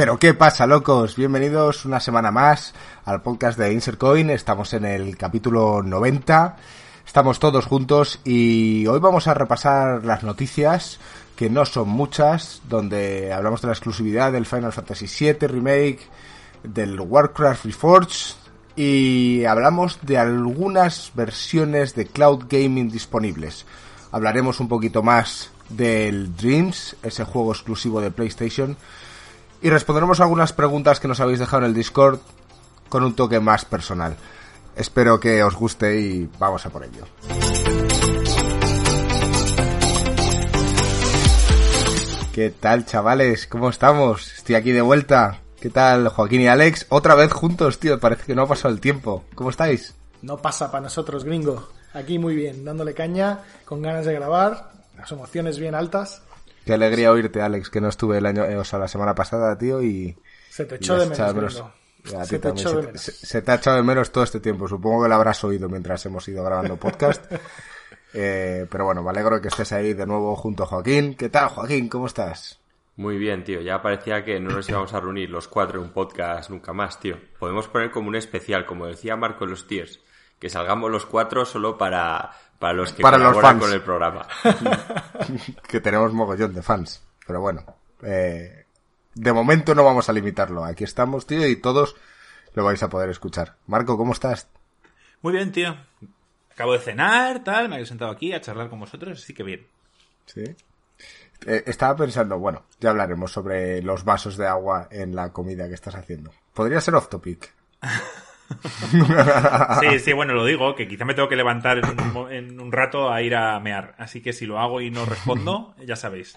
Pero ¿qué pasa, locos? Bienvenidos una semana más al podcast de Insercoin. Estamos en el capítulo 90. Estamos todos juntos y hoy vamos a repasar las noticias, que no son muchas, donde hablamos de la exclusividad del Final Fantasy VII Remake, del Warcraft Reforged y hablamos de algunas versiones de Cloud Gaming disponibles. Hablaremos un poquito más del Dreams, ese juego exclusivo de PlayStation, y responderemos algunas preguntas que nos habéis dejado en el Discord con un toque más personal. Espero que os guste y vamos a por ello. ¿Qué tal, chavales? ¿Cómo estamos? Estoy aquí de vuelta. ¿Qué tal, Joaquín y Alex? Otra vez juntos, tío. Parece que no ha pasado el tiempo. ¿Cómo estáis? No pasa para nosotros, gringo. Aquí muy bien, dándole caña, con ganas de grabar, las emociones bien altas. Qué alegría oírte, Alex, que no estuve el año, eh, o sea, la semana pasada, tío, y... Se te echó de menos, se, te echó de menos. Se, te ha echado de menos todo este tiempo. Supongo que lo habrás oído mientras hemos ido grabando podcast. eh, pero bueno, me alegro de que estés ahí de nuevo junto a Joaquín. ¿Qué tal, Joaquín? ¿Cómo estás? Muy bien, tío. Ya parecía que no nos íbamos a reunir los cuatro en un podcast nunca más, tío. Podemos poner como un especial, como decía Marco en los tiers, que salgamos los cuatro solo para, para los que para los fans. con el programa. que tenemos mogollón de fans. Pero bueno, eh, de momento no vamos a limitarlo. Aquí estamos, tío, y todos lo vais a poder escuchar. Marco, ¿cómo estás? Muy bien, tío. Acabo de cenar, tal, me he sentado aquí a charlar con vosotros, así que bien. Sí. Eh, estaba pensando, bueno, ya hablaremos sobre los vasos de agua en la comida que estás haciendo. Podría ser off topic. sí, sí, bueno, lo digo, que quizá me tengo que levantar en un, en un, rato a ir a mear. Así que si lo hago y no respondo, ya sabéis.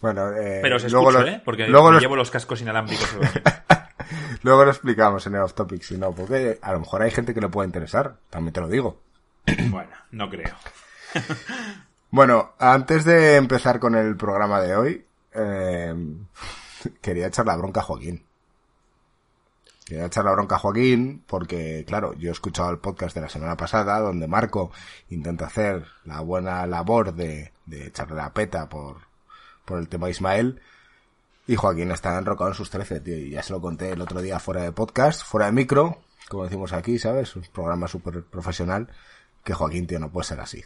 Bueno, eh, Pero os escucho, luego ¿eh? Porque luego me los... llevo los cascos inalámbricos. luego lo explicamos en el off topic, si no, porque a lo mejor hay gente que le puede interesar, también te lo digo. bueno, no creo. Bueno, antes de empezar con el programa de hoy, eh, quería echar la bronca a Joaquín. Quería echar la bronca a Joaquín porque, claro, yo he escuchado el podcast de la semana pasada donde Marco intenta hacer la buena labor de, de echarle la peta por, por el tema Ismael y Joaquín está enrocado en sus 13, tío, y ya se lo conté el otro día fuera de podcast, fuera de micro, como decimos aquí, ¿sabes? Un programa súper profesional, que Joaquín, tío, no puede ser así.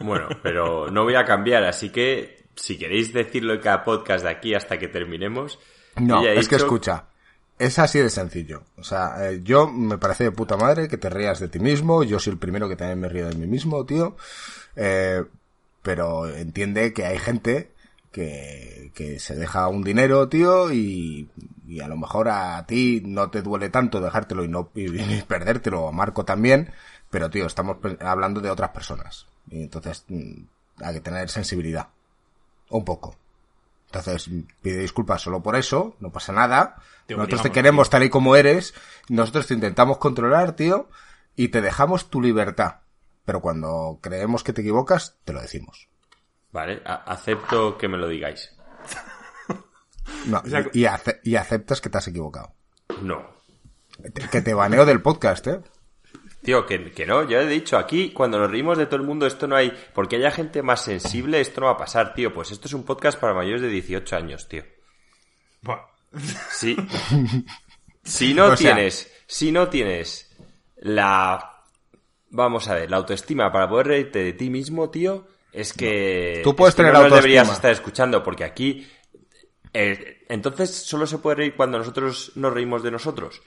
Bueno, pero no voy a cambiar, así que si queréis decirlo en cada podcast de aquí hasta que terminemos. No, es que escucha, es así de sencillo. O sea, eh, yo me parece de puta madre que te rías de ti mismo, yo soy el primero que también me río de mí mismo, tío. Eh, pero entiende que hay gente que, que se deja un dinero, tío, y, a lo mejor a ti no te duele tanto dejártelo y no y, y perdértelo, a Marco también, pero tío, estamos hablando de otras personas. Y entonces hay que tener sensibilidad. Un poco. Entonces, pide disculpas solo por eso, no pasa nada. Te nosotros te queremos tío. tal y como eres, nosotros te intentamos controlar, tío, y te dejamos tu libertad. Pero cuando creemos que te equivocas, te lo decimos. Vale, acepto que me lo digáis. No, o sea, y, ace y, aceptas que te has equivocado. No. Que te baneo del podcast, eh. Tío, que, que, no, yo he dicho aquí, cuando nos reímos de todo el mundo, esto no hay. Porque haya gente más sensible, esto no va a pasar, tío. Pues esto es un podcast para mayores de 18 años, tío. Buah. Sí. si no o tienes, si no tienes la. Vamos a ver, la autoestima para poder reírte de ti mismo, tío, es que. Tú puedes tener no autoestima. deberías estar escuchando, porque aquí. Eh, entonces solo se puede reír cuando nosotros nos reímos de nosotros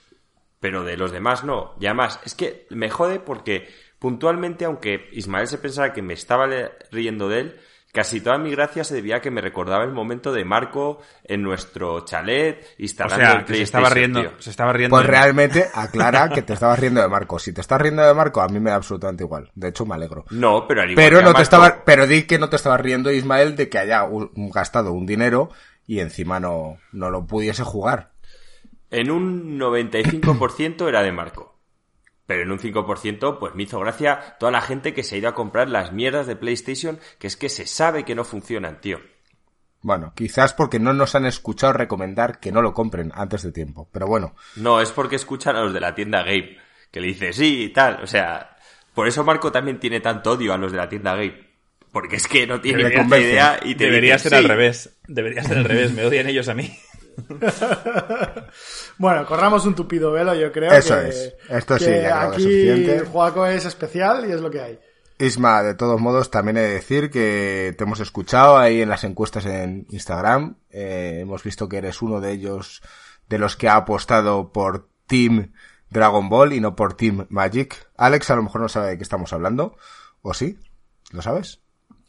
pero de los demás no. Y además, es que me jode porque puntualmente, aunque Ismael se pensara que me estaba riendo de él, casi toda mi gracia se debía a que me recordaba el momento de Marco en nuestro chalet instalando o sea, el que se estaba riendo, tío. se estaba riendo. Pues de realmente aclara que te estabas riendo de Marco. Si te estás riendo de Marco, a mí me da absolutamente igual. De hecho, me alegro. No, pero al igual Pero que a no te estaba, pero di que no te estabas riendo, Ismael, de que haya gastado un dinero y encima no, no lo pudiese jugar. En un 95% era de Marco. Pero en un 5% pues me hizo gracia toda la gente que se ha ido a comprar las mierdas de PlayStation que es que se sabe que no funcionan, tío. Bueno, quizás porque no nos han escuchado recomendar que no lo compren antes de tiempo. Pero bueno, No, es porque escuchan a los de la tienda Game, que le dice sí y tal. O sea, por eso Marco también tiene tanto odio a los de la tienda Game. Porque es que no tiene ni idea y te Debería dicen, ser al revés. Debería ser al revés. Me odian ellos a mí. Bueno, corramos un tupido velo, yo creo. Eso que- es. Esto sí, ya aquí suficiente. Juaco es especial y es lo que hay. Isma, de todos modos, también he de decir que te hemos escuchado ahí en las encuestas en Instagram. Eh, hemos visto que eres uno de ellos, de los que ha apostado por Team Dragon Ball y no por Team Magic. Alex a lo mejor no sabe de qué estamos hablando. ¿O sí? ¿Lo sabes?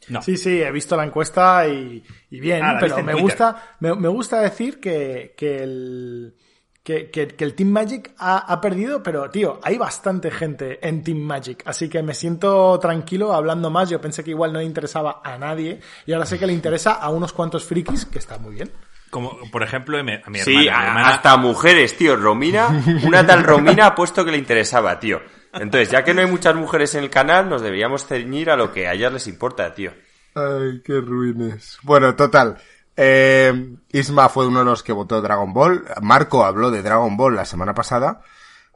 No. Sí, sí, he visto la encuesta y, y bien, Ah, pero me Twitter. gusta, me, me gusta decir que, que el que, que- que el Team Magic ha, ha perdido, pero tío, hay bastante gente en Team Magic, así que me siento tranquilo hablando más. Yo pensé que igual no le interesaba a nadie y ahora sé que le interesa a unos cuantos frikis, que está muy bien. Como, por ejemplo, a mi, a mi Sí, hermana. Mi a- hermana- hasta mujeres, tío. Romina, una tal Romina ha puesto que le interesaba, tío. Entonces, ya que no hay muchas mujeres en el canal, nos deberíamos ceñir a lo que a ellas les importa, tío. Ay, qué ruines. Bueno, total. Eh, Isma fue uno de los que votó Dragon Ball. Marco habló de Dragon Ball la semana pasada.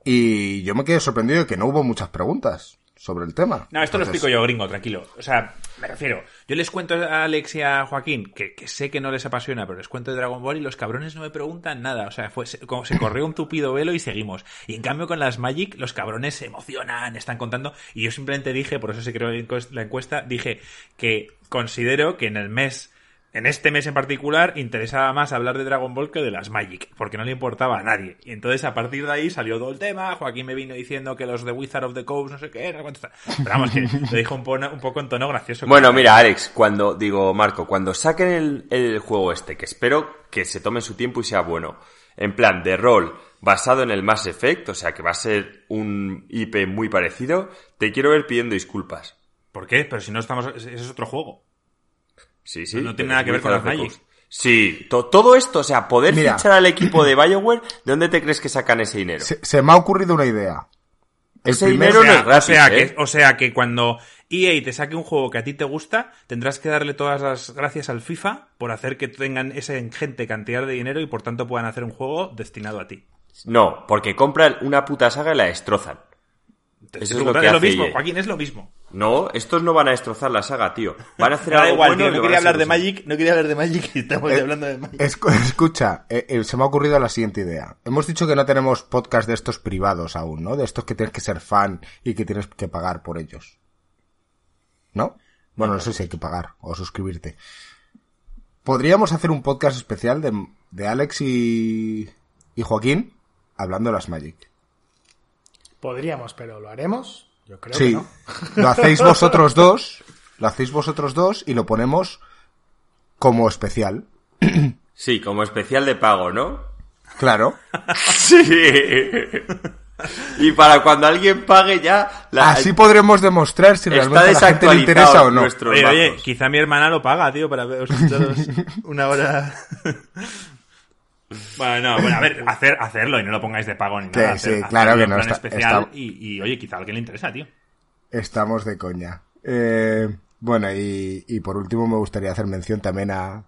Y yo me quedé sorprendido de que no hubo muchas preguntas sobre el tema. No, esto lo explico yo, gringo, tranquilo. O sea, me refiero, yo les cuento a Alex y a Joaquín, que, que sé que no les apasiona, pero les cuento de Dragon Ball y los cabrones no me preguntan nada. O sea, fue se- como se corrió un tupido velo y seguimos. Y en cambio con las Magic, los cabrones se emocionan, están contando. Y yo simplemente dije, por eso se creó la encuesta, dije que considero que en el mes en este mes en particular interesaba más hablar de Dragon Ball que de las Magic, porque no le importaba a nadie. Y entonces a partir de ahí salió todo el tema, Joaquín me vino diciendo que los de Wizard of the Coast no sé qué, sé cuánto está. Pero vamos, que lo dijo un, po- un poco en tono gracioso. Bueno, mira, Alex, cuando, digo, Marco, cuando saquen el, el juego este, que espero que se tome su tiempo y sea bueno, en plan de rol, basado en el Mass Effect, o sea que va a ser un IP muy parecido, te quiero ver pidiendo disculpas. ¿Por qué? Pero si no estamos... Ese es otro juego. Sí, sí. No- no tiene nada que ver con las Magic. Sí, to- todo esto, o sea, poder Mira. fichar al equipo de BioWare, ¿de dónde te crees que sacan ese dinero? Se, se me ha ocurrido una idea. El Ese primer- dinero O no sea, es gratis, o, sea ¿eh? que, o sea que cuando EA te saque un juego que a ti te gusta, tendrás que darle todas las gracias al FIFA por hacer que tengan esa ingente cantidad de dinero y por tanto puedan hacer un juego destinado a ti. No, porque compran una puta saga y la destrozan. Eso es lo que lo hace mismo, EA. Joaquín, es lo mismo. No, estos no van a destrozar la saga, tío. Van a hacer algo igual, bueno tío, no quería hablar de Magic, no quería hablar de Magic y estamos Eh, hablando de Magic. Escu- Escucha, eh, eh, se me ha ocurrido la siguiente idea. Hemos dicho que no tenemos podcast de estos privados aún, ¿no? De estos que tienes que ser fan y que tienes que pagar por ellos. ¿No? Bueno, no sé si hay que pagar o suscribirte. Podríamos hacer un podcast especial de, de Alex y, y Joaquín hablando de las Magic. Podríamos, pero ¿lo haremos? Yo creo sí, que no. lo hacéis vosotros dos, lo hacéis vosotros dos y lo ponemos como especial. Sí, como especial de pago, ¿no? Claro. Sí. y para cuando alguien pague ya... La... Así podremos demostrar si Está realmente a la gente le interesa o no. Oye, quizá mi hermana lo paga, tío, para ver- escucharos una hora. Bueno, no, bueno, a ver, hacer, hacerlo y no lo pongáis de pago ni Sí, nada. sí, hacer- claro que no, está- especial está- Y, y, oye, quizá a alguien le interesa, tío. Estamos de coña. Eh, bueno, y, y por último me gustaría hacer mención también a,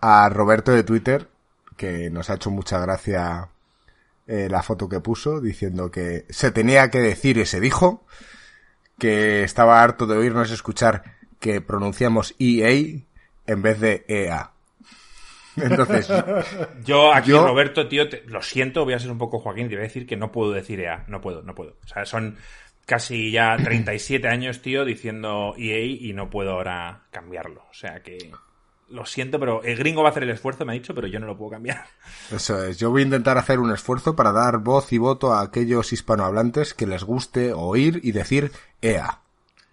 a Roberto de Twitter, que nos ha hecho mucha gracia eh, la foto que puso, diciendo que se tenía que decir y se dijo, que estaba harto de oírnos escuchar que pronunciamos EA en vez de EA. Entonces, Yo aquí, Yo- Roberto, tío, te- lo siento, voy a ser un poco Joaquín, te voy a decir que no puedo decir EA, no puedo, no puedo. O sea, son casi ya 37 años, tío, diciendo EA y no puedo ahora cambiarlo. O sea que lo siento, pero el gringo va a hacer el esfuerzo, me ha dicho, pero yo no lo puedo cambiar. Eso es, yo voy a intentar hacer un esfuerzo para dar voz y voto a aquellos hispanohablantes que les guste oír y decir EA.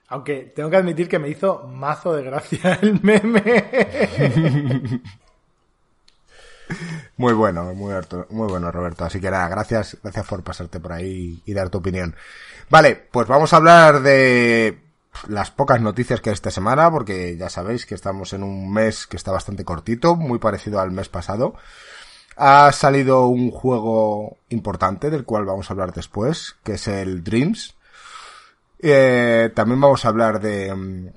Aunque tengo que admitir que me hizo mazo de gracia el meme. Muy bueno, muy, harto- muy bueno, Roberto. Así que nada, gracias, gracias por pasarte por ahí y dar tu opinión. Vale, pues vamos a hablar de las pocas noticias que hay esta semana, porque ya sabéis que estamos en un mes que está bastante cortito, muy parecido al mes pasado. Ha salido un juego importante del cual vamos a hablar después, que es el Dreams. Eh, también vamos a hablar de, mm,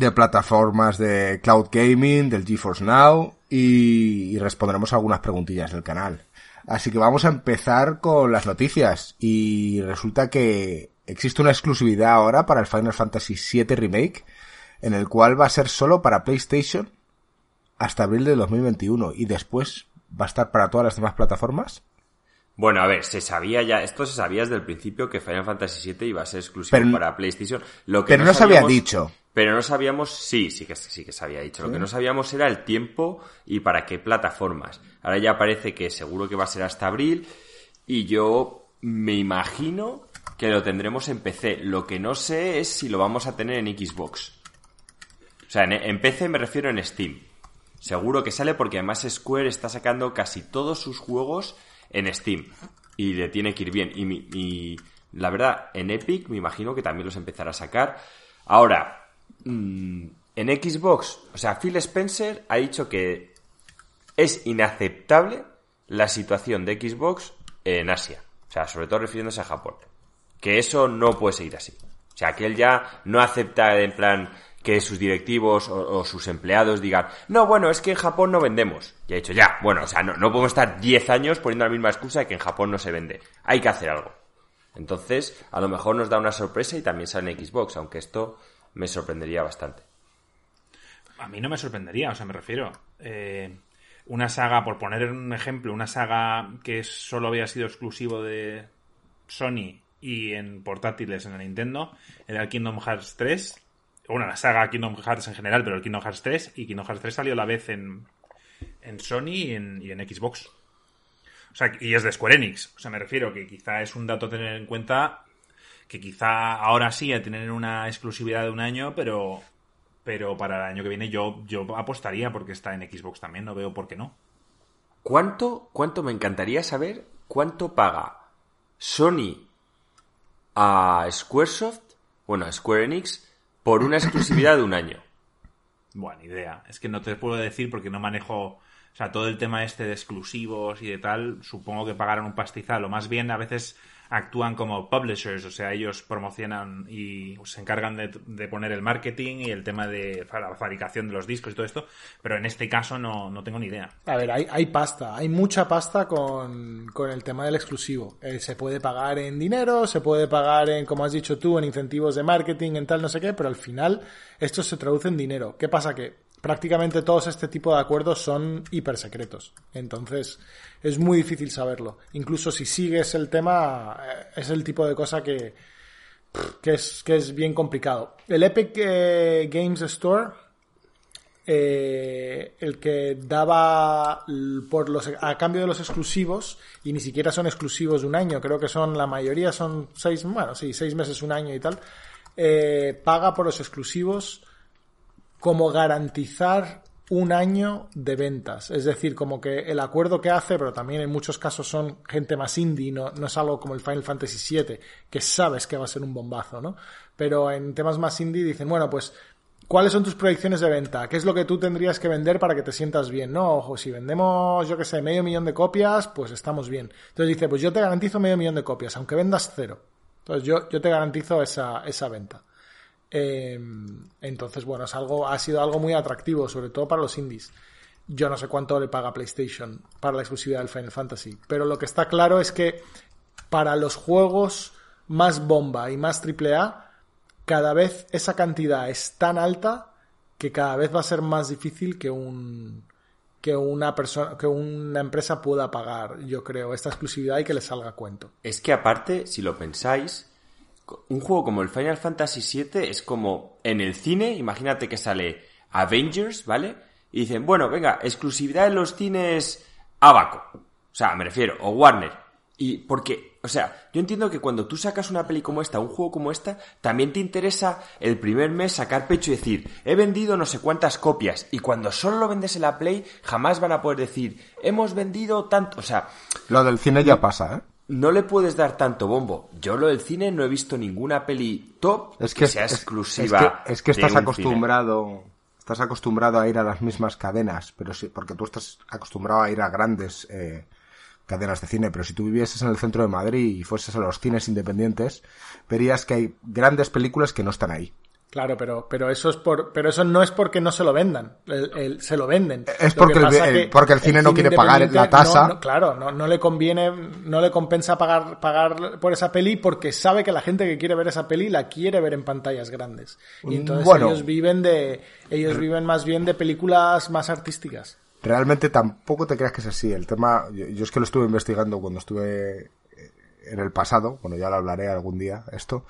de plataformas de cloud gaming, del GeForce Now y, y respondremos algunas preguntillas del canal. Así que vamos a empezar con las noticias y resulta que existe una exclusividad ahora para el Final Fantasy VII Remake en el cual va a ser solo para PlayStation hasta abril de 2021 y después va a estar para todas las demás plataformas. Bueno, a ver, se sabía ya, esto se sabía desde el principio que Final Fantasy VII iba a ser exclusivo Pero- para PlayStation. Lo que Pero no se había dicho. Pero no sabíamos, sí, sí que, sí que se había dicho. Lo que no sabíamos era el tiempo y para qué plataformas. Ahora ya parece que seguro que va a ser hasta abril y yo me imagino que lo tendremos en PC. Lo que no sé es si lo vamos a tener en Xbox. O sea, en, en PC me refiero en Steam. Seguro que sale porque además Square está sacando casi todos sus juegos en Steam. Y le tiene que ir bien. Y, mi- y la verdad, en Epic me imagino que también los empezará a sacar. Ahora, mm, en Xbox, o sea, Phil Spencer ha dicho que es inaceptable la situación de Xbox en Asia. O sea, sobre todo refiriéndose a Japón. Que eso no puede seguir así. O sea, que él ya no acepta en plan que sus directivos o, o sus empleados digan, no, bueno, es que en Japón no vendemos. Y ha dicho, ya, bueno, o sea, no, no podemos estar 10 años poniendo la misma excusa de que en Japón no se vende. Hay que hacer algo. Entonces, a lo mejor nos da una sorpresa y también sale en Xbox, aunque esto me sorprendería bastante. A mí no me sorprendería, o sea, me refiero. eh, una saga, por poner un ejemplo, una saga que solo había sido exclusivo de Sony y en portátiles en la Nintendo, era el Kingdom Hearts 3. Bueno, la saga Kingdom Hearts en general, pero el Kingdom Hearts 3. Y Kingdom Hearts 3 salió a la vez en, en Sony y en, y en Xbox. O sea, y es de Square Enix. O sea, me refiero que quizá es un dato a tener en cuenta que quizá ahora sí a tener una exclusividad de un año, pero pero para el año que viene yo, yo apostaría porque está en Xbox también, no veo por qué no. ¿Cuánto, cuánto me encantaría saber cuánto paga Sony a Squaresoft, bueno, a Square Enix, por una exclusividad de un año? Buena idea. Es que no te puedo decir porque no manejo, o sea, todo el tema este de exclusivos y de tal, supongo que pagaron un pastizal, o más bien a veces actúan como publishers, o sea, ellos promocionan y se encargan de, de poner el marketing y el tema de la fabricación de los discos y todo esto, pero en este caso no, no tengo ni idea. A ver, hay, hay pasta, hay mucha pasta con, con el tema del exclusivo. Eh, se puede pagar en dinero, se puede pagar en, como has dicho tú, en incentivos de marketing, en tal, no sé qué, pero al final esto se traduce en dinero. ¿Qué pasa? Que prácticamente todos este tipo de acuerdos son hiper secretos. Entonces, es muy difícil saberlo. Incluso si sigues el tema, eh, es el tipo de cosa que, que, es, que es bien complicado. El Epic eh, Games Store eh, el que daba por los a cambio de los exclusivos y ni siquiera son exclusivos de un año creo que son la mayoría son seis bueno sí seis meses un año y tal eh, paga por los exclusivos como garantizar un año de ventas. Es decir, como que el acuerdo que hace, pero también en muchos casos son gente más indie, no, es algo como el Final Fantasy VII, que sabes que va a ser un bombazo, ¿no? Pero en temas más indie dicen, bueno, pues, ¿cuáles son tus proyecciones de venta? ¿Qué es lo que tú tendrías que vender para que te sientas bien? No, ojo, si vendemos, yo que sé, medio millón de copias, pues estamos bien. Entonces dice, pues yo te garantizo medio millón de copias, aunque vendas cero. Entonces yo, yo te garantizo esa, esa venta. Eh, entonces, bueno, es algo, ha sido algo muy atractivo, sobre todo para los indies. Yo no sé cuánto le paga PlayStation para la exclusividad del Final Fantasy, pero lo que está claro es que para los juegos más bomba y más AAA, cada vez esa cantidad es tan alta que cada vez va a ser más difícil que un que una persona que una empresa pueda pagar, yo creo, esta exclusividad y que le salga a cuento. Es que aparte, si lo pensáis, un juego como el Final Fantasy VII es como en el cine, imagínate que sale Avengers, ¿vale? Y dicen, bueno, venga, exclusividad en los cines Abaco. O sea, me refiero, o Warner. Y porque, o sea, yo entiendo que cuando tú sacas una peli como esta, un juego como esta, también te interesa el primer mes sacar pecho y decir, he vendido no sé cuántas copias. Y cuando solo lo vendes en la Play, jamás van a poder decir, hemos vendido tanto. O sea, Lo del cine ya pasa, ¿eh? No le puedes dar tanto bombo. Yo lo del cine no he visto ninguna peli top Es que, que, sea es- exclusiva. Es que, es que de estás acostumbrado. Estás acostumbrado a ir a las mismas cadenas, pero sí, porque tú estás acostumbrado a ir a grandes eh, cadenas de cine, pero si tú vivieses en el centro de Madrid y fueses a los cines independientes, verías que hay grandes películas que no están ahí. Claro, pero, pero eso es por, pero eso no es porque no se lo vendan. El- el- se lo venden. Es porque que el- porque el cine no quiere pagar la tasa. no- no- claro, no, no le conviene, no le compensa pagar, pagar por esa peli porque sabe que la gente que quiere ver esa peli la quiere ver en pantallas grandes. Y entonces Bueno. ellos viven de, ellos viven más bien de películas más artísticas. realmente tampoco te creas que es así. El tema, yo, yo es que lo estuve investigando cuando estuve en el pasado, bueno, ya lo hablaré algún día esto,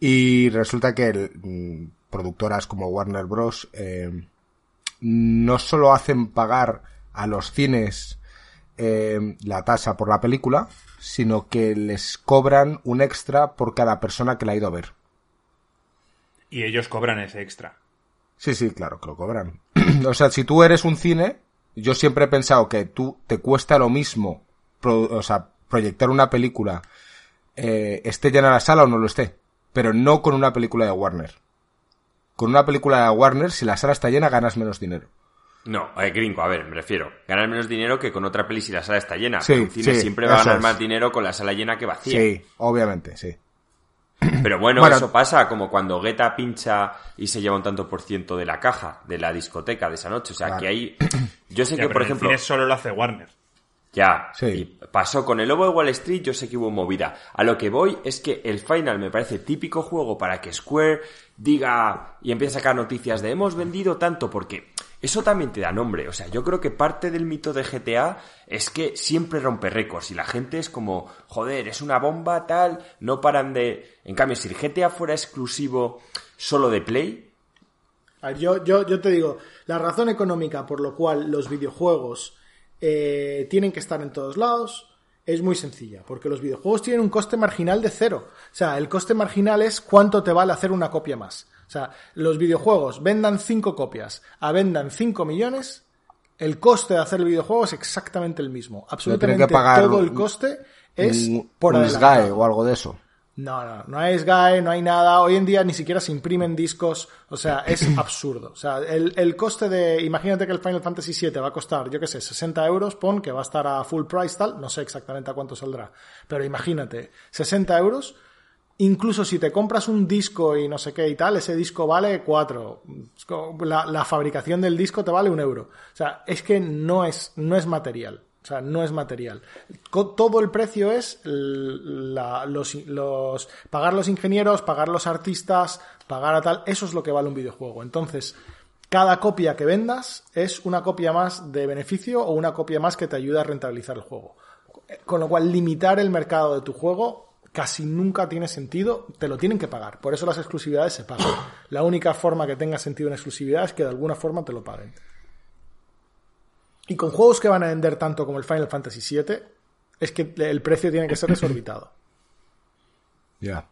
y resulta que el, mm, productoras como Warner Bros. Eh, no solo hacen pagar a los cines eh, la tasa por la película, sino que les cobran un extra por cada persona que la ha ido a ver. Y ellos cobran ese extra. Sí, sí, claro, que lo cobran. o sea, si tú eres un cine, yo siempre he pensado que tú te cuesta lo mismo, pro- o sea, proyectar una película, eh, esté llena la sala o no lo esté, pero no con una película de Warner. Con una película de Warner, si la sala está llena, ganas menos dinero. No, eh, gringo, a ver, me refiero. Ganar menos dinero que con otra peli si la sala está llena. Sí, un cine sí, siempre va a ganar es. más dinero con la sala llena que vacía. Sí, obviamente, sí. Pero bueno, Bueno. eso pasa como cuando Guetta pincha y se lleva un tanto por ciento de la caja, de la discoteca de esa noche. O sea, Claro. que hay... Yo sé Ya, que, pero por en el ejemplo... cine solo lo hace Warner. Ya, Sí. y pasó con el Lobo de Wall Street, yo sé que hubo movida. A lo que voy es que el Final me parece típico juego para que Square diga y empiece a sacar noticias de hemos vendido tanto, porque eso también te da nombre. O sea, yo creo que parte del mito de GTA es que siempre rompe récords y la gente es como, joder, es una bomba tal, no paran de... En cambio, si el GTA fuera exclusivo solo de Play, A ver, yo, yo, yo te digo, la razón económica por lo cual los videojuegos eh, tienen que estar en todos lados es muy sencilla, porque los videojuegos tienen un coste marginal de cero. O sea, el coste marginal es cuánto te vale hacer una copia más. O sea, los videojuegos vendan 5 copias a vendan 5 millones, el coste de hacer el videojuego es exactamente el mismo. Absolutamente que pagar todo el coste es un, por un. SGAE o algo de eso. No, no, no hay SGAE, no hay nada. Hoy en día ni siquiera se imprimen discos. O sea, es absurdo. O sea, el, el coste de. Imagínate que el Final Fantasy VII va a costar, yo qué sé, 60 euros, pon que va a estar a full price tal. No sé exactamente a cuánto saldrá. Pero imagínate, 60 euros. Incluso si te compras un disco y no sé qué y tal, ese disco vale 4. La, la fabricación del disco te vale un euro. O sea, es que no es, no es material. O sea, no es material. Todo el precio es la- los, los- pagar los ingenieros, pagar los artistas, pagar a tal. Eso es lo que vale un videojuego. Entonces, cada copia que vendas es una copia más de beneficio o una copia más que te ayuda a rentabilizar el juego. Con lo cual, limitar el mercado de tu juego casi nunca tiene sentido, te lo tienen que pagar. Por eso las exclusividades se pagan. La única forma que tenga sentido en exclusividad es que de alguna forma te lo paguen. Y con juegos que van a vender tanto como el Final Fantasy VII, es que el precio tiene que ser desorbitado. Ya.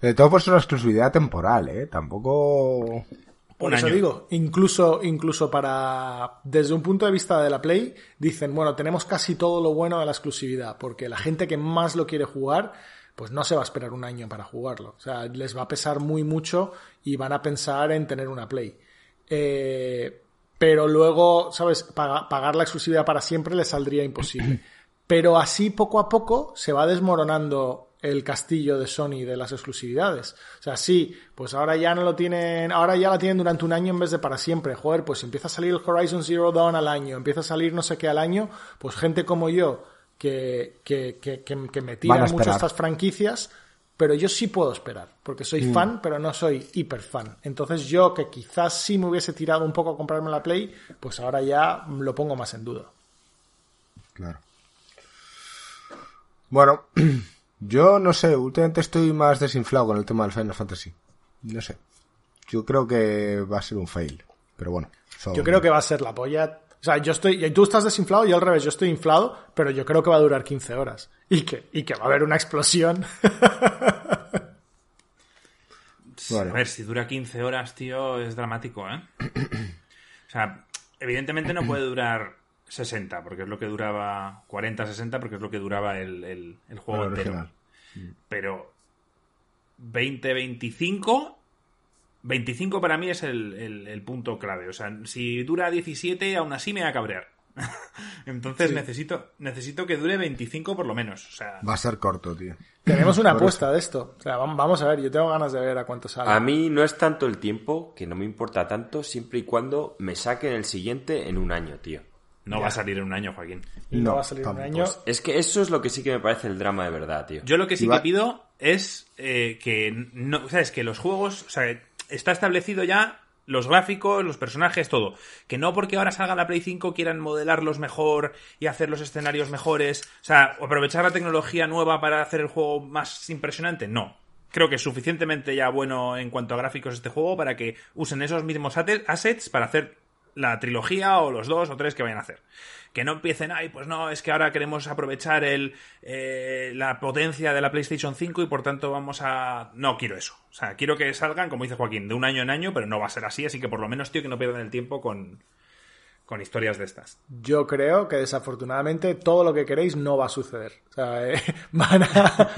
De todo por ser una exclusividad temporal, ¿eh? Tampoco... Por eso año. digo, incluso, incluso para, desde un punto de vista de la Play, dicen, bueno, tenemos casi todo lo bueno de la exclusividad, porque la gente que más lo quiere jugar, pues no se va a esperar un año para jugarlo. O sea, les va a pesar muy mucho y van a pensar en tener una Play. Eh, pero luego, ¿sabes? Paga- pagar la exclusividad para siempre les saldría imposible. Pero así poco a poco se va desmoronando el castillo de Sony de las exclusividades. O sea, sí, pues ahora ya no lo tienen, ahora ya la tienen durante un año en vez de para siempre. Joder, pues empieza a salir el Horizon Zero Dawn al año, empieza a salir no sé qué al año, pues gente como yo que, que, que, que, me Van tiran a mucho estas franquicias, pero yo sí puedo esperar, porque soy fan, pero no soy hiper fan. Entonces yo, que quizás sí me hubiese tirado un poco a comprarme la Play, pues ahora ya lo pongo más en duda. Claro. Bueno, yo no sé, últimamente estoy más desinflado con el tema del Final Fantasy. No sé. Yo creo que va a ser un fail. Pero bueno. son- Yo creo que va a ser la polla. O sea, yo estoy, y tú estás desinflado y al revés, yo estoy inflado, pero yo creo que va a durar 15 horas. Y que, y que va a haber una explosión. Bueno. A ver, si dura 15 horas, tío, es dramático, ¿eh? o sea, evidentemente no puede durar 60, porque es lo que duraba 40, 60, porque es lo que duraba el, el- el juego entero. original. Pero 20, 25, 25 para mí es el, el- el punto clave. O sea, si dura 17, aún así me va a cabrear. Entonces necesito, necesito que dure 25 por lo menos. O sea, Va a ser corto, tío. Tenemos una apuesta de esto. O sea, vam- vamos a ver, yo tengo ganas de ver a cuánto sale. A mí no es tanto el tiempo, que no me importa tanto, siempre y cuando me saquen el siguiente en un año, tío. no va a salir en un año, Joaquín. No, no, va a salir un tampoco. año. Es que eso es lo que sí que me parece el drama de verdad, tío. Yo lo que sí Iba- que pido es eh, que no, sabes que los juegos, o sea, está establecido ya Los gráficos, los personajes, todo. Que no porque ahora salga la Play 5 quieran modelarlos mejor y hacer los escenarios mejores. O sea, aprovechar la tecnología nueva para hacer el juego más impresionante. No. Creo que es suficientemente ya bueno en cuanto a gráficos este juego para que usen esos mismos assets para hacer la trilogía o los dos o tres que vayan a hacer que no empiecen, ay, pues no, es que ahora queremos aprovechar el, eh, la potencia de la PlayStation 5 y por tanto vamos a... No quiero eso. O sea, quiero que salgan, como dice Joaquín, de un año en año, pero no va a ser así, así que por lo menos, tío, que no pierdan el tiempo con, con historias de estas. Yo creo que desafortunadamente todo lo que queréis no va a suceder. O sea, eh, van, a,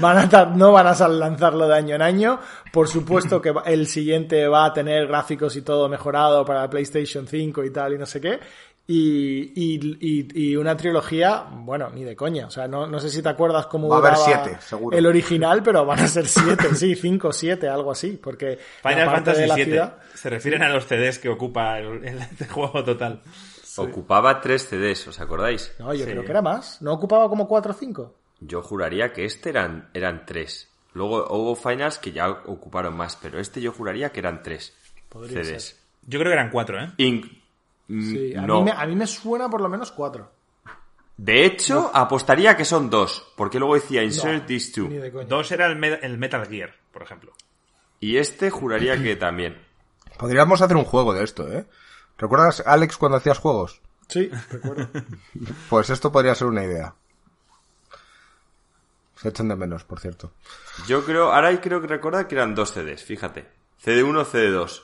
van a, no van a lanzarlo de año en año. Por supuesto que el siguiente va a tener gráficos y todo mejorado para la PlayStation 5 y tal y no sé qué. Y, y, y, una trilogía, bueno, ni de coña. O sea, no, no sé si te acuerdas cómo Va a haber siete, seguro. el original, pero van a ser siete, sí, cinco, siete, algo así. Porque Final Fantasy VII se refieren a los CDs que ocupa el, el, juego total. Ocupaba tres CDs, ¿os acordáis? No, yo creo que era más. ¿No ocupaba como cuatro o cinco? Yo juraría que este eran, eran tres. Luego hubo finals que ya ocuparon más, pero este yo juraría que eran tres Podría CDs. ser. Yo creo que eran cuatro, ¿eh? Sí, a, no. mí me, a mí me suena por lo menos cuatro. De hecho, apostaría que son dos, porque luego decía insert No, these two. Dos era el, Me- el Metal Gear, por ejemplo. Y este juraría que también. Podríamos hacer un juego de esto, ¿eh? ¿Recuerdas, Alex, cuando hacías juegos? Sí, recuerdo. Pues esto podría ser una idea. Se echan de menos, por cierto. Yo creo, ahora creo que recordar que eran dos CDs, fíjate. CD1, CD2.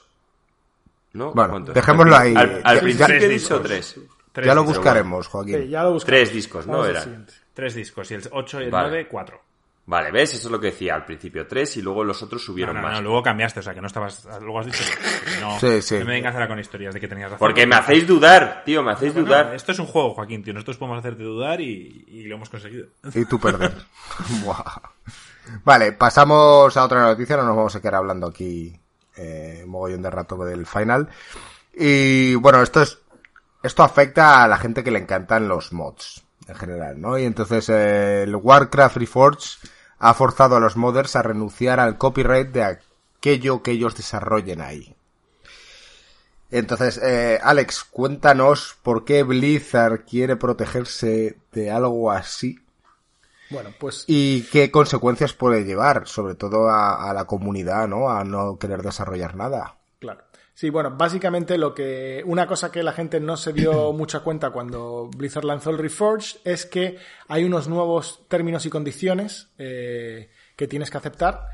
¿No? Bueno, ¿Cuántos? dejémoslo ahí. Al, al Ya- principio ya- he dicho tres. Tres ya lo discos. buscaremos, Joaquín. Sí, ya lo buscamos. Tres discos, ¿no? Siguiente. Tres discos. Y el 8 y el Vale. 9, 4. Vale, ¿ves? Eso es lo que decía al principio. Tres y luego los otros No, subieron no, más. no, luego cambiaste, o sea que no estabas. Luego has dicho. No, Sí, sí. no me vengas ahora con historias de que tenías razón. Porque me hacéis dudar, tío, me hacéis Bueno, dudar. esto es un juego, Joaquín, tío. Nosotros podemos hacerte dudar y, y lo hemos conseguido. Y tú perder. Buah. Vale, pasamos a otra noticia, no nos vamos a quedar hablando aquí eh, mogollón de rato del final. Y bueno, esto es esto afecta a la gente que le encantan los mods en general, ¿no? Y entonces eh, el Warcraft Reforged ha forzado a los modders a renunciar al copyright de aquello que ellos desarrollen ahí. Entonces, eh, Alex, cuéntanos por qué Blizzard quiere protegerse de algo así Bueno, pues y qué consecuencias puede llevar, sobre todo a, a la comunidad, ¿no? A no querer desarrollar nada. Claro. Sí, bueno, básicamente lo que. Una cosa que la gente no se dio mucha cuenta cuando Blizzard lanzó el Reforged es que hay unos nuevos términos y condiciones eh, que tienes que aceptar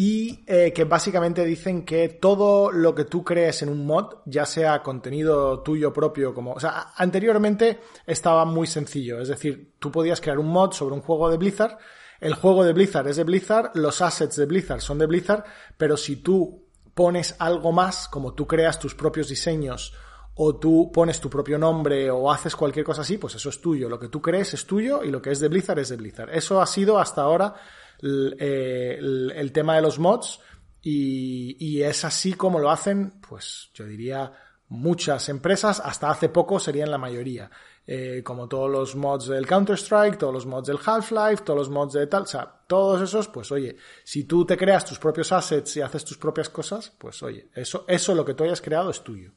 y eh, que básicamente dicen que todo lo que tú crees en un mod, ya sea contenido tuyo propio, como. O sea, anteriormente estaba muy sencillo. Es decir, tú podías crear un mod sobre un juego de Blizzard. El juego de Blizzard es de Blizzard, los assets de Blizzard son de Blizzard, pero si tú pones algo más, como tú creas tus propios diseños o tú pones tu propio nombre o haces cualquier cosa así, pues eso es tuyo. Lo que tú crees es tuyo y lo que es de Blizzard es de Blizzard. Eso ha sido hasta ahora el, eh, el- tema de los mods y, es así como lo hacen, pues yo diría muchas empresas, hasta hace poco serían la mayoría. Eh, como todos los mods del Counter-Strike, todos los mods del Half-Life, todos los mods de tal, o sea, todos esos, pues oye, si tú te creas tus propios assets y haces tus propias cosas, pues oye, eso, eso lo que tú hayas creado es tuyo.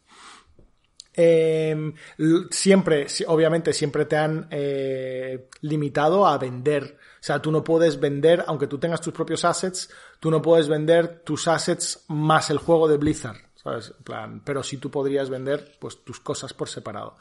Eh, siempre, si- obviamente, siempre te han limitado a vender. O sea, tú no puedes vender, aunque tú tengas tus propios assets, tú no puedes vender tus assets más el juego de Blizzard, ¿sabes? En plan, pero sí tú podrías vender pues tus cosas por separado.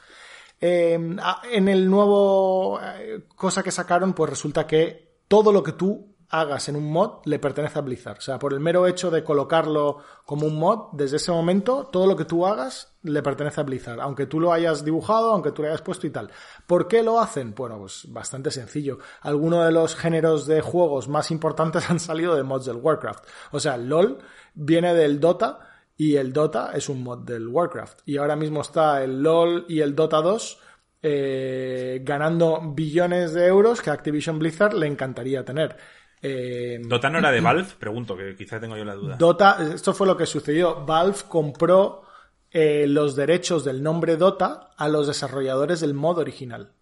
A- en el nuevo eh, cosa que sacaron, pues resulta que todo lo que tú hagas en un mod le pertenece a Blizzard. O sea, por el mero hecho de colocarlo como un mod, desde ese momento, todo lo que tú hagas le pertenece a Blizzard. Aunque tú lo hayas dibujado, aunque tú lo hayas puesto y tal. ¿Por qué lo hacen? Bueno, pues bastante sencillo. Algunos de los géneros de juegos más importantes han salido de mods del Warcraft. O sea, LOL viene del Dota y el Dota es un mod del Warcraft. Y ahora mismo está el LOL y el Dota 2 eh, ganando billones de euros que Activision Blizzard le encantaría tener. Eh, ¿Dota no era de Valve? Pregunto, que quizá tengo yo la duda. Dota, esto fue lo que sucedió. Valve compró eh, los derechos del nombre Dota a los desarrolladores del mod original.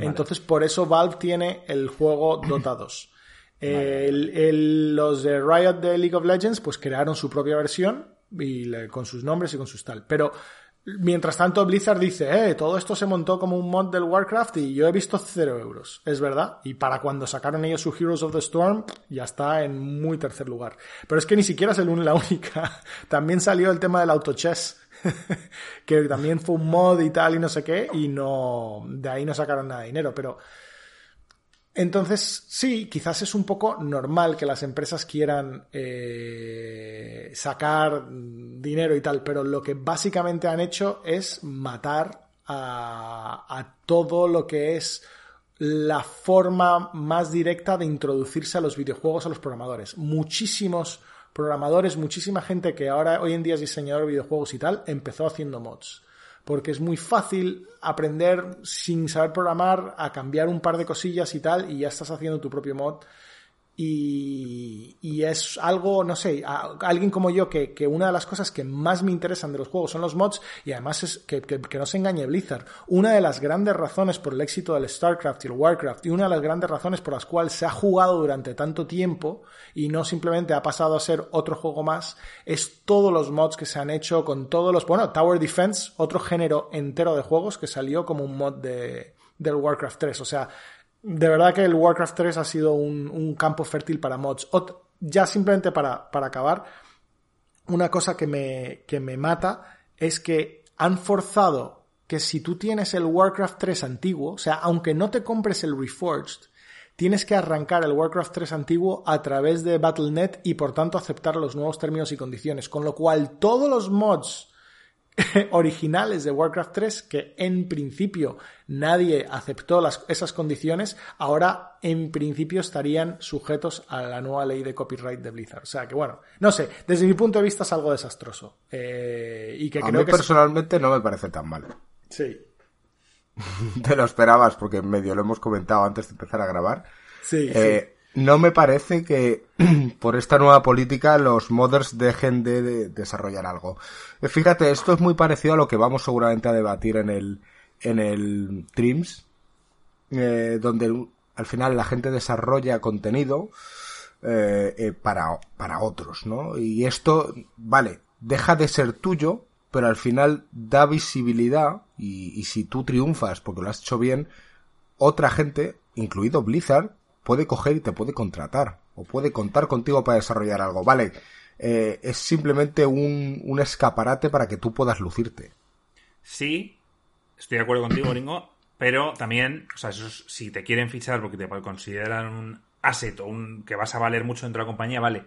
Entonces, por eso Valve tiene el juego Dota 2. El- el- los de Riot de League of Legends, pues crearon su propia versión y le- con sus nombres y con sus tal. Pero mientras tanto Blizzard dice, eh, todo esto se montó como un mod del Warcraft y yo he visto cero euros. Es verdad. Y para cuando sacaron ellos su Heroes of the Storm, ya está en muy tercer lugar. Pero es que ni siquiera es el la única. También salió el tema del autochess. que también fue un mod y tal y no sé qué, y no, de ahí no sacaron nada de dinero, pero entonces, sí, quizás es un poco normal que las empresas quieran eh, sacar dinero y tal, pero lo que básicamente han hecho es matar a, a todo lo que es la forma más directa de introducirse a los videojuegos a los programadores. Muchísimos programadores, muchísima gente que ahora hoy en día es diseñador de videojuegos y tal, empezó haciendo mods porque es muy fácil aprender sin saber programar a cambiar un par de cosillas y tal y ya estás haciendo tu propio mod y, y es algo, no sé, alguien como yo que, que, una de las cosas que más me interesan de los juegos son los mods y además es que, que, que, no se engañe Blizzard. Una de las grandes razones por el éxito del StarCraft y el WarCraft y una de las grandes razones por las cuales se ha jugado durante tanto tiempo y no simplemente ha pasado a ser otro juego más es todos los mods que se han hecho con todos los, bueno, Tower Defense, otro género entero de juegos que salió como un mod de, del Warcraft 3. O sea, de verdad que el Warcraft 3 ha sido un, un campo fértil para mods. Ya simplemente para, para acabar, una cosa que me, que me mata es que han forzado que si tú tienes el Warcraft 3 antiguo, o sea, aunque no te compres el Reforged, tienes que arrancar el Warcraft 3 antiguo a través de Battle.net y por tanto aceptar los nuevos términos y condiciones. Con lo cual, todos los mods originales de Warcraft 3 que en principio nadie aceptó las, esas condiciones, ahora en principio estarían sujetos a la nueva ley de copyright de Blizzard. O sea que bueno, no sé, desde mi punto de vista es algo desastroso. Eh, y que a creo mí que personalmente no me parece tan mal. Sí. Te lo esperabas porque medio lo hemos comentado antes de empezar a grabar. Sí, eh, sí. No me parece que por esta nueva política los modders dejen de, de, desarrollar algo. Fíjate, esto es muy parecido a lo que vamos seguramente a debatir en el, en el Trims, eh, donde al final la gente desarrolla contenido eh, para, para otros, ¿no? Y esto, vale, deja de ser tuyo, pero al final da visibilidad y si tú triunfas porque lo has hecho bien, otra gente, incluido Blizzard, puede coger y te puede contratar o puede contar contigo para desarrollar algo. Vale, eh, es simplemente un, un, escaparate para que tú puedas lucirte. Sí, estoy de acuerdo contigo, Ringo, pero también, o sea, eso es, si te quieren fichar porque te consideran un asset o un que vas a valer mucho dentro de la compañía, vale.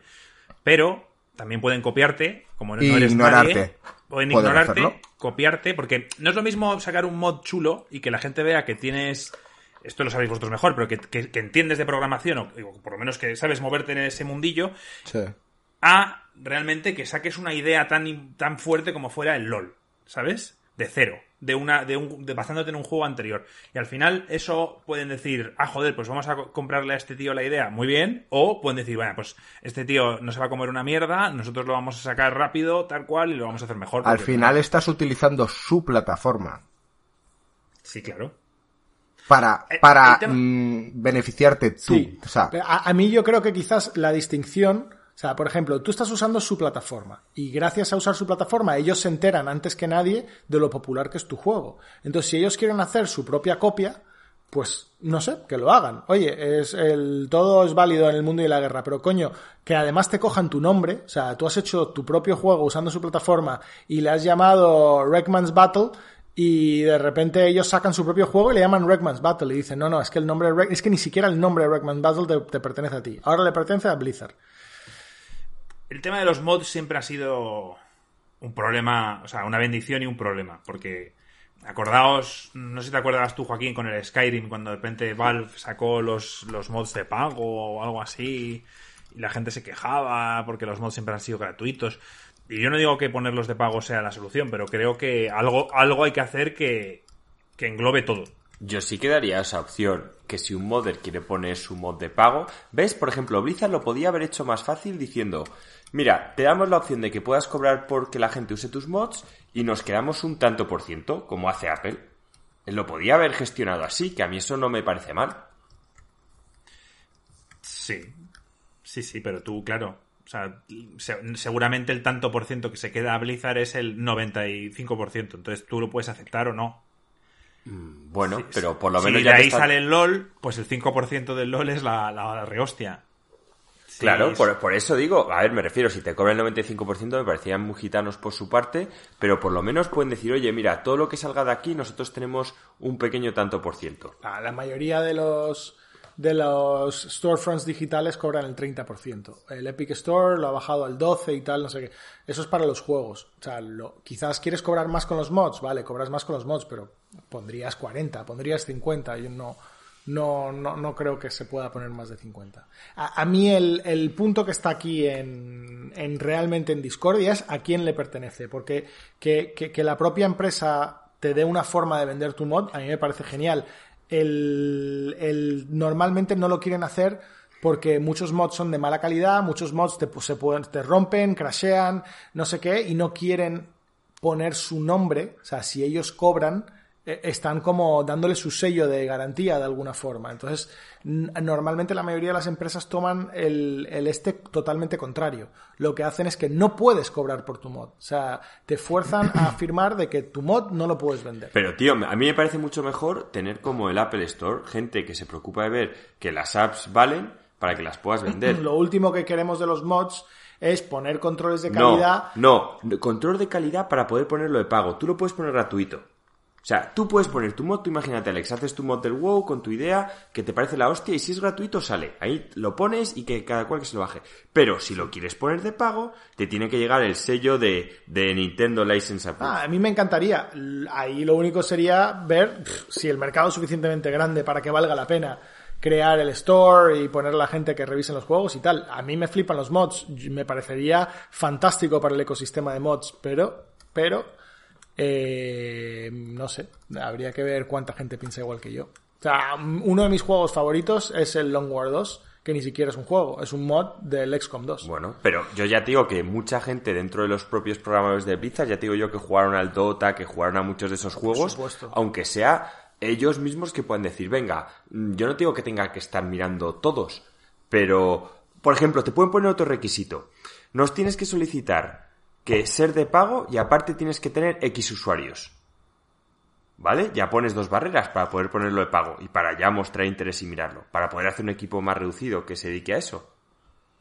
Pero también pueden copiarte, como no y eres ignorarte. nadie, pueden ignorarte, hacerlo. copiarte, porque no es lo mismo sacar un mod chulo y que la gente vea que tienes esto lo sabéis vosotros mejor, pero que, que, que entiendes de programación, o, o, por lo menos que sabes moverte en ese mundillo, sí. a realmente que saques una idea tan, tan fuerte como fuera el LOL, ¿sabes? De cero, de una, de un, de basándote en un juego anterior. Y al final, eso pueden decir, ah, joder, pues vamos a comprarle a este tío la idea, muy bien, o pueden decir, bueno, pues este tío no se va a comer una mierda, nosotros lo vamos a sacar rápido, tal cual, y lo vamos a hacer mejor. Al final estás utilizando su plataforma. Sí, claro para, para mmm, beneficiarte tú. Sí. O sea, a, a, mí yo creo que quizás la distinción, o sea, por ejemplo, tú estás usando su plataforma y gracias a usar su plataforma ellos se enteran antes que nadie de lo popular que es tu juego. Entonces, si ellos quieren hacer su propia copia, pues no sé, que lo hagan. Oye, es el todo es válido en el mundo y la guerra, pero coño, que además te cojan tu nombre, o sea, tú has hecho tu propio juego usando su plataforma y le has llamado Wreckman's Battle y de repente ellos sacan su propio juego y le llaman Wreckman's Battle y dicen, no, no, es que el nombre de es que ni siquiera el nombre de Wreckman's Battle te, te, pertenece a ti, ahora le pertenece a Blizzard. El tema de los mods siempre ha sido un problema, o sea, una bendición y un problema, porque acordaos, no sé si te acuerdas tú, Joaquín, con el Skyrim, cuando de repente Valve sacó los, los mods de pago o algo así, y la gente se quejaba porque los mods siempre han sido gratuitos. Y yo no digo que ponerlos de pago sea la solución, pero creo que algo, algo hay que hacer que, que englobe todo. Yo sí que daría esa opción, que si un modder quiere poner su mod de pago, ¿ves? Por ejemplo, Blizzard lo podía haber hecho más fácil diciendo, mira, te damos la opción de que puedas cobrar porque la gente use tus mods y nos quedamos un tanto por ciento, como hace Apple. Lo podía haber gestionado así, que a mí eso no me parece mal. Sí, sí, sí, pero tú, claro, sea, se- seguramente el tanto por ciento que se queda a Blizzard es el 95%. Entonces tú lo puedes aceptar o no. Bueno, pero por lo si menos de ya te ahí está- sale el LOL, pues el 5% del LOL es la, la rehostia. Sí, Claro, es- por, por eso digo, a ver, me refiero, si te cobran el 95% me parecían muy gitanos por su parte, pero por lo menos pueden decir, oye, mira, todo lo que salga de aquí nosotros tenemos un pequeño tanto por ciento. La, la mayoría de los de los storefronts digitales cobran el 30%. El Epic Store lo ha bajado al 12 y tal, no sé qué. Eso es para los juegos. O sea, lo- quizás quieres cobrar más con los mods, vale, cobras más con los mods, pero pondrías 40, pondrías 50. Yo no, no, no, no creo que se pueda poner más de 50. A, a mí el, el punto que está aquí en, en realmente en Discordia es a quién le pertenece, porque que, que- que la propia empresa te dé una forma de vender tu mod, a mí me parece genial. El, el- normalmente no lo quieren hacer porque muchos mods son de mala calidad, muchos mods te, se pueden, te rompen, crashean, no sé qué, y no quieren poner su nombre, o sea, si ellos cobran, están como dándole su sello de garantía de alguna forma. Entonces, normalmente la mayoría de las empresas toman el, el este totalmente contrario. Lo que hacen es que no puedes cobrar por tu mod. O sea, te fuerzan a afirmar de que tu mod no lo puedes vender. Pero, tío, a mí me parece mucho mejor tener como el Apple Store gente que se preocupa de ver que las apps valen para que las puedas vender. Lo último que queremos de los mods es poner controles de No, calidad. no, control de calidad para poder ponerlo de pago. Tú lo puedes poner gratuito. O sea, tú puedes poner tu mod, tú imagínate, Alex, haces tu mod del WoW con tu idea que te parece la hostia y si es gratuito sale. Ahí lo pones y que cada cual que se lo baje. Pero si lo quieres poner de pago, te tiene que llegar el sello de, de Nintendo License Approved. Ah, a mí me encantaría. Ahí lo único sería ver si el mercado es suficientemente grande para que valga la pena crear el store y poner a la gente que revisen los juegos y tal. A mí me flipan los mods. Me parecería fantástico para el ecosistema de mods, pero, pero, eh, no sé. Habría que ver cuánta gente piensa igual que yo. O sea, uno de mis juegos favoritos es el Long War 2, que ni siquiera es un juego, es un mod del XCOM 2. Bueno, pero yo ya te digo que mucha gente dentro de los propios programadores de Blizzard, ya te digo yo que jugaron al Dota, que jugaron a muchos de esos juegos, aunque sea ellos mismos que puedan decir, venga, mm, yo no te digo que tenga que estar mirando todos, pero, por ejemplo, te pueden poner otro requisito. Nos tienes que solicitar que ser de pago y aparte tienes que tener X usuarios. ¿Vale? Ya pones dos barreras para poder ponerlo de pago y para ya mostrar interés y mirarlo, para poder hacer un equipo más reducido que se dedique a eso.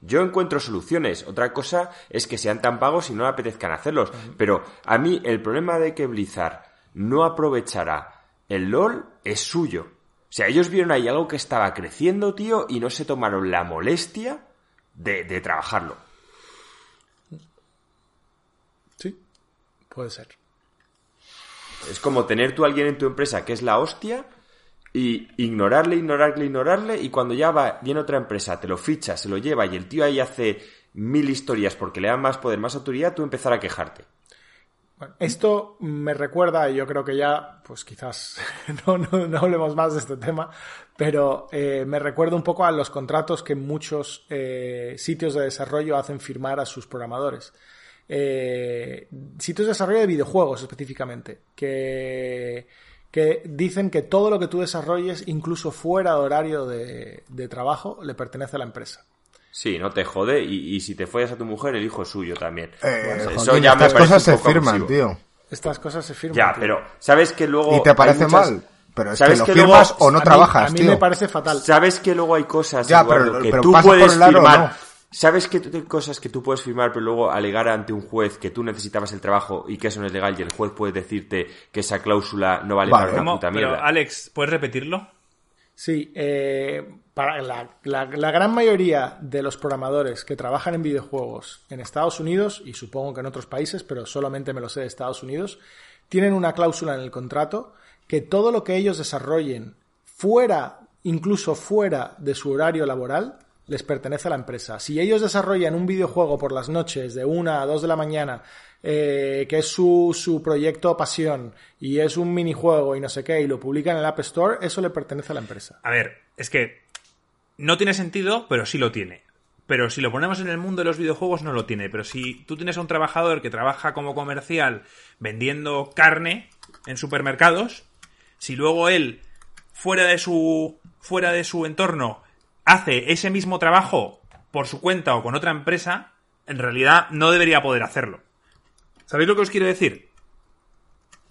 Yo encuentro soluciones. Otra cosa es que sean tan pagos y no le apetezcan hacerlos. Pero a mí el problema de que Blizzard no aprovechara el LOL es suyo. O sea, ellos vieron ahí algo que estaba creciendo, tío, y no se tomaron la molestia de, de trabajarlo. Sí, puede ser. Es como tener tú a alguien en tu empresa que es la hostia y ignorarle, ignorarle, ignorarle y cuando ya va, viene otra empresa, te lo ficha, se lo lleva y el tío ahí hace mil historias porque le da más poder, más autoridad, tú empezar a quejarte. Bueno, esto me recuerda, y yo creo que ya, pues quizás no, no, no hablemos más de este tema, pero eh, me recuerda un poco a los contratos que muchos eh, sitios de desarrollo hacen firmar a sus programadores. Eh, sitios de desarrollo de videojuegos específicamente, que, que dicen que todo lo que tú desarrolles, incluso fuera de horario de, de trabajo, le pertenece a la empresa. Sí, no te jode y, y si te follas a tu mujer, el hijo es suyo también. Eh, Eso Joaquín, ya me estas parece cosas se firman, abusivo. tío. Estas cosas se firman. Ya, tío. pero ¿sabes que luego... ¿Y te parece muchas- mal? Pero es que ¿Sabes lo que luego- firmas o no a mí- trabajas, A mí tío. me parece fatal. ¿Sabes que luego hay cosas, Ya, Eduardo, pero- que pero tú puedes firmar? ¿no? ¿Sabes que tú- hay cosas que tú puedes firmar, pero luego alegar ante un juez que tú necesitabas el trabajo y que eso no es legal y el juez puede decirte que esa cláusula no vale, Vale. para una ¿Cómo? puta Pero, mierda? Alex, ¿puedes repetirlo? Sí, eh, para la, la- la gran mayoría de los programadores que trabajan en videojuegos en Estados Unidos, y supongo que en otros países, pero solamente me lo sé de Estados Unidos, tienen una cláusula en el contrato que todo lo que ellos desarrollen fuera, incluso fuera de su horario laboral, les pertenece a la empresa. Si ellos desarrollan un videojuego por las noches de una a dos de la mañana, eh, que es su, su proyecto pasión y es un minijuego y no sé qué, y lo publican en el App Store, eso le pertenece a la empresa. A ver, es que no tiene sentido, pero sí lo tiene. Pero si lo ponemos en el mundo de los videojuegos, no lo tiene. Pero si tú tienes a un trabajador que trabaja como comercial vendiendo carne en supermercados, si luego él, fuera de su, fuera de su entorno, hace ese mismo trabajo por su cuenta o con otra empresa, en realidad no debería poder hacerlo. ¿Sabéis lo que os quiero decir?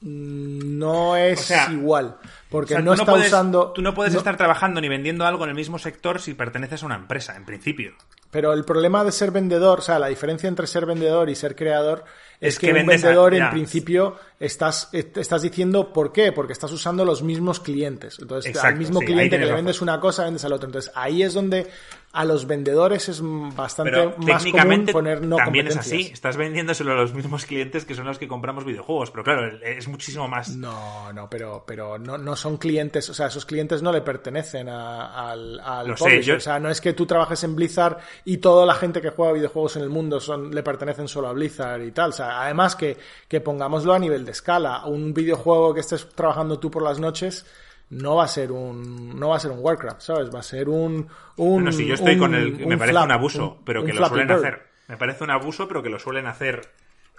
No es O sea, igual, porque O sea, no está puedes- usando... Tú no puedes no- estar trabajando ni vendiendo algo en el mismo sector si perteneces a una empresa, en principio. Pero el problema de ser vendedor, o sea, la diferencia entre ser vendedor y ser creador es, Es que, que un a- vendedor en principio estás, est- estás diciendo por qué, porque estás usando los mismos clientes. Entonces, Exacto, al mismo sí, cliente que le vendes una cosa, vendes al otro. Entonces, ahí es donde a los vendedores es bastante Pero más común poner no también es así. Estás vendiéndoselo a los mismos clientes que son los que compramos videojuegos. Pero claro, es muchísimo más. No, no, pero, pero no, no son clientes, o sea, esos clientes no le pertenecen a- al, al sé, yo- O sea, no es que tú trabajes en Blizzard y toda la gente que juega videojuegos en el mundo son, le pertenecen solo a Blizzard y tal. O sea, además que, que pongámoslo a nivel de escala, un videojuego que estés trabajando tú por las noches no va a ser un no va a ser un Warcraft, ¿sabes? Va a ser un un Bueno, si yo estoy un- con el. Me parece flap, un abuso, un- pero que lo suelen Bird. hacer. Me parece un abuso, pero que lo suelen hacer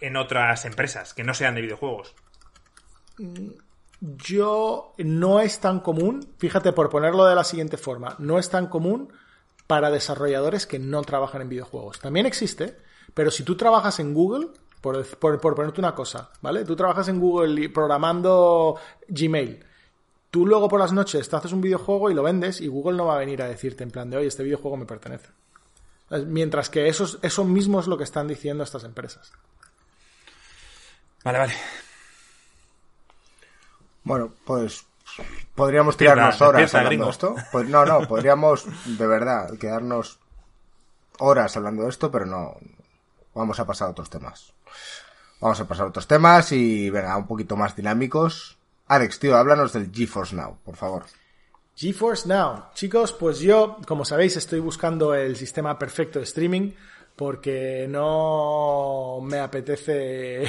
en otras empresas que no sean de videojuegos. Yo no es tan común, fíjate, por ponerlo de la siguiente forma, no es tan común para desarrolladores que no trabajan en videojuegos. También existe, pero si tú trabajas en Google, por, por, por ponerte una cosa, ¿vale? Tú trabajas en Google programando Gmail. Tú luego por las noches te haces un videojuego y lo vendes y Google no va a venir a decirte en plan de, oye, este videojuego me pertenece. Mientras que eso, es- eso mismo es lo que están diciendo estas empresas. Vale, vale. Bueno, pues podríamos Despierta, tirarnos horas despierta, hablando gringo. de esto. Pues no, no, podríamos de verdad quedarnos horas hablando de esto, pero no. Vamos a pasar a otros temas. Vamos a pasar a otros temas y venga, un poquito más dinámicos. Alex, tío, háblanos del GeForce Now, por favor. GeForce Now. Chicos, pues yo, como sabéis, estoy buscando el sistema perfecto de streaming porque no me apetece.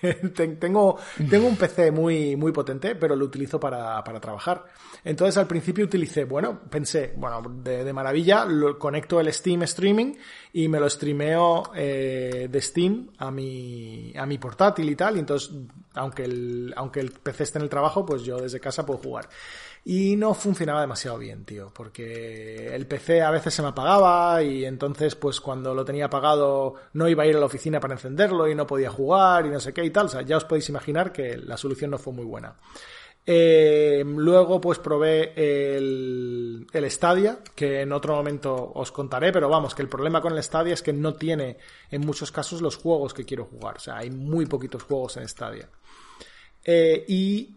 Ten- tengo, tengo un PC muy, muy potente, pero lo utilizo para, para trabajar. Entonces al principio utilicé, bueno, pensé, bueno, de, de maravilla, lo, conecto el Steam Streaming y me lo streameo eh, de Steam a mi, a mi portátil y tal. Y entonces, aunque el, aunque el PC esté en el trabajo, pues yo desde casa puedo jugar. Y no funcionaba demasiado bien, tío, porque el PC a veces se me apagaba y entonces pues cuando lo tenía apagado no iba a ir a la oficina para encenderlo y no podía jugar y no sé qué y tal. O sea, ya os podéis imaginar que la solución no fue muy buena. Eh, luego pues probé el, el Stadia, que en otro momento os contaré, pero vamos, que el problema con el Stadia es que no tiene en muchos casos los juegos que quiero jugar. O sea, hay muy poquitos juegos en Stadia. Eh, y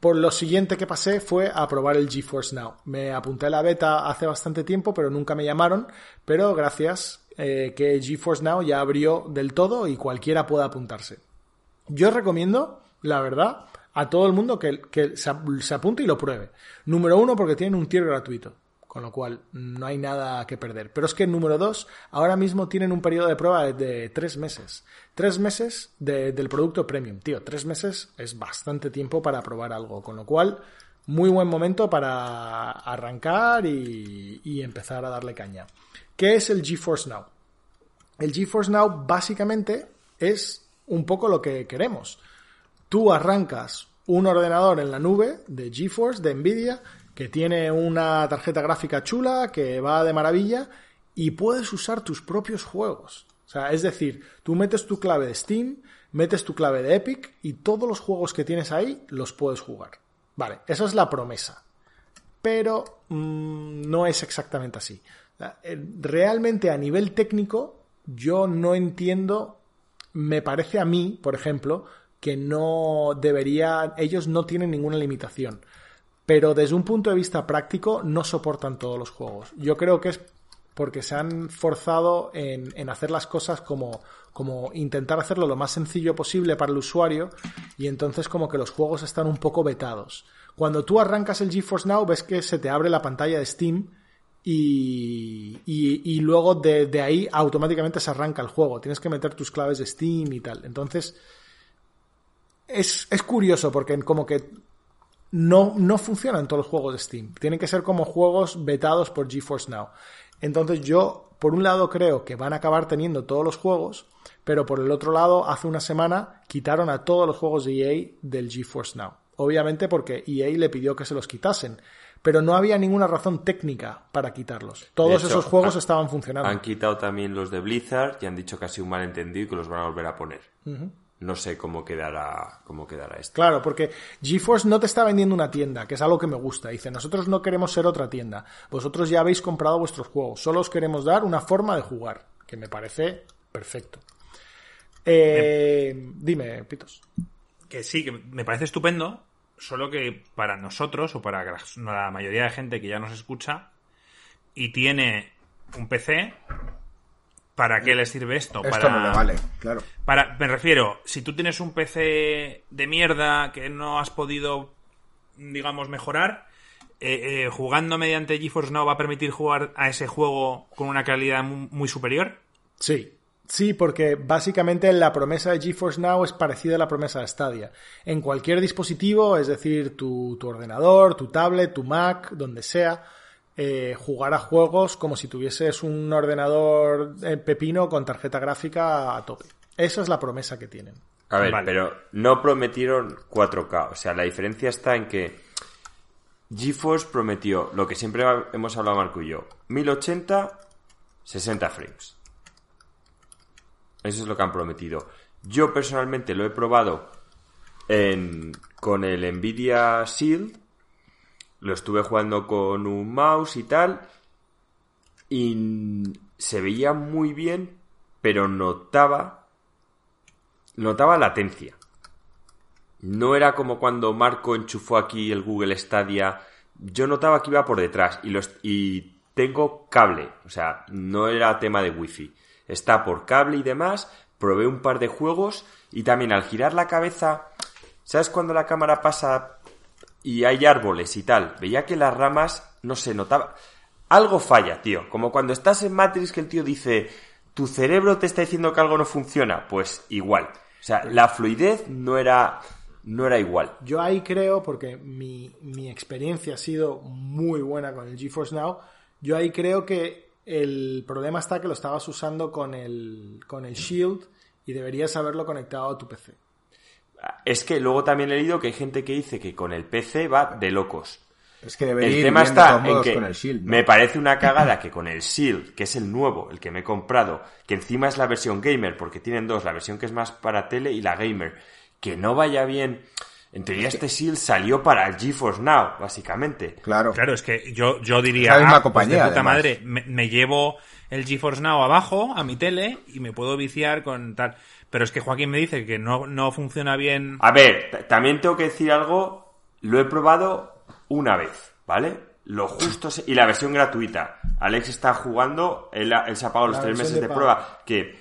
por lo siguiente que pasé fue a probar el GeForce Now. Me apunté a la beta hace bastante tiempo, pero nunca me llamaron. Pero gracias eh, que GeForce Now ya abrió del todo y cualquiera pueda apuntarse. Yo recomiendo, la verdad, a todo el mundo que, que se, se apunte y lo pruebe. Número uno, porque tienen un tier gratuito. Con lo cual, no hay nada que perder. Pero es que número dos, ahora mismo tienen un periodo de prueba de, tres meses. Tres meses de- del producto premium. Tío, tres meses es bastante tiempo para probar algo. Con lo cual, muy buen momento para arrancar y, y empezar a darle caña. ¿Qué es el GeForce Now? El GeForce Now básicamente es un poco lo que queremos. Tú arrancas un ordenador en la nube de GeForce, de Nvidia, que tiene una tarjeta gráfica chula, que va de maravilla, y puedes usar tus propios juegos. O sea, es decir, tú metes tu clave de Steam, metes tu clave de Epic, y todos los juegos que tienes ahí los puedes jugar. Vale, esa es la promesa pero mm, no es exactamente así. Eh, Realmente a nivel técnico yo no entiendo, me parece a mí, por ejemplo, que no debería, ellos no tienen ninguna limitación, pero desde un punto de vista práctico no soportan todos los juegos. Yo creo que es porque se han forzado en, en hacer las cosas como, como intentar hacerlo lo más sencillo posible para el usuario y entonces como que los juegos están un poco vetados. Cuando tú arrancas el GeForce Now ves que se te abre la pantalla de Steam y, y, luego de, de ahí automáticamente se arranca el juego. Tienes que meter tus claves de Steam y tal. Entonces es, es curioso porque como que no, no funcionan todos los juegos de Steam. Tienen que ser como juegos vetados por GeForce Now. Entonces yo, por un lado, creo que van a acabar teniendo todos los juegos, pero por el otro lado, hace una semana quitaron a todos los juegos de EA del GeForce Now. Obviamente porque EA le pidió que se los quitasen. pero no había ninguna razón técnica para quitarlos. Todos hecho, esos juegos han- estaban funcionando. Han quitado también los de Blizzard y han dicho sido un malentendido y que los van a volver a poner. No sé cómo quedará, cómo quedará esto. Claro, porque GeForce no te está vendiendo una tienda, que es algo que me gusta. Dice, nosotros no queremos ser otra tienda. Vosotros ya habéis comprado vuestros juegos. Solo os queremos dar una forma de jugar, que me parece perfecto. Eh, dime, Pitos. Que sí, que me parece estupendo, solo que para nosotros o para la la mayoría de gente que ya nos escucha y tiene un PC, ¿para qué le sirve esto? Esto para... no le vale, claro. Para, me refiero, si tú tienes un PC de mierda que no has podido, digamos, mejorar, eh, eh, jugando mediante GeForce Now va a permitir jugar a ese juego con una calidad mu- muy superior. Sí. Sí, porque básicamente la promesa de GeForce Now es parecida a la promesa de Stadia. En cualquier dispositivo, es decir, tu, tu ordenador, tu tablet, tu Mac, donde sea, eh, jugar a juegos como si tuvieses un ordenador eh, pepino con tarjeta gráfica a tope. Esa es la promesa que tienen. A ver, Vale. pero no prometieron 4K. O sea, la diferencia está en que GeForce prometió lo que siempre hemos hablado Marco y yo. 1080, 60 frames. Eso es lo que han prometido. Yo personalmente lo he probado en- con el Nvidia Shield. Lo estuve jugando con un mouse y tal. Y se veía muy bien, pero notaba notaba latencia. No era como cuando Marco enchufó aquí el Google Stadia. Yo notaba que iba por detrás y, los, y tengo cable. O sea, no era tema de wifi. Está por cable y demás. Probé un par de juegos y también al girar la cabeza, ¿sabes cuando la cámara pasa y hay árboles y tal? Veía que las ramas no se notaba. Algo falla, tío. Como cuando estás en Matrix que el tío dice, tu cerebro te está diciendo que algo no funciona. Pues igual. O sea, la fluidez no era, no era igual. Yo ahí creo, porque mi, mi experiencia ha sido muy buena con el GeForce Now, yo ahí creo que el problema está que lo estabas usando con el, con el Shield y deberías haberlo conectado a tu PC. Es que luego también he leído que hay gente que dice que con el PC va de locos. Es que debería El ir tema está en que con el Shield. ¿no? me parece una cagada que con el Shield, que es el nuevo, el que me he comprado, que encima es la versión gamer, porque tienen dos, la versión que es más para tele y la gamer, que no vaya bien. En teoría este Shield salió para el GeForce Now, básicamente. Claro. Claro, es que yo, yo diría, Es la misma ah, pues compañía, de puta además. madre, me, me llevo el GeForce Now abajo a mi tele y me puedo viciar con tal. Pero es que Joaquín me dice que no, no funciona bien. A ver, también tengo que decir algo, lo he probado una vez, ¿vale? Lo justo se- y la versión gratuita. Alex está jugando, él, se ha pagado los La tres meses de prueba, que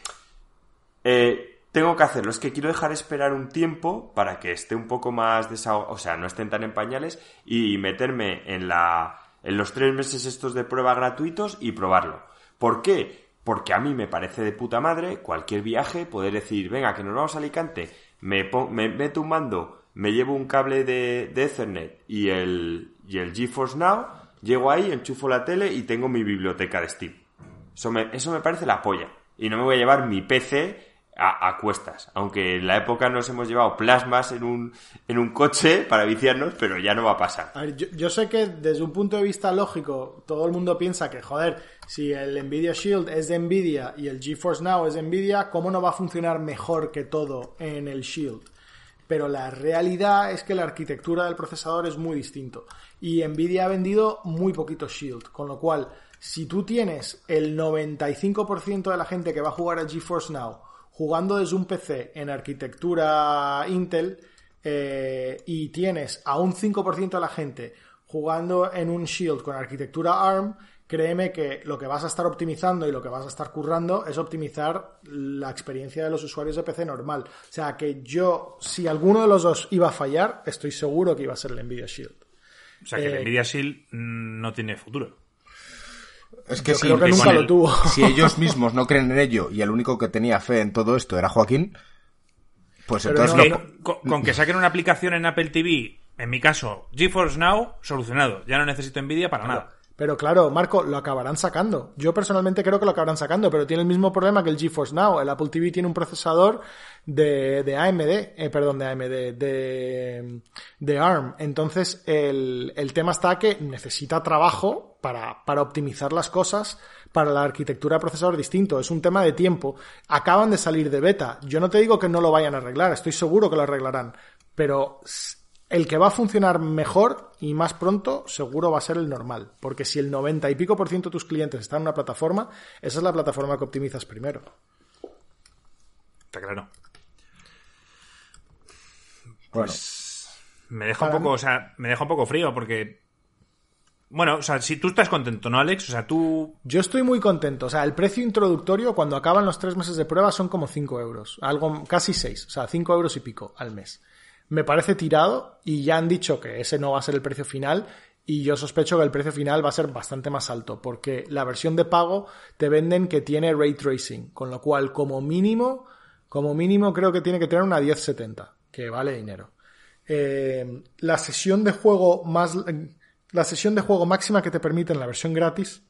eh, tengo que hacerlo. Es que quiero dejar esperar un tiempo para que esté un poco más desahogado, o sea, no estén tan en pañales y meterme en la en los tres meses estos de prueba gratuitos y probarlo. ¿Por qué? Porque a mí me parece de puta madre cualquier viaje poder decir, venga, que nos vamos a Alicante, me, me meto un mando, me llevo un cable de, de Ethernet y el, y el GeForce Now, llego ahí, enchufo la tele y tengo mi biblioteca de Steam. Eso me, eso me parece la polla. Y no me voy a llevar mi PC a, a cuestas. Aunque en la época nos hemos llevado plasmas en un, en un coche para viciarnos, pero ya no va a pasar. A ver, yo, sé que desde un punto de vista lógico, todo el mundo piensa que, joder, si el Nvidia Shield es de Nvidia y el GeForce Now es de Nvidia, ¿cómo no va a funcionar mejor que todo en el Shield? Pero la realidad es que la arquitectura del procesador es muy distinto. Y Nvidia ha vendido muy poquito Shield, con lo cual, si tú tienes el 95% de la gente que va a jugar a GeForce Now jugando desde un PC en arquitectura Intel, eh, y tienes a un 5% de la gente jugando en un Shield con arquitectura ARM, créeme que lo que vas a estar optimizando y lo que vas a estar currando es optimizar la experiencia de los usuarios de PC normal. O sea que yo, si alguno de los dos iba a fallar, estoy seguro que iba a ser el Nvidia Shield. O sea que el Eh, Nvidia Shield mm, no tiene futuro. Es que Yo sí, creo que si- nunca lo tuvo. Si ellos mismos no creen en ello y el único que tenía fe en todo esto era Joaquín, pues Pero entonces no- lo- con, con que saquen una aplicación en Apple TV, en mi caso, GeForce Now, solucionado. Ya no necesito Nvidia para nada. Pero claro, Marco, lo acabarán sacando. Yo personalmente creo que lo acabarán sacando, pero tiene el mismo problema que el GeForce Now. El Apple TV tiene un procesador de, de AMD, eh, perdón, de AMD, de, de ARM. Entonces, el, el tema está que necesita trabajo para, para optimizar las cosas para la arquitectura de procesador distinto. Es un tema de tiempo. Acaban de salir de beta. Yo no te digo que no lo vayan a arreglar, estoy seguro que lo arreglarán. Pero el que va a funcionar mejor y más pronto seguro va a ser el normal. Porque si el 90 y pico por ciento de tus clientes están en una plataforma, esa es la plataforma que optimizas primero. Está claro. Bueno, Pues me deja un poco, mí- o sea, me deja un poco frío porque. Bueno, o sea, si tú estás contento, ¿no, Alex? O sea, tú. Yo estoy muy contento. O sea, el precio introductorio cuando acaban los tres meses de prueba son como 5 euros. Algo, casi 6. O sea, 5 euros y pico al mes. Me parece tirado y ya han dicho que ese no va a ser el precio final y yo sospecho que el precio final va a ser bastante más alto porque la versión de pago te venden que tiene ray tracing, con lo cual como mínimo, como mínimo creo que tiene que tener una 1070, que vale dinero. Eh, la sesión de juego más la sesión de juego máxima que te permite en la versión gratis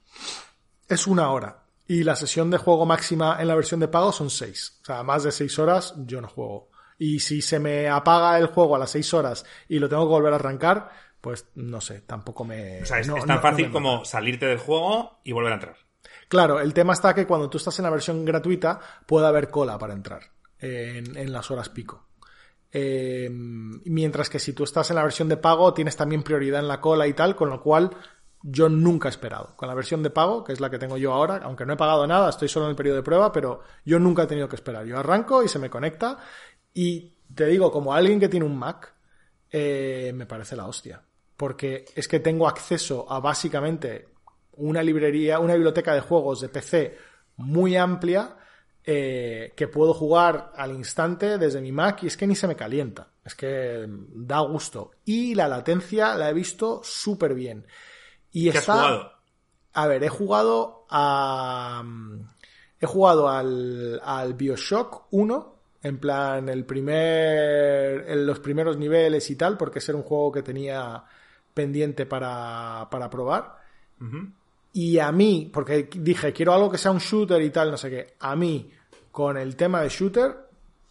es una hora. Y la sesión de juego máxima en la versión de pago son seis. O sea, más de seis horas yo no juego. Y si se me apaga el juego a las seis horas y lo tengo que volver a arrancar, pues no sé, tampoco me... O sea, es, no- es no- tan no fácil como salirte del juego y volver a entrar. Claro, el tema está que cuando tú estás en la versión gratuita puede haber cola para entrar en, en las horas pico. Eh, mientras que si tú estás en la versión de pago tienes también prioridad en la cola y tal, con lo cual yo nunca he esperado. Con la versión de pago, que es la que tengo yo ahora, aunque no he pagado nada, estoy solo en el periodo de prueba, pero yo nunca he tenido que esperar. Yo arranco y se me conecta y te digo, como alguien que tiene un Mac, eh, me parece la hostia. Porque es que tengo acceso a básicamente una librería, una biblioteca de juegos de PC muy amplia eh, que puedo jugar al instante desde mi Mac y es que ni se me calienta. Es que da gusto. Y la latencia la he visto súper bien. Y ¿Qué has está, jugado? a ver, he jugado a. He jugado al, al Bioshock 1, en plan, el primer. En los primeros niveles y tal, porque ese era un juego que tenía pendiente para, para probar. Y a mí, porque dije, quiero algo que sea un shooter y tal, no sé qué. A mí, con el tema de shooter,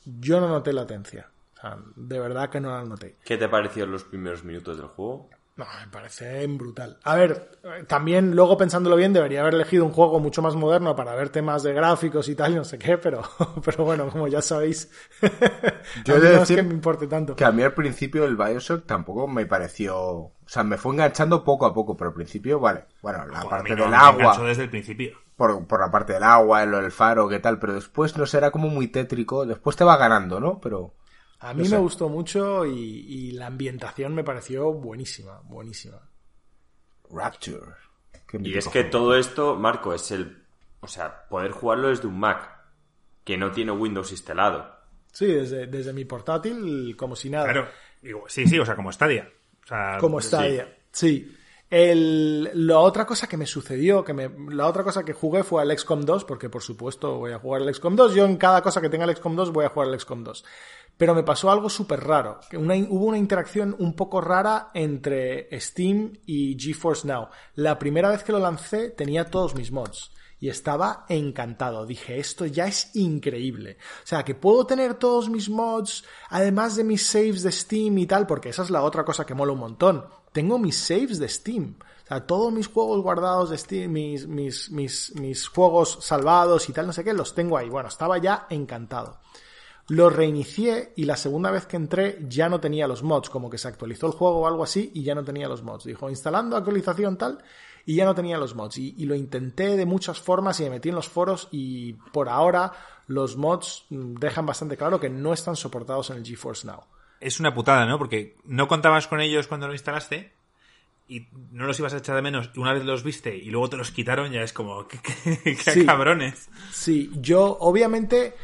yo no noté latencia. O sea, de verdad que no la noté. ¿Qué te parecieron los primeros minutos del juego? No, me parece brutal. A ver, también luego pensándolo bien, debería haber elegido un juego mucho más moderno para ver temas de gráficos y tal, y no sé qué, pero, pero bueno, como ya sabéis, Yo a he mí de no decir es que me importe tanto. que a mí al principio el Bioshock tampoco me pareció... O sea, me fue enganchando poco a poco, pero al principio, vale. Bueno, la Joder, parte mí no, del me agua... enganchó desde el principio. por, por la parte del agua, lo del faro, qué tal, pero después no será como muy tétrico, después te va ganando, ¿no? Pero A mí me gustó mucho y, y la ambientación me pareció buenísima, buenísima. Rapture. qué Y es que todo esto, Marco, es el... O sea, poder jugarlo desde un Mac, que no tiene Windows instalado. Sí, desde, desde mi portátil, como si nada. Claro. Digo, sí, sí, o sea, como Stadia. O sea, Como sí. ella. Sí. El, la otra cosa que me sucedió, que me, la otra cosa que jugué fue al XCOM 2, porque por supuesto voy a jugar al XCOM 2. Yo en cada cosa que tenga el XCOM 2 voy a jugar al XCOM 2. Pero me pasó algo súper raro. una- hubo una interacción un poco rara entre Steam y GeForce Now. La primera vez que lo lancé tenía todos mis mods. Y estaba encantado. Dije, esto ya es increíble. O sea, que puedo tener todos mis mods, además de mis saves de Steam y tal, porque esa es la otra cosa que mola un montón. Tengo mis saves de Steam. O sea, todos mis juegos guardados de Steam, mis, mis, mis, mis juegos salvados y tal, no sé qué, los tengo ahí. Bueno, estaba ya encantado. Lo reinicié y la segunda vez que entré ya no tenía los mods, como que se actualizó el juego o algo así y ya no tenía los mods. Dijo, instalando actualización tal y ya no tenía los mods. Y, y lo intenté de muchas formas y me metí en los foros y por ahora los mods mm, dejan bastante claro que no están soportados en el GeForce Now. Es una putada, ¿no? Porque no contabas con ellos cuando lo instalaste y no los ibas a echar de menos y una vez los viste y luego te los quitaron, ya es como, qué, qué- qué Sí. cabrones. Sí, yo obviamente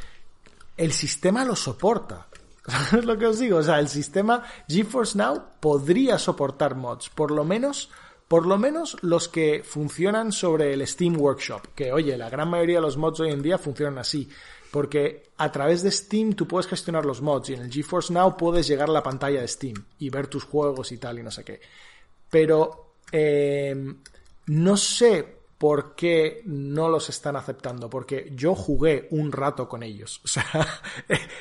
el sistema lo soporta. ¿Sabes lo que os digo? O sea, el sistema GeForce Now podría soportar mods, por lo menos por lo menos los que funcionan sobre el Steam Workshop, que oye, la gran mayoría de los mods hoy en día funcionan así, porque a través de Steam tú puedes gestionar los mods y en el GeForce Now puedes llegar a la pantalla de Steam y ver tus juegos y tal y no sé qué. Pero eh, no sé por qué no los están aceptando, porque yo jugué un rato con ellos. O sea,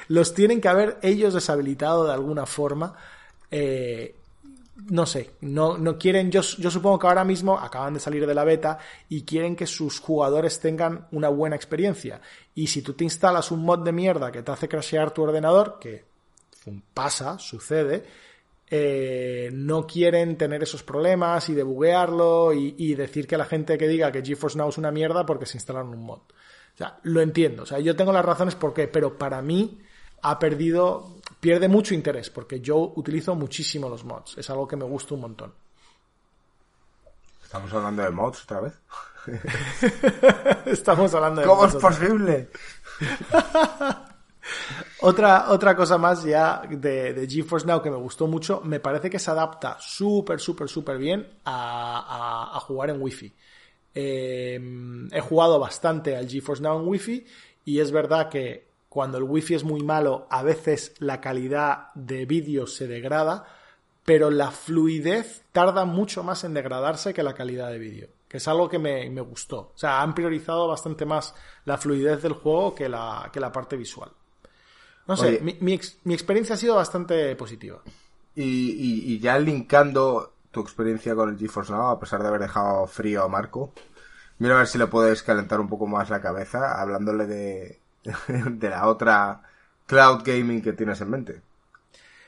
los tienen que haber ellos deshabilitado de alguna forma. Eh, no sé, no, no quieren, yo, yo supongo que ahora mismo acaban de salir de la beta y quieren que sus jugadores tengan una buena experiencia. Y si tú te instalas un mod de mierda que te hace crashear tu ordenador, que pasa, sucede, eh, no quieren tener esos problemas y debuguearlo y, y, decir que la gente que diga que GeForce Now es una mierda porque se instalaron un mod. O sea, lo entiendo. O sea, yo tengo las razones por qué, pero para mí ha perdido, pierde mucho interés porque yo utilizo muchísimo los mods. Es algo que me gusta un montón. ¿Estamos hablando de mods otra vez? Estamos hablando de ¿Cómo mods. es posible? Otra, otra cosa más ya de, de, GeForce Now que me gustó mucho, me parece que se adapta súper, súper, súper bien a, a, a, jugar en Wi-Fi. Eh, he jugado bastante al GeForce Now en Wi-Fi y es verdad que cuando el Wi-Fi es muy malo, a veces la calidad de vídeo se degrada, pero la fluidez tarda mucho más en degradarse que la calidad de vídeo, que es algo que me, me, gustó. O sea, han priorizado bastante más la fluidez del juego que la, que la parte visual. No sé, mi, mi, ex, mi, experiencia ha sido bastante positiva. Y, y, y, ya linkando tu experiencia con el GeForce Now, a pesar de haber dejado frío a Marco, mira a ver si le puedes calentar un poco más la cabeza hablándole de, de la otra cloud gaming que tienes en mente.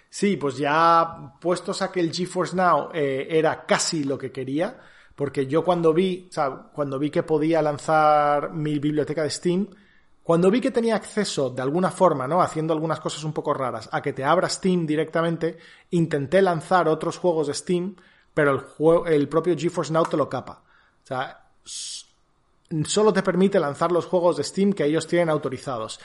Sí, pues ya puestos a que el GeForce Now eh, era casi lo que quería, porque yo cuando vi, o sea, cuando vi que podía lanzar mi biblioteca de Steam, cuando vi que tenía acceso de alguna forma, ¿no? Haciendo algunas cosas un poco raras, a que te abra Steam directamente, intenté lanzar otros juegos de Steam, pero el, juego, el propio GeForce Now te lo capa. O sea, solo te permite lanzar los juegos de Steam que ellos tienen autorizados.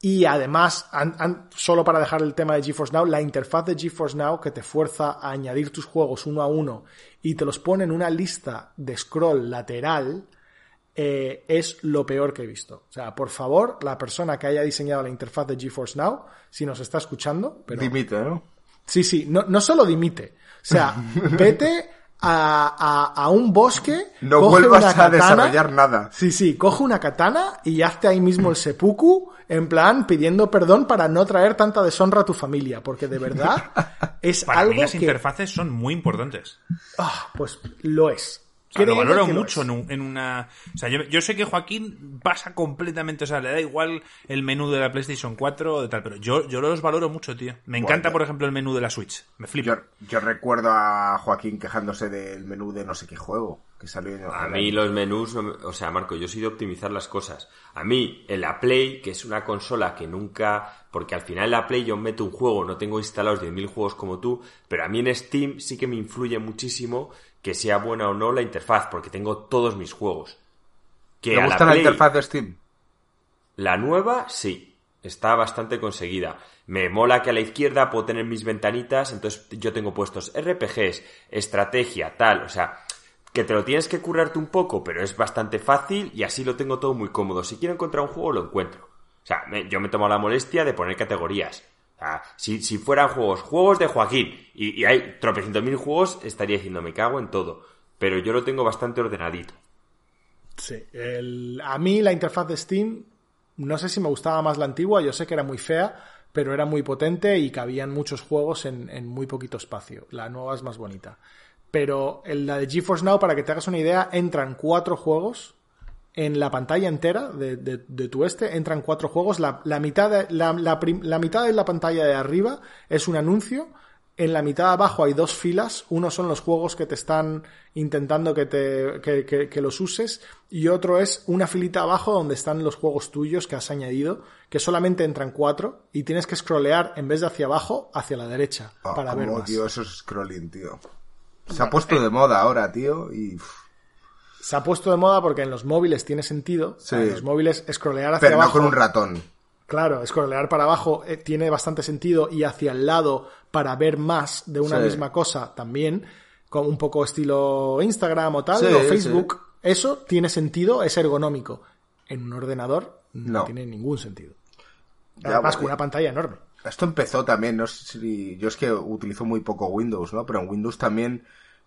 Y además, an, an, solo para dejar el tema de GeForce Now, la interfaz de GeForce Now que te fuerza a añadir tus juegos uno a uno y te los pone en una lista de scroll lateral, eh, es lo peor que he visto. O sea, por favor, la persona que haya diseñado la interfaz de GeForce Now, si nos está escuchando, pero... Dimite, ¿no? Sí, sí, no, no solo dimite. O sea, vete a, a, a, un bosque. No vuelvas a katana, desarrollar nada. Sí, sí, coge una katana y hazte ahí mismo el seppuku, en plan pidiendo perdón para no traer tanta deshonra a tu familia, porque de verdad es para algo mí las que... interfaces son muy importantes. Ah, pues lo es. O sea, lo valoro mucho en, un, en, una... O sea, yo, yo, sé que Joaquín pasa completamente, o sea, le da igual el menú de la PlayStation 4 o de tal, pero yo, yo los valoro mucho, tío. Me encanta, bueno, por ejemplo, el menú de la Switch. Me flipa. Yo, yo, recuerdo a Joaquín quejándose del menú de no sé qué juego que salió. En a mí los menús, no me... o sea, Marco, yo soy de optimizar las cosas. A mí, en la Play, que es una consola que nunca... Porque al final en la Play yo meto un juego, no tengo instalados 10.000 juegos como tú, pero a mí en Steam sí que me influye muchísimo que sea buena o no la interfaz, porque tengo todos mis juegos. Que ¿Te gusta la, Play, la, interfaz de Steam? La nueva, sí. Está bastante conseguida. Me mola que a la izquierda puedo tener mis ventanitas, entonces yo tengo puestos RPGs, estrategia, tal, o sea, que te lo tienes que currarte un poco, pero es bastante fácil y así lo tengo todo muy cómodo. Si quiero encontrar un juego, lo encuentro. O sea, me, yo me tomo la molestia de poner categorías. Sea, si, si fueran juegos, juegos de Joaquín, y, hay tropecientos mil juegos, estaría diciendo, me cago en todo. Pero yo lo tengo bastante ordenadito. Sí, a mí la interfaz de Steam, no sé si me gustaba más la antigua, yo sé que era muy fea, pero era muy potente y cabían muchos juegos en, en muy poquito espacio. La nueva es más bonita. Pero en la de GeForce Now, para que te hagas una idea, entran cuatro juegos en la pantalla entera de, de, de tu este entran cuatro juegos. La, la mitad de, la, la, la, mitad de la pantalla de arriba es un anuncio. En la mitad de abajo hay dos filas. Uno son los juegos que te están intentando que, te, que, que, que los uses. Y otro es una filita abajo donde están los juegos tuyos que has añadido. Que solamente entran cuatro. Y tienes que scrollear en vez de hacia abajo, hacia la derecha. Oh, para ver más. Tío, eso es scrolling, tío. Se ha puesto de moda ahora, tío. Y se ha puesto de moda porque en los móviles tiene sentido. Sí. En los móviles scrollear hacia Pero abajo. no con un ratón. Claro, scrollear para abajo eh, tiene bastante sentido y hacia el lado para ver más de una Sí. misma cosa también, con un poco estilo Instagram o tal, Sí, o Facebook. Eso tiene sentido, es ergonómico. En un ordenador no, No. tiene ningún sentido. Además, con una pantalla enorme. Esto empezó también, no sé si. Yo es que utilizo muy poco Windows, ¿no? Pero en Windows también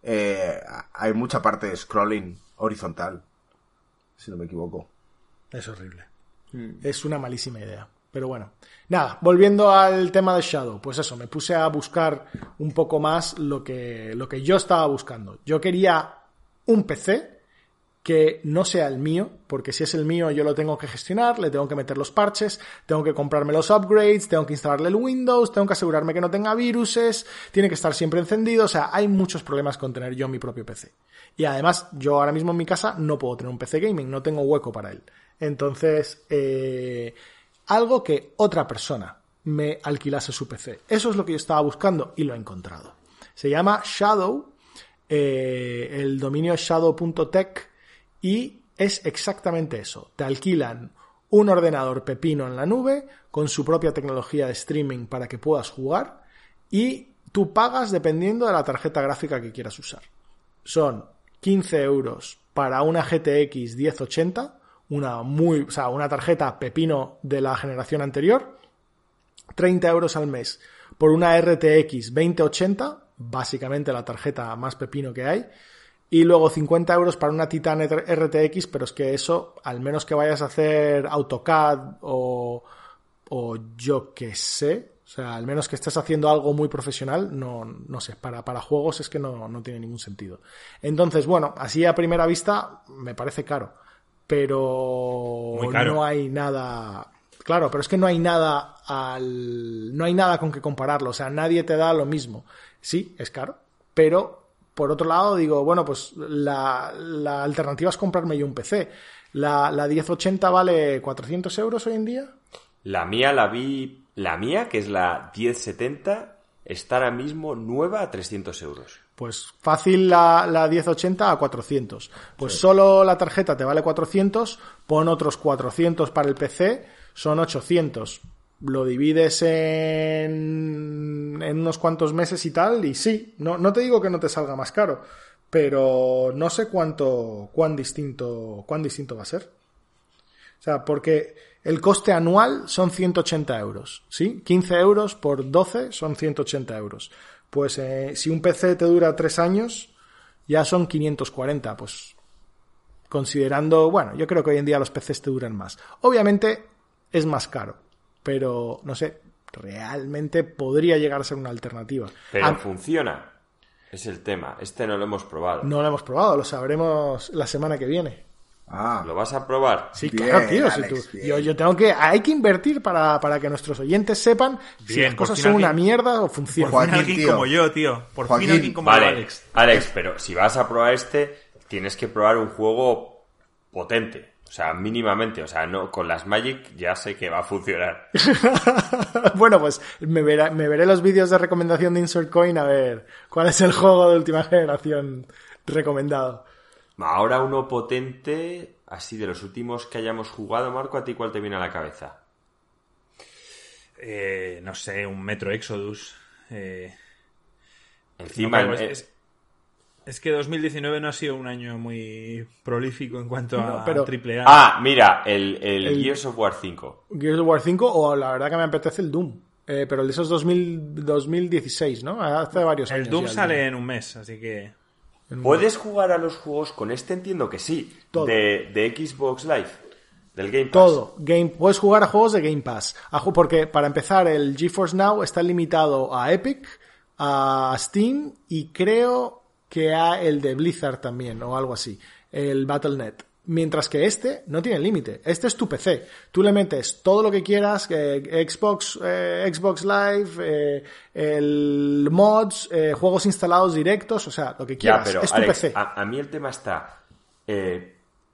eh, hay mucha parte de scrolling horizontal, si no me equivoco. Es horrible. Es una malísima idea. Pero bueno, nada, volviendo al tema de Shadow, pues eso, me puse a buscar un poco más lo que, lo que yo estaba buscando. Yo quería un PC que no sea el mío, porque si es el mío yo lo tengo que gestionar, le tengo que meter los parches, tengo que comprarme los upgrades, tengo que instalarle el Windows, tengo que asegurarme que no tenga viruses, tiene que estar siempre encendido, o sea, hay muchos problemas con tener yo mi propio PC. Y además, yo ahora mismo en mi casa no puedo tener un PC gaming, no tengo hueco para él. Entonces, eh, algo que otra persona me alquilase su PC. Eso es lo que yo estaba buscando y lo he encontrado. Se llama Shadow, eh, el dominio shadow.tech y es exactamente eso. Te alquilan un ordenador pepino en la nube con su propia tecnología de streaming para que puedas jugar y tú pagas dependiendo de la tarjeta gráfica que quieras usar. Son 15 euros para una GTX 1080, una muy, o sea, una tarjeta pepino de la generación anterior, 30 euros al mes por una RTX 2080, básicamente la tarjeta más pepino que hay, y luego 50 euros para una Titan RTX, pero es que eso, al menos que vayas a hacer AutoCAD o, o yo que sé, o sea, al menos que estés haciendo algo muy profesional, no, no sé, para, para juegos es que no, no tiene ningún sentido. Entonces, bueno, así a primera vista me parece caro, pero caro. no hay nada... Claro, pero es que no hay nada al... no hay nada con que compararlo, o sea, nadie te da lo mismo. Sí, es caro, pero por otro lado, digo, bueno, pues la, la alternativa es comprarme yo un PC. La, la 1080 vale 400 euros hoy en día. La mía la vi, la mía, que es la 1070, está ahora mismo nueva a 300 euros. Pues fácil la, la 1080 a 400. Pues solo la tarjeta te vale 400, pon otros 400 para el PC, son 800. Lo divides en, en unos cuantos meses y tal, y sí, no, no te digo que no te salga más caro, pero no sé cuánto, cuán distinto, cuán distinto va a ser. O sea, porque el coste anual son 180 euros, ¿sí? 15 euros por 12 son 180 euros. Pues eh, si un PC te dura 3 años, ya son 540, pues considerando, bueno, yo creo que hoy en día los PCs te duran más. Obviamente es más caro, pero no sé, realmente podría llegar a ser una alternativa. Pero funciona. Es el tema. Este no lo hemos probado. no lo hemos probado, lo sabremos la semana que viene. Ah, ¿Lo vas a probar? Sí, Bien, claro, tío. si tú- yo, yo tengo que. Hay que invertir para, para que nuestros oyentes sepan si las por cosas fin son una mierda o Por funcionan. fin Joaquín, alguien tío. como yo, tío. Por Joaquín. fin alguien como Vale, yo, Alex. Alex, pero si vas a probar este, tienes que probar un juego potente. O sea, mínimamente. O sea, no con las Magic ya sé que va a funcionar. bueno, pues me, verá- me veré los vídeos de recomendación de Insert Coin a ver cuál es el juego de última generación recomendado. Ahora uno potente, así de los últimos que hayamos jugado, Marco, ¿a ti cuál te viene a la cabeza? Eh, no sé, un Metro Exodus. Eh, Encima, no, en- es, es- que 2019 no ha sido un año muy prolífico en cuanto No, a pero- triple A. Ah, mira, el, el, El- Gears of War 5. Gears of War 5 o la verdad que me apetece el Doom. Eh, pero el de esos 2000, 2016, ¿no? Hace varios años. el Doom ya, sale en un mes, así que... ¿Puedes jugar a los juegos con este? Entiendo que sí. Todo. De, de Xbox Live. Del Game Pass. Todo. Game, puedes jugar a juegos de Game Pass. Porque, para empezar, el GeForce Now está limitado a Epic, a Steam y creo que a el de Blizzard también, o algo así. El Battle.net. Mientras que este no tiene límite. Este es tu PC. Tú le metes todo lo que quieras, eh, Xbox, eh, Xbox Live, eh, el mods, juegos instalados directos, o sea, lo que Ya, quieras. pero es tu Alex, PC. A, a mí el tema está.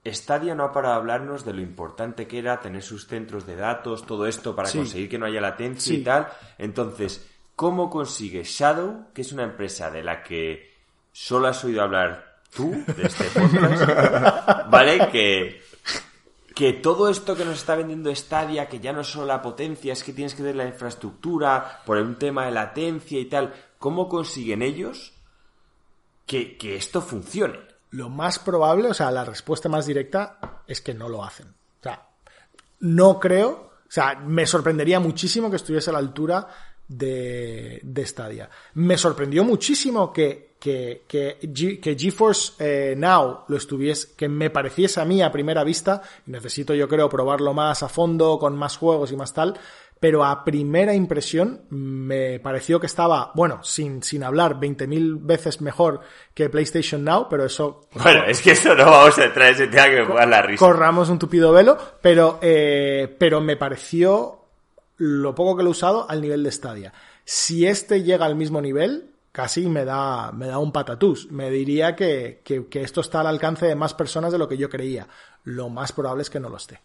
Stadia no ha parado de hablarnos de lo importante que era tener sus centros de datos, todo esto para Sí. conseguir que no haya latencia Sí. y tal. Entonces, ¿cómo consigue Shadow, que es una empresa de la que solo has oído hablar tú, de este podcast, ¿vale? Que, que todo esto que nos está vendiendo Stadia, que ya no es solo la potencia, es que tienes que tener la infraestructura por un tema de latencia y tal, ¿cómo consiguen ellos que, que esto funcione? Lo más probable, o sea, la respuesta más directa es que no lo hacen. O sea, no creo, o sea, me sorprendería muchísimo que estuviese a la altura de, de Stadia. Me sorprendió muchísimo que que, que, que GeForce eh, Now lo estuviese, que me pareciese a mí a primera vista, necesito yo creo probarlo más a fondo, con más juegos y más tal, pero a primera impresión me pareció que estaba, bueno, sin, sin hablar, 20.000 veces mejor que PlayStation Now, pero eso... Bueno, es que eso no vamos a entrar en ese tema que me jugar la risa. Corramos un tupido velo, pero, eh, pero me pareció lo poco que lo he usado al nivel de Stadia. Si este llega al mismo nivel, casi me da, me da un patatús. Me diría que, que, esto está al alcance de más personas de lo que yo creía. Lo más probable es que no lo esté.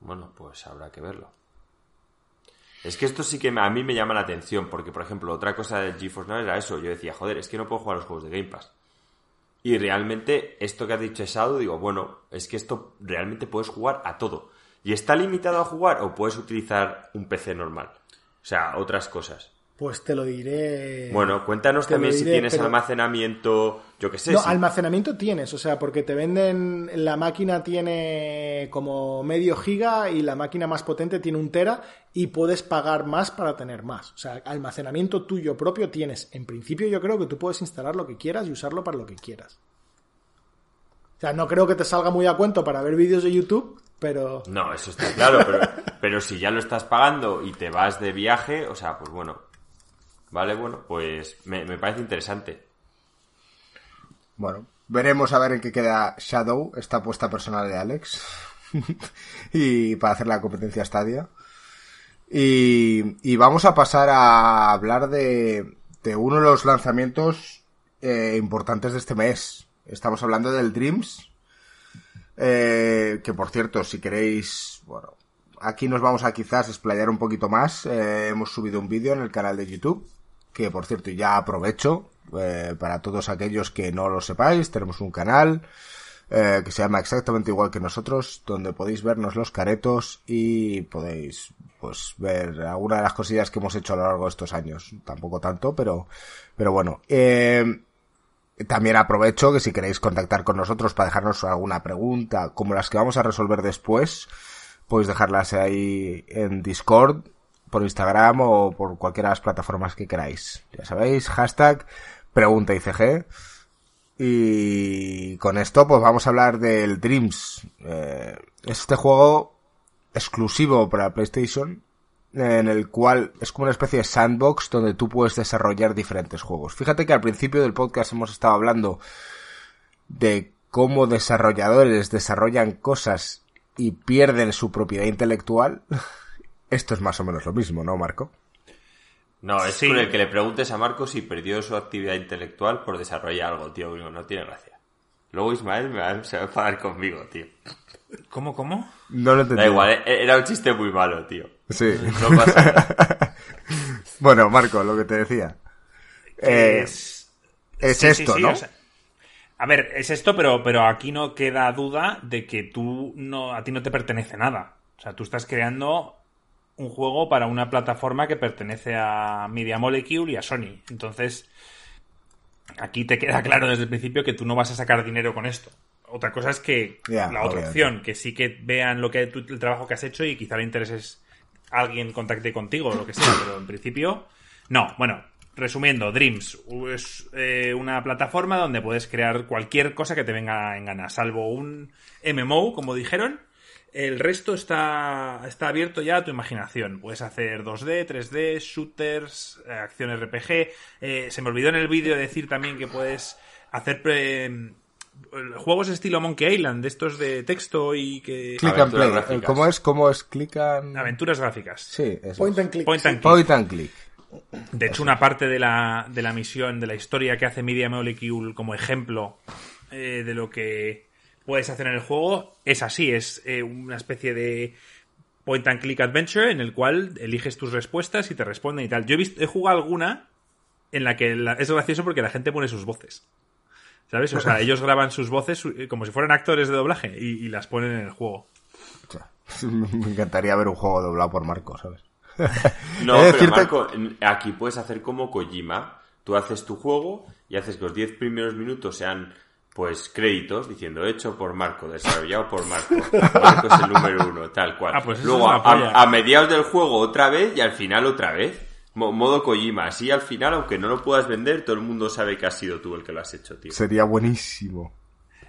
Bueno, pues habrá que verlo. Es que esto sí que a mí me llama la atención, porque, por ejemplo, otra cosa del GeForce Now era eso. Yo decía, joder, es que no puedo jugar los juegos de Game Pass. Y realmente, esto que has dicho Shadow, digo, bueno, es que esto realmente puedes jugar a todo. ¿Y está limitado a jugar o puedes utilizar un PC normal? O sea, otras cosas. Pues te lo diré. Bueno, cuéntanos también diré, si tienes pero... almacenamiento, yo qué sé. No, si... almacenamiento tienes, o sea, porque te venden, la máquina tiene como medio giga y la máquina más potente tiene un tera y puedes pagar más para tener más. O sea, almacenamiento tuyo propio tienes. En principio yo creo que tú puedes instalar lo que quieras y usarlo para lo que quieras. O sea, no creo que te salga muy a cuento para ver vídeos de YouTube, pero... No, eso está claro, pero, pero si ya lo estás pagando y te vas de viaje, o sea, pues bueno, Vale, bueno, pues me, me, parece interesante. Bueno, veremos a ver en qué queda Shadow, esta apuesta personal de Alex. y para hacer la competencia Stadia. Y, y, vamos a pasar a hablar de, de uno de los lanzamientos eh, importantes de este mes. Estamos hablando del Dreams. Eh, que por cierto, si queréis, bueno, aquí nos vamos a quizás explayar un poquito más. Eh, hemos subido un vídeo en el canal de YouTube que por cierto ya aprovecho eh, para todos aquellos que no lo sepáis, tenemos un canal eh, que se llama exactamente igual que nosotros, donde podéis vernos los caretos y podéis pues ver alguna de las cosillas que hemos hecho a lo largo de estos años, tampoco tanto, pero pero bueno, eh, también aprovecho que si queréis contactar con nosotros para dejarnos alguna pregunta, como las que vamos a resolver después, podéis dejarlas ahí en Discord por Instagram o por cualquiera de las plataformas que queráis. Ya sabéis, hashtag pregunta. Y con esto pues vamos a hablar del Dreams. Eh, este juego exclusivo para PlayStation en el cual es como una especie de sandbox donde tú puedes desarrollar diferentes juegos. Fíjate que al principio del podcast hemos estado hablando de cómo desarrolladores desarrollan cosas y pierden su propiedad intelectual. Esto es más o menos lo mismo, ¿no, Marco? No, es sí. con el que le preguntes a Marco si perdió su actividad intelectual por desarrollar algo, tío. No tiene gracia. Luego Ismael me va, se va a enfadar conmigo, tío. ¿Cómo, cómo? No lo entendí. Da igual, e-, era un chiste muy malo, tío. Sí. No pasa nada. bueno, Marco, lo que te decía. Eh, es, es sí, esto, sí, ¿no? O sea, a ver, es esto, pero, pero aquí no queda duda de que tú no, a ti no te pertenece nada. O sea, tú estás creando un juego para una plataforma que pertenece a Media Molecule y a Sony. Entonces, aquí te queda claro desde el principio que tú no vas a sacar dinero con esto. Otra cosa es que yeah, la otra opción, que sí que vean lo que el trabajo que has hecho y quizá le intereses a alguien contacte contigo o lo que sea, pero en principio no. Bueno, resumiendo, Dreams es eh, una plataforma donde puedes crear cualquier cosa que te venga en gana, salvo un MMO, como dijeron, el resto está, está abierto ya a tu imaginación. Puedes hacer 2D, 3D, shooters, eh, acción RPG. Eh, se me olvidó en el vídeo decir también que puedes hacer eh, juegos estilo Monkey Island, de estos de texto y que... Click and play. ¿Cómo es? ¿Cómo es? Click and... Aventuras gráficas. Sí, eso Point and click. Point and click. Point and click. De hecho, una parte de la, de la misión, de la historia que hace Media Molecule como ejemplo eh, de lo que puedes hacer en el juego es así, es eh, una especie de point and click adventure en el cual eliges tus respuestas y te responden y tal. Yo he, visto, he jugado alguna en la que la, es gracioso porque la gente pone sus voces. ¿Sabes? O sea, ellos graban sus voces como si fueran actores de doblaje y, y las ponen en el juego. Me encantaría ver un juego doblado por Marco, ¿sabes? no, pero. Marco, aquí puedes hacer como Kojima. Tú haces tu juego y haces que los 10 primeros minutos sean pues créditos diciendo hecho por Marco, desarrollado por Marco. Marco es el número uno, tal cual. Ah, pues Luego, a, a, mediados del juego otra vez y al final otra vez. Mo- modo Kojima. Así al final, aunque no lo puedas vender, todo el mundo sabe que has sido tú el que lo has hecho, tío. Sería buenísimo.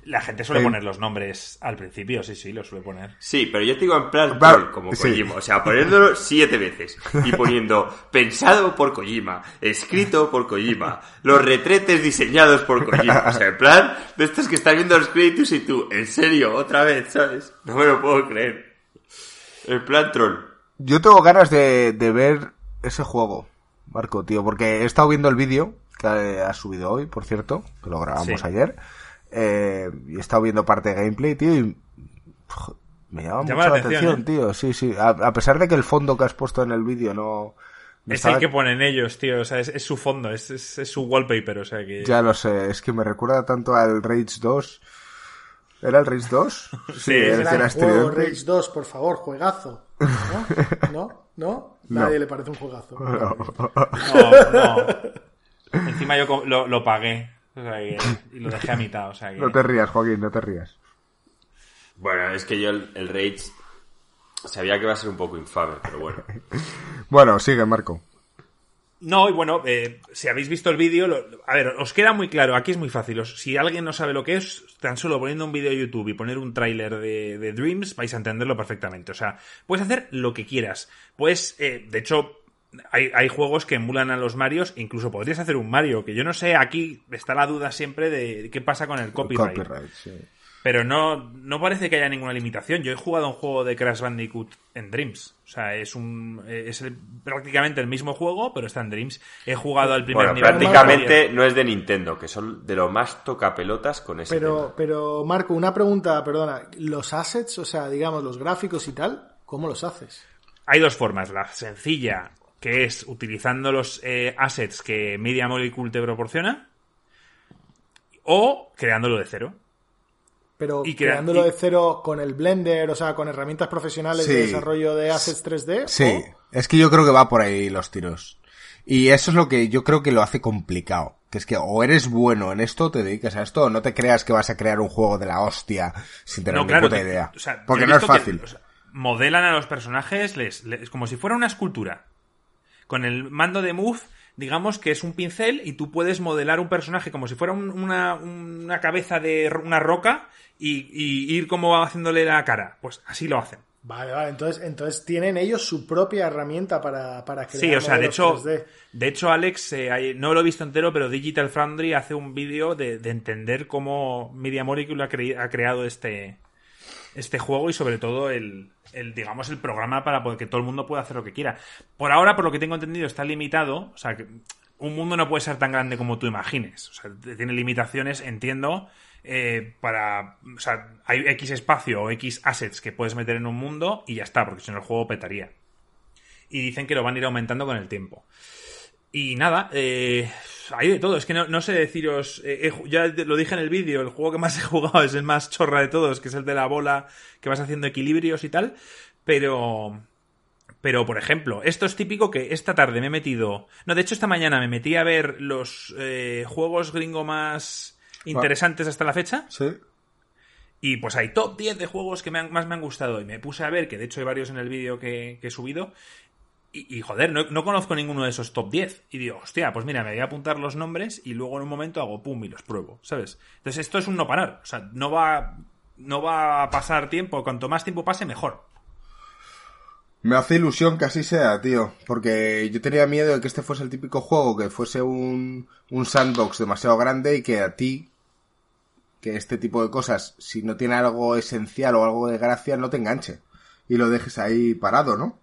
La gente suele Eh, poner los nombres al principio, sí, sí, lo suele poner. Sí, pero yo te digo en plan troll, como sí. Kojima. O sea, poniéndolo siete veces. Y poniendo pensado por Kojima, escrito por Kojima, los retretes diseñados por Kojima. O sea, en plan de estos que están viendo los créditos y tú, en serio, otra vez, ¿sabes? No me lo puedo creer. En plan troll. Yo tengo ganas de, de ver ese juego, Marco, tío, porque he estado viendo el vídeo que ha subido hoy, por cierto, que lo grabamos Sí. ayer, eh, y he estado viendo parte de gameplay, tío, y me llama, Llama mucho la atención, atención, ¿eh? tío, sí, sí, a, a pesar de que el fondo que has puesto en el vídeo no... no Es estaba- el que ponen ellos, tío, o sea, es, es su fondo, es, es- es su wallpaper, o sea que... Ya lo sé, es que me recuerda tanto al Rage 2. ¿Era el Rage 2? Sí, el era juego, estridente. Rage 2, por favor, juegazo. ¿No? ¿No? ¿No? Nadie le parece un juegazo. No, no. Encima yo lo, lo pagué, o sea que- y lo dejé a mitad, o sea que... No te rías, Joaquín, no te rías. Bueno, es que yo el, el Rage sabía que iba a ser un poco infame, pero bueno. Bueno, sigue, Marco. No, y bueno, eh, si habéis visto el vídeo, lo- a ver, os queda muy claro, aquí es muy fácil. os- si alguien no sabe lo que es, tan solo poniendo un vídeo a YouTube y poner un tráiler de, de Dreams, vais a entenderlo perfectamente. O sea, puedes hacer lo que quieras. Pues, eh, de hecho, hay, hay juegos que emulan a los Marios, incluso podrías hacer un Mario, que yo no sé, aquí está la duda siempre de qué pasa con el copyright. Copyright, sí. Pero no, no parece que haya ninguna limitación. Yo he jugado un juego de Crash Bandicoot en Dreams. O sea, es un es el- prácticamente el mismo juego, pero está en Dreams. He jugado al primer Bueno, nivel. prácticamente no es de Nintendo, que son de lo más tocapelotas con ese Pero, tema. pero, Marco, una pregunta, perdona. Los assets, o sea, digamos, los gráficos y tal, ¿cómo los haces? Hay dos formas. La sencilla, que es utilizando los eh, assets que Media Molecule te proporciona, o creándolo de cero. Pero Y crea- creándolo y- de cero con el Blender, o sea, con herramientas profesionales Sí. de desarrollo de assets 3D. Sí, o- es que yo creo que va por ahí los tiros. Y eso es lo que yo creo que lo hace complicado. Que es que o eres bueno en esto, te dedicas a esto, o no te creas que vas a crear un juego de la hostia sin tener No, ni claro, puta que- idea. o sea, Porque no es que, fácil. o sea, modelan a los personajes les, les- como si fuera una escultura. Con el mando de Move, digamos que es un pincel y tú puedes modelar un personaje como si fuera un- una, una cabeza de una roca y, y ir como haciéndole la cara. Pues así lo hacen. Vale, vale. Entonces, entonces tienen ellos su propia herramienta para, para crear Sí, o sea, de hecho, 3D. de hecho, Alex, eh, no lo he visto entero, pero Digital Foundry hace un vídeo de, de entender cómo Media Molecule ha, cre- ha creado este, este juego y sobre todo el, el, digamos, el programa para que todo el mundo pueda hacer lo que quiera. Por ahora, por lo que tengo entendido, está limitado, o sea, que un mundo no puede ser tan grande como tú imagines. O sea, tiene limitaciones, entiendo, eh, para, o sea, hay X espacio o X assets que puedes meter en un mundo y ya está, porque si no el juego petaría y dicen que lo van a ir aumentando con el tiempo. Y nada, eh, hay de todo. Es que no, no sé deciros. eh, he ya lo dije en el vídeo, el juego que más he jugado es el más chorra de todos, que es el de la bola que vas haciendo equilibrios y tal. Pero. Pero, por ejemplo, esto es típico que esta tarde me he metido. No, de hecho, esta mañana me metí a ver los eh, juegos gringo más interesantes hasta la fecha. Sí. Y pues hay top 10 de juegos que me han- más me han gustado. Y me puse a ver, que de hecho hay varios en el vídeo que, que he subido. Y, joder, no, no conozco ninguno de esos top 10. Y digo, hostia, pues mira, me voy a apuntar los nombres y luego en un momento hago pum y los pruebo, ¿sabes? Entonces esto es un no parar. O sea, no va, no va a pasar tiempo. Cuanto más tiempo pase, mejor. Me hace ilusión que así sea, tío. Porque yo tenía miedo de que este fuese el típico juego, que fuese un, un sandbox demasiado grande y que a ti, que este tipo de cosas, si no tiene algo esencial o algo de gracia, no te enganche. Y lo dejes ahí parado, ¿no?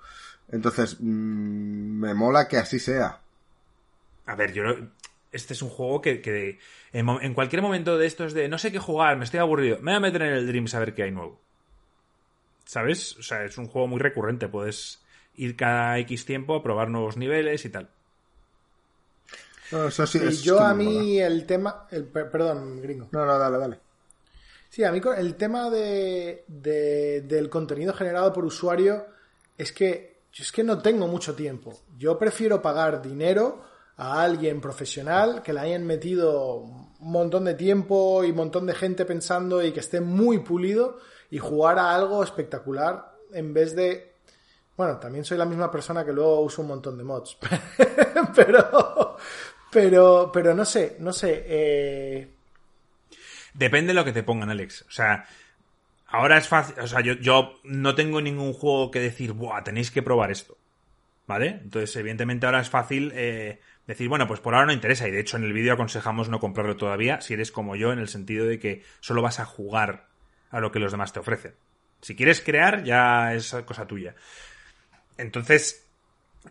Entonces, mm, me mola que así sea. A ver, yo este es un juego que, que en, cualquier momento de estos de no sé qué jugar, me estoy aburrido, me voy a meter en el Dreams a ver qué hay nuevo. ¿Sabes? O sea, es un juego muy recurrente, puedes ir cada X tiempo a probar nuevos niveles y tal. No, eso sí, Y es yo a mola. mí el tema... El, per- perdón, gringo. No, no, dale, dale. Sí, a mí el tema de, de- del contenido generado por usuario es que yo es que no tengo mucho tiempo. Yo prefiero pagar dinero a alguien profesional que le hayan metido un montón de tiempo y un montón de gente pensando y que esté muy pulido y jugar a algo espectacular en vez de Bueno, también soy la misma persona que luego uso un montón de mods. pero, pero, pero no sé, no sé. Eh... Depende de lo que te pongan, Alex. O sea, ahora es fácil. O sea, yo, yo no tengo ningún juego que decir, Buah, tenéis que probar esto. ¿Vale? Entonces, evidentemente, ahora es fácil eh, decir, bueno, pues por ahora no interesa. Y de hecho, en el vídeo aconsejamos no comprarlo todavía si eres como yo, en el sentido de que solo vas a jugar a lo que los demás te ofrecen. Si quieres crear, ya es cosa tuya. Entonces,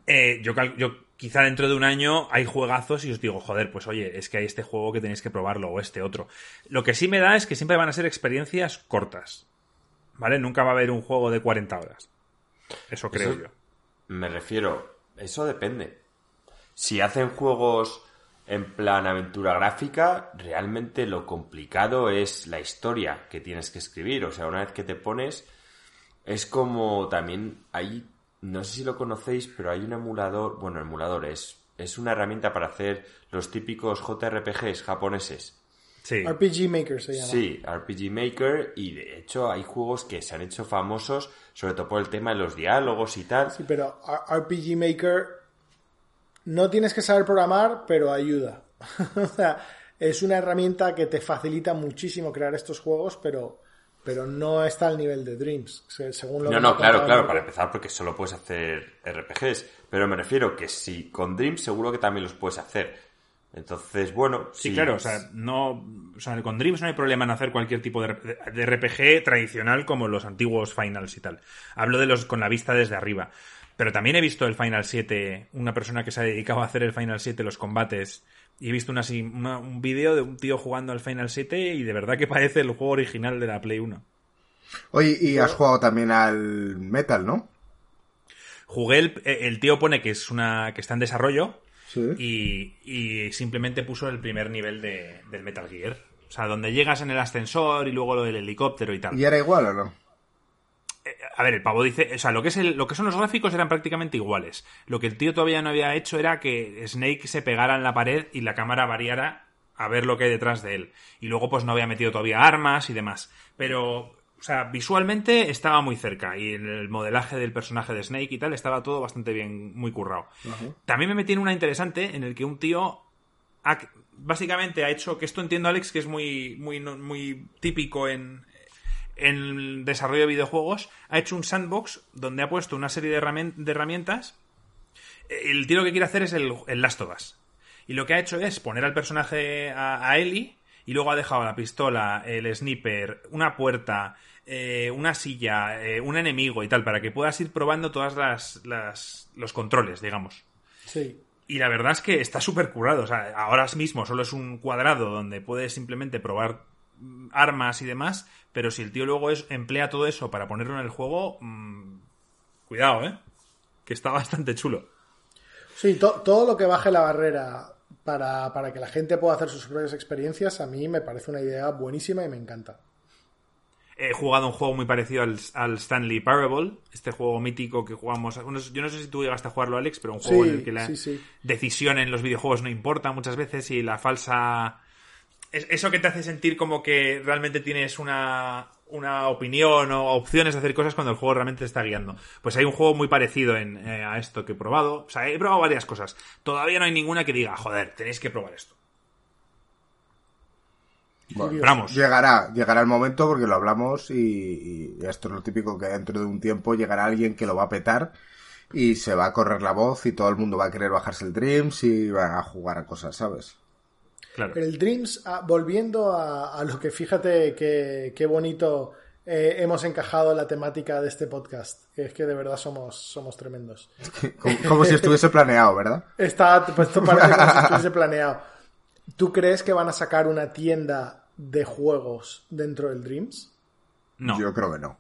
eh, yo, yo quizá dentro de un año hay juegazos y os digo, joder, pues oye, es que hay este juego que tenéis que probarlo o este otro. Lo que sí me da es que siempre van a ser experiencias cortas. ¿Vale? Nunca va a haber un juego de 40 horas. Eso creo yo. Me refiero, eso depende. Si hacen juegos en plan aventura gráfica, realmente lo complicado es la historia que tienes que escribir. O sea, una vez que te pones, es como también hay no sé si lo conocéis, pero hay un emulador, bueno, emulador es, es una herramienta para hacer los típicos JRPGs japoneses. Sí. RPG Maker se llama. Sí, RPG Maker y de hecho hay juegos que se han hecho famosos sobre todo por el tema de los diálogos y tal. Sí, pero RPG Maker no tienes que saber programar, pero ayuda. o sea, es una herramienta que te facilita muchísimo crear estos juegos, pero pero no está al nivel de Dreams, según lo No, no, claro, claro, para empezar, porque solo puedes hacer RPGs, pero me refiero que si con Dreams seguro que también los puedes hacer. Entonces, bueno, sí. claro, o sea, no, o sea, con Dreams no hay problema en hacer cualquier tipo de, RPG tradicional como los antiguos Finals y tal. Hablo de los con la vista desde arriba. Pero también he visto el Final 7, una persona que se ha dedicado a hacer el Final 7, los combates, y he visto una, un vídeo de un tío jugando al Final 7 y de verdad que parece el juego original de la Play 1. Oye, y has jugado también al Metal, ¿no? Jugué el, el tío pone que es una que está en desarrollo y, y, simplemente puso el primer nivel de, del Metal Gear. O sea, donde llegas en el ascensor y luego lo del helicóptero y tal. ¿Y era igual o no? a ver, el pavo dice, o sea, lo que, es lo que son los gráficos eran prácticamente iguales. Lo que el tío todavía no había hecho era que Snake se pegara en la pared y la cámara variara a ver lo que hay detrás de él. Y luego pues no había metido todavía armas y demás. Pero, o sea, visualmente estaba muy cerca y el modelaje del personaje de Snake y tal estaba todo bastante bien, muy currado. También me metí en una interesante en el que un tío básicamente ha hecho, que esto entiendo Alex que es muy, muy, muy típico en, en el desarrollo de videojuegos, ha hecho un sandbox donde ha puesto una serie de, herramientas. El tío lo que quiere hacer es el, el Last of Us. Y lo que ha hecho es poner al personaje a, Ellie y luego ha dejado la pistola, el sniper, una puerta, eh, una silla, eh, un enemigo y tal, para que puedas ir probando todas las, las los controles, digamos. Sí. Y la verdad es que está súper curado. O sea, ahora mismo solo es un cuadrado donde puedes simplemente probar armas y demás, pero si el tío luego es, emplea todo eso para ponerlo en el juego, mmm, cuidado, ¿eh? Que está bastante chulo. Sí, todo lo que baje la barrera para, para, que la gente pueda hacer sus propias experiencias, a mí me parece una idea buenísima y me encanta. He jugado un juego muy parecido al, Stanley Parable, este juego mítico que jugamos. Yo no sé si tú llegaste a jugarlo, Alex, pero un juego en el que la decisión en los videojuegos no importa muchas veces y la falsa eso que te hace sentir como que realmente tienes una, opinión o opciones de hacer cosas cuando el juego realmente te está guiando. Pues hay un juego muy parecido en, eh, a esto que he probado. O sea, he probado varias cosas. Todavía no hay ninguna que diga, joder, tenéis que probar esto. Bueno, Llegará, llegará el momento porque lo hablamos y, y, esto es lo típico que dentro de un tiempo llegará alguien que lo va a petar y se va a correr la voz y todo el mundo va a querer bajarse el Dreams y va a jugar a cosas, ¿sabes? El Dreams, ah, volviendo a, lo que fíjate qué bonito eh, hemos encajado en la temática de este podcast. Que es que de verdad somos, somos tremendos. como, si estuviese planeado, ¿verdad? Está, pues esto parece como si estuviese planeado. ¿Tú crees que van a sacar una tienda de juegos dentro del Dreams? No. Yo creo que no.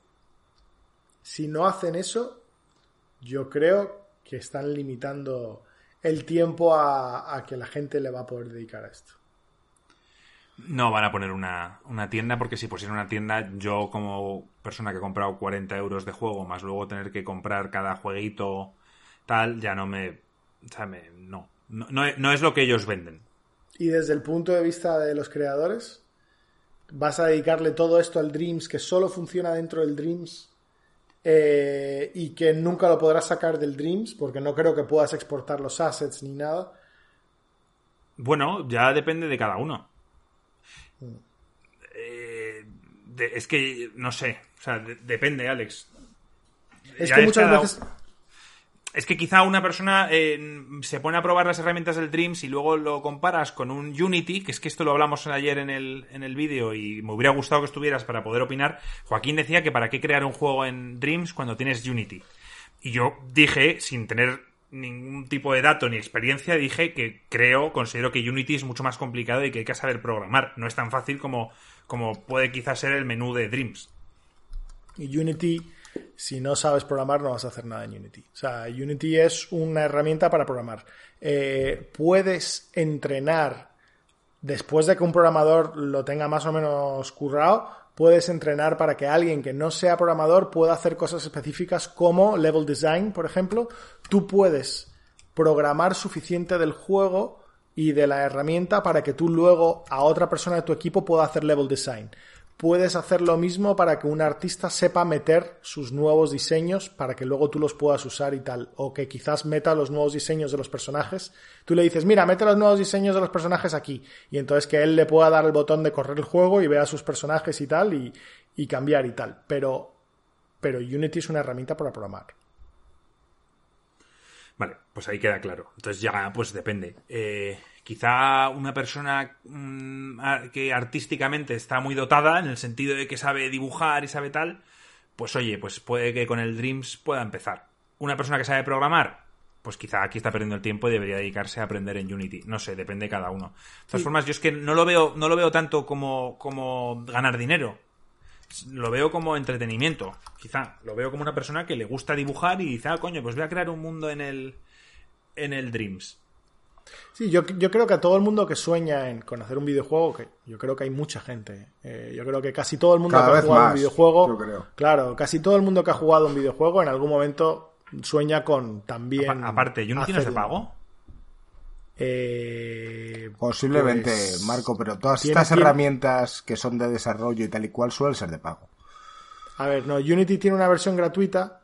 Si no hacen eso, yo creo que están limitando el tiempo a que la gente le va a poder dedicar a esto. No van a poner una, tienda porque si pusieran una tienda, yo como persona que he comprado 40 euros de juego, más luego tener que comprar cada jueguito tal, ya no me... no, no, no es lo que ellos venden. Y desde el punto de vista de los creadores, ¿vas a dedicarle todo esto al Dreams que solo funciona dentro del Dreams eh, y que nunca lo podrás sacar del Dreams porque no creo que puedas exportar los assets ni nada. Bueno, ya depende de cada uno. Eh, de- es que no sé, o sea, de- depende, Alex. Es Ya que es muchas cada- veces. Es que quizá una persona eh, se pone a probar las herramientas del Dreams y luego lo comparas con un Unity, que es que esto lo hablamos ayer en el, en el vídeo y me hubiera gustado que estuvieras para poder opinar. Joaquín decía que para qué crear un juego en Dreams cuando tienes Unity. Y yo dije, sin tener ningún tipo de dato ni experiencia, dije que creo, considero que Unity es mucho más complicado y que hay que saber programar. No es tan fácil como, como puede quizás ser el menú de Dreams. Y Unity, si no sabes programar, no vas a hacer nada en Unity. O sea, Unity es una herramienta para programar. Eh, puedes entrenar, después de que un programador lo tenga más o menos currado, puedes entrenar para que alguien que no sea programador pueda hacer cosas específicas como level design, por ejemplo. Tú puedes programar suficiente del juego y de la herramienta para que tú luego a otra persona de tu equipo pueda hacer level design. Puedes hacer lo mismo para que un artista sepa meter sus nuevos diseños para que luego tú los puedas usar y tal. O que quizás meta los nuevos diseños de los personajes. Tú le dices, mira, mete los nuevos diseños de los personajes aquí. Y entonces que él le pueda dar el botón de correr el juego y vea sus personajes y tal y, cambiar y tal. Pero, pero Unity es una herramienta para programar. Vale, pues ahí queda claro. Entonces ya, pues depende. Eh, quizá una persona mm, que artísticamente está muy dotada, en el sentido de que sabe dibujar y sabe tal, pues oye, pues puede que con el Dreams pueda empezar. Una persona que sabe programar, pues quizá aquí está perdiendo el tiempo y debería dedicarse a aprender en Unity. No sé, depende de cada uno. De todas formas, yo es que no lo veo, no lo veo tanto como, como ganar dinero. Lo veo como entretenimiento, quizá. Lo veo como una persona que le gusta dibujar y dice, ah, coño, pues voy a crear un mundo en el, en el Dreams. Sí, yo, yo creo que a todo el mundo que sueña en conocer un videojuego, que yo creo que hay mucha gente, eh, yo creo que casi todo el mundo Cada que ha jugado más, un videojuego, yo creo. claro, casi todo el mundo que ha jugado un videojuego en algún momento sueña con también. Apa- aparte, ¿Unity no es de pago? Eh, Posiblemente, pues, Marco, pero todas tiene- estas tiene- herramientas que son de desarrollo y tal y cual suelen ser de pago. A ver, no, Unity tiene una versión gratuita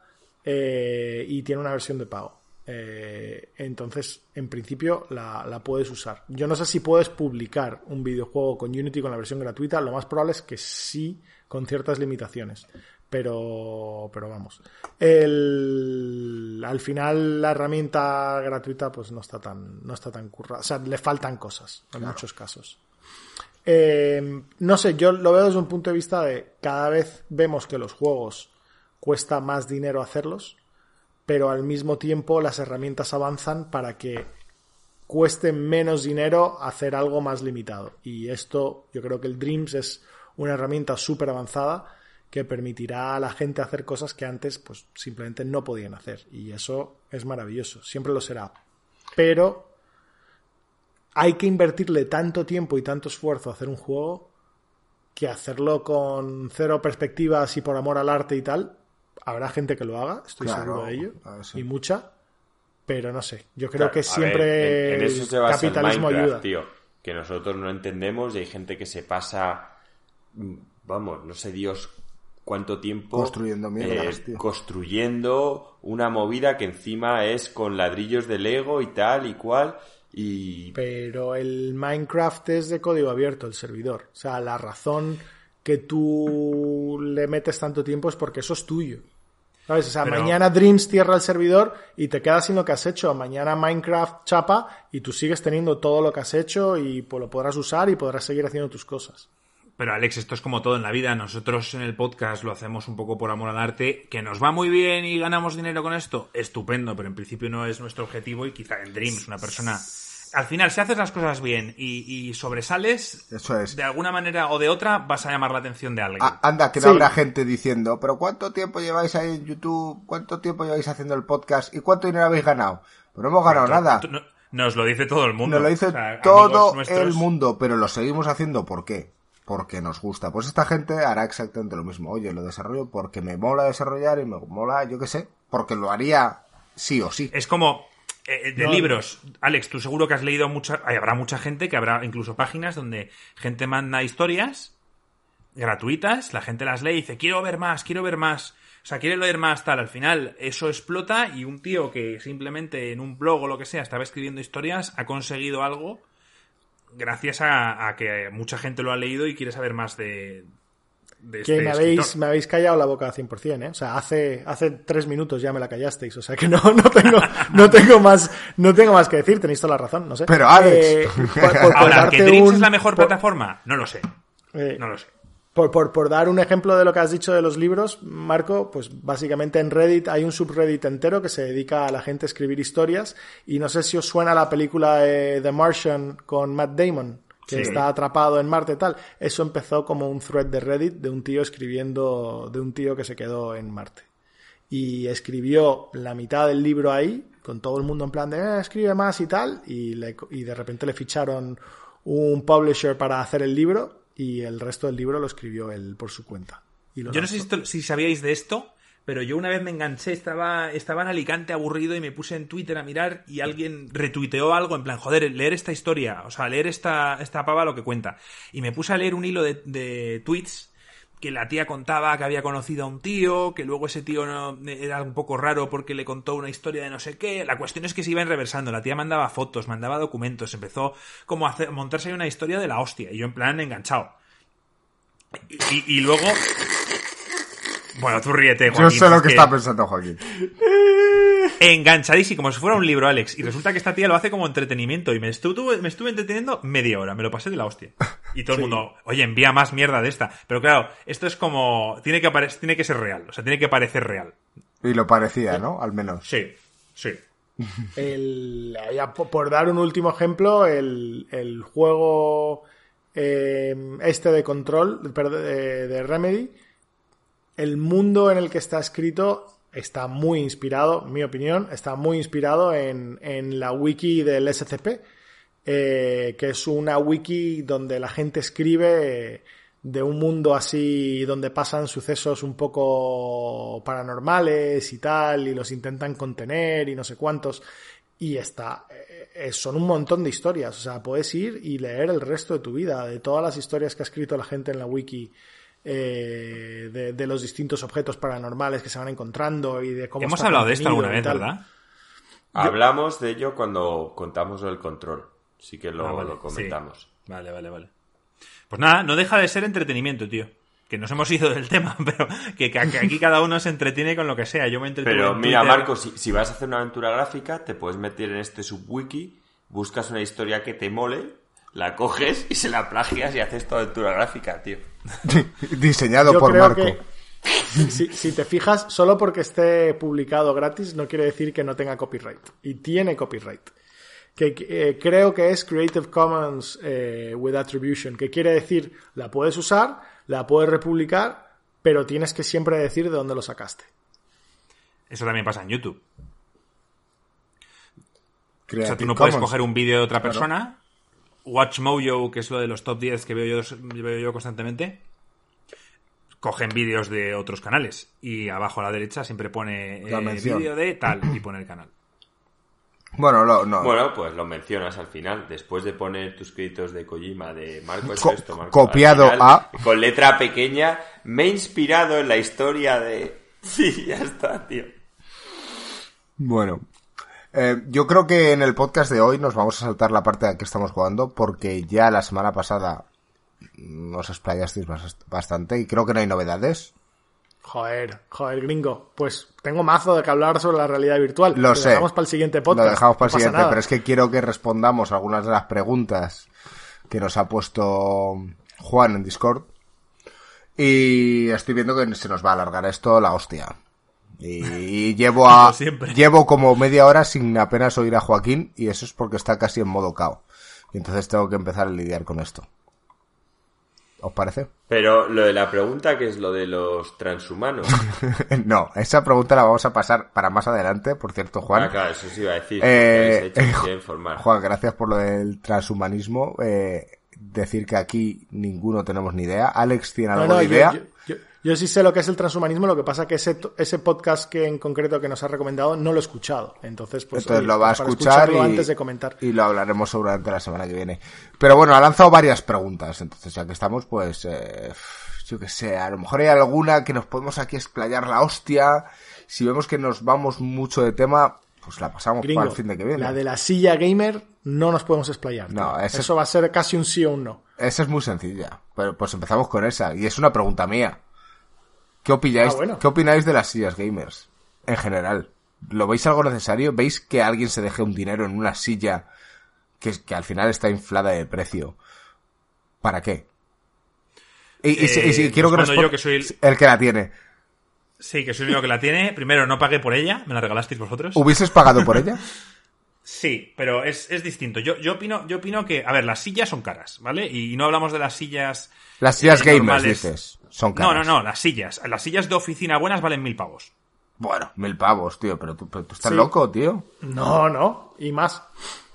eh, y tiene una versión de pago. Eh, entonces, en principio, la, la puedes usar. Yo no sé si puedes publicar un videojuego con Unity con la versión gratuita. Lo más probable es que sí, con ciertas limitaciones. Pero, pero vamos. El, al final, la herramienta gratuita, pues no está tan, no está tan currada. O sea, le faltan cosas en muchos casos. Eh, no sé, yo lo veo desde un punto de vista de cada vez vemos que los juegos cuesta más dinero hacerlos, pero al mismo tiempo las herramientas avanzan para que cueste menos dinero hacer algo más limitado. Y esto, yo creo que el Dreams es una herramienta súper avanzada que permitirá a la gente hacer cosas que antes pues simplemente no podían hacer. Y eso es maravilloso, siempre lo será. Pero hay que invertirle tanto tiempo y tanto esfuerzo a hacer un juego que hacerlo con cero perspectivas y por amor al arte y tal, habrá gente que lo haga, estoy Claro, seguro de ello, a ver, sí. y mucha, pero no sé, yo creo Claro, que a siempre ver, en, en eso el se basa el capitalismo Minecraft, ayuda. tío. Que nosotros no entendemos y hay gente que se pasa, mm, vamos, no sé Dios cuánto tiempo eh, Construyendo mierdas, tío. construyendo una movida que encima es con ladrillos de Lego y tal y cual y Pero el Minecraft es de código abierto, el servidor. O sea, la razón que tú le metes tanto tiempo es porque eso es tuyo. ¿Sabes? O sea, Pero- mañana Dreams cierra el servidor y te quedas sin lo que has hecho. Mañana Minecraft chapa y tú sigues teniendo todo lo que has hecho y pues, lo podrás usar y podrás seguir haciendo tus cosas. Pero Alex, esto es como todo en la vida. Nosotros en el podcast lo hacemos un poco por amor al arte. Que nos va muy bien y ganamos dinero con esto, estupendo, pero en principio no es nuestro objetivo y quizá en Dreams una persona... Al final, si haces las cosas bien y, y sobresales, Eso es. de alguna manera o de otra vas a llamar la atención de alguien. Ah, anda, que no Sí. habrá gente diciendo, pero ¿cuánto tiempo lleváis ahí en YouTube? ¿Cuánto tiempo lleváis haciendo el podcast? ¿Y cuánto dinero habéis ganado? Pues no hemos ganado Pero nada. no- Nos lo dice todo el mundo. Nos lo dice O sea, todo nuestros- el mundo, pero lo seguimos haciendo ¿por qué? Porque nos gusta. Pues esta gente hará exactamente lo mismo. Oye, lo desarrollo porque me mola desarrollar y me mola, yo qué sé, porque lo haría sí o sí. Es como eh, de No, libros. Alex, tú seguro que has leído mucha. Habrá mucha gente que habrá incluso páginas donde gente manda historias gratuitas, la gente las lee y dice, quiero ver más, quiero ver más. O sea, quiere leer más tal. Al final, eso explota y un tío que simplemente en un blog o lo que sea estaba escribiendo historias ha conseguido algo gracias a, a que mucha gente lo ha leído y quiere saber más de, de que este me habéis, me habéis callado la boca al 100%, ¿eh? O sea, hace, hace tres minutos ya me la callasteis, o sea que no, no tengo, no tengo más, no tengo más que decir, tenéis toda la razón, no sé. Pero, Alex. Eh, por, por- por Ahora, ¿que un- es la mejor por- plataforma? No lo sé. eh, No lo sé. Por, por, por dar un ejemplo de lo que has dicho de los libros, Marco, pues básicamente en Reddit hay un subreddit entero que se dedica a la gente a escribir historias y no sé si os suena la película eh, The Martian con Matt Damon, que Sí. está atrapado en Marte y tal. Eso empezó como un thread de Reddit de un tío escribiendo, de un tío que se quedó en Marte. Y escribió la mitad del libro ahí, con todo el mundo en plan de "Eh, escribe más y tal, y, le- y de repente le ficharon un publisher para hacer el libro y el resto del libro lo escribió él por su cuenta. Y lo Yo no sé si, lanzó. esto- si sabíais de esto, pero yo una vez me enganché, estaba, estaba en Alicante aburrido y me puse en Twitter a mirar y alguien retuiteó algo en plan, joder, leer esta historia, o sea, leer esta, esta pava lo que cuenta. Y me puse a leer un hilo de, tweets que la tía contaba que había conocido a un tío, que luego ese tío era un poco raro porque le contó una historia de no sé qué. La cuestión es que se iba reversando. La tía mandaba fotos, mandaba documentos, empezó como a hacer, montarse una historia de la hostia. Y yo en plan enganchado. Y luego... Bueno, tú ríete, Yo Joaquín, sé lo que está pensando Joaquín. enganchadísimo, como si fuera un libro, Alex. Y resulta que esta tía lo hace como entretenimiento. Y me estuve, me estuve entreteniendo media hora. Me lo pasé de la hostia. Y todo el mundo, oye, envía más mierda de esta. Pero claro, esto es como. Tiene que, tiene que ser real. O sea, tiene que parecer real. Y lo parecía, ¿no? Al menos. Sí, sí. El- por dar un último ejemplo, el, el juego eh, este de control de, de Remedy, el mundo en el que está escrito está muy inspirado, en mi opinión, está muy inspirado en, en la wiki del SCP, eh, que es una wiki donde la gente escribe eh, de un mundo así donde pasan sucesos un poco paranormales y tal, y los intentan contener y no sé cuántos. Y está, eh, son un montón de historias, o sea, puedes ir y leer el resto de tu vida, de todas las historias que ha escrito la gente en la wiki. Eh, de, de los distintos objetos paranormales que se van encontrando y de cómo Hemos está hablado de esto alguna vez. ¿verdad? Hablamos de ello cuando contamos el control. Sí que lo, Ah, vale, lo comentamos. sí. Vale, vale, vale. Pues nada, no deja de ser entretenimiento, tío. Que nos hemos ido del tema, pero que, que aquí cada uno se entretiene con lo que sea. Yo me entretengo Pero en mira. Marco, si, si vas a hacer una aventura gráfica, te puedes meter en este subwiki, buscas una historia que te mole, la coges y se la plagias y haces tu aventura gráfica, tío. Diseñado Yo por creo Marco. que si, si te fijas, solo porque esté publicado gratis no quiere decir que no tenga copyright. Y tiene copyright. Que eh, creo que es Creative Commons eh, with Attribution, que quiere decir la puedes usar, la puedes republicar, pero tienes que siempre decir de dónde lo sacaste. Eso también pasa en YouTube. O sea, tú no puedes coger un vídeo de otra persona. WatchMojo, que es lo de los top 10 que veo yo, veo yo constantemente, cogen vídeos de otros canales. Y abajo a la derecha siempre pone eh, vídeo de tal y pone el canal. Bueno, lo- no. Bueno, pues lo mencionas al final, después de poner tus créditos de Kojima, de Marco Co- esto, Marco. copiado final, a- Con letra pequeña, me he inspirado en la historia de... Sí, ya está, tío. Bueno. Eh, yo creo que en el podcast de hoy nos vamos a saltar la parte a que estamos jugando porque ya la semana pasada nos explayasteis bas- bastante y creo que no hay novedades. Joder, joder, gringo. Pues tengo mazo de que hablar sobre la realidad virtual. Lo sé. dejamos para el siguiente podcast. Lo dejamos para el No siguiente, nada. pero es que quiero que respondamos algunas de las preguntas que nos ha puesto Juan en Discord. Y estoy viendo que se nos va a alargar esto la hostia. Y llevo a Como siempre. llevo como media hora sin apenas oír a Joaquín y eso es porque está casi en modo cao. Y entonces tengo que empezar a lidiar con esto. ¿Os parece? Pero lo de la pregunta, que es lo de los transhumanos. no, esa pregunta la vamos a pasar para más adelante, por cierto, Juan. Ah, claro, eso sí iba a decir. Eh, hecho, informar. Juan, gracias por lo del transhumanismo. Eh, decir que aquí ninguno tenemos ni idea. Alex tiene No, algo no, de yo, idea. yo- yo- sí sé lo que es el transhumanismo, lo que pasa que ese, ese podcast que en concreto que nos ha recomendado no lo he escuchado. Entonces, pues, Entonces oye, lo va a escuchar escucharlo y, antes de comentar. y lo hablaremos seguramente la semana que viene. Pero bueno, ha lanzado varias preguntas, entonces ya que estamos, pues, eh, yo que sé, a lo mejor hay alguna que nos podemos aquí explayar la hostia. Si vemos que nos vamos mucho de tema, pues la pasamos Gringo, para el fin de que viene. la de la silla gamer no nos podemos explayar. No, Eso va a ser casi un sí o un no. Esa es muy sencilla. Pero pues empezamos con esa. Y es una pregunta mía. ¿Qué opináis, Ah, bueno. ¿qué opináis de las sillas gamers? En general. ¿Lo veis algo necesario? ¿Veis que alguien se deje un dinero en una silla que, que al final está inflada de precio? ¿Para qué? Y, y si- y Eh, quiero que yo, que soy el- el que la tiene. Sí, que soy el único que la tiene. Primero, no pagué por ella, me la regalasteis vosotros. ¿Hubieses pagado por ella? Sí, pero es, es distinto. Yo, yo, opino, yo opino que, a ver, las sillas son caras, ¿vale? Y no hablamos de las sillas. Las sillas eh, gamers, normales. dices. Son No, caras. no, no, las sillas. Las sillas de oficina buenas valen mil pavos. Bueno, mil pavos, tío. Pero tú, pero tú estás Sí. loco, tío. No, no. Y más.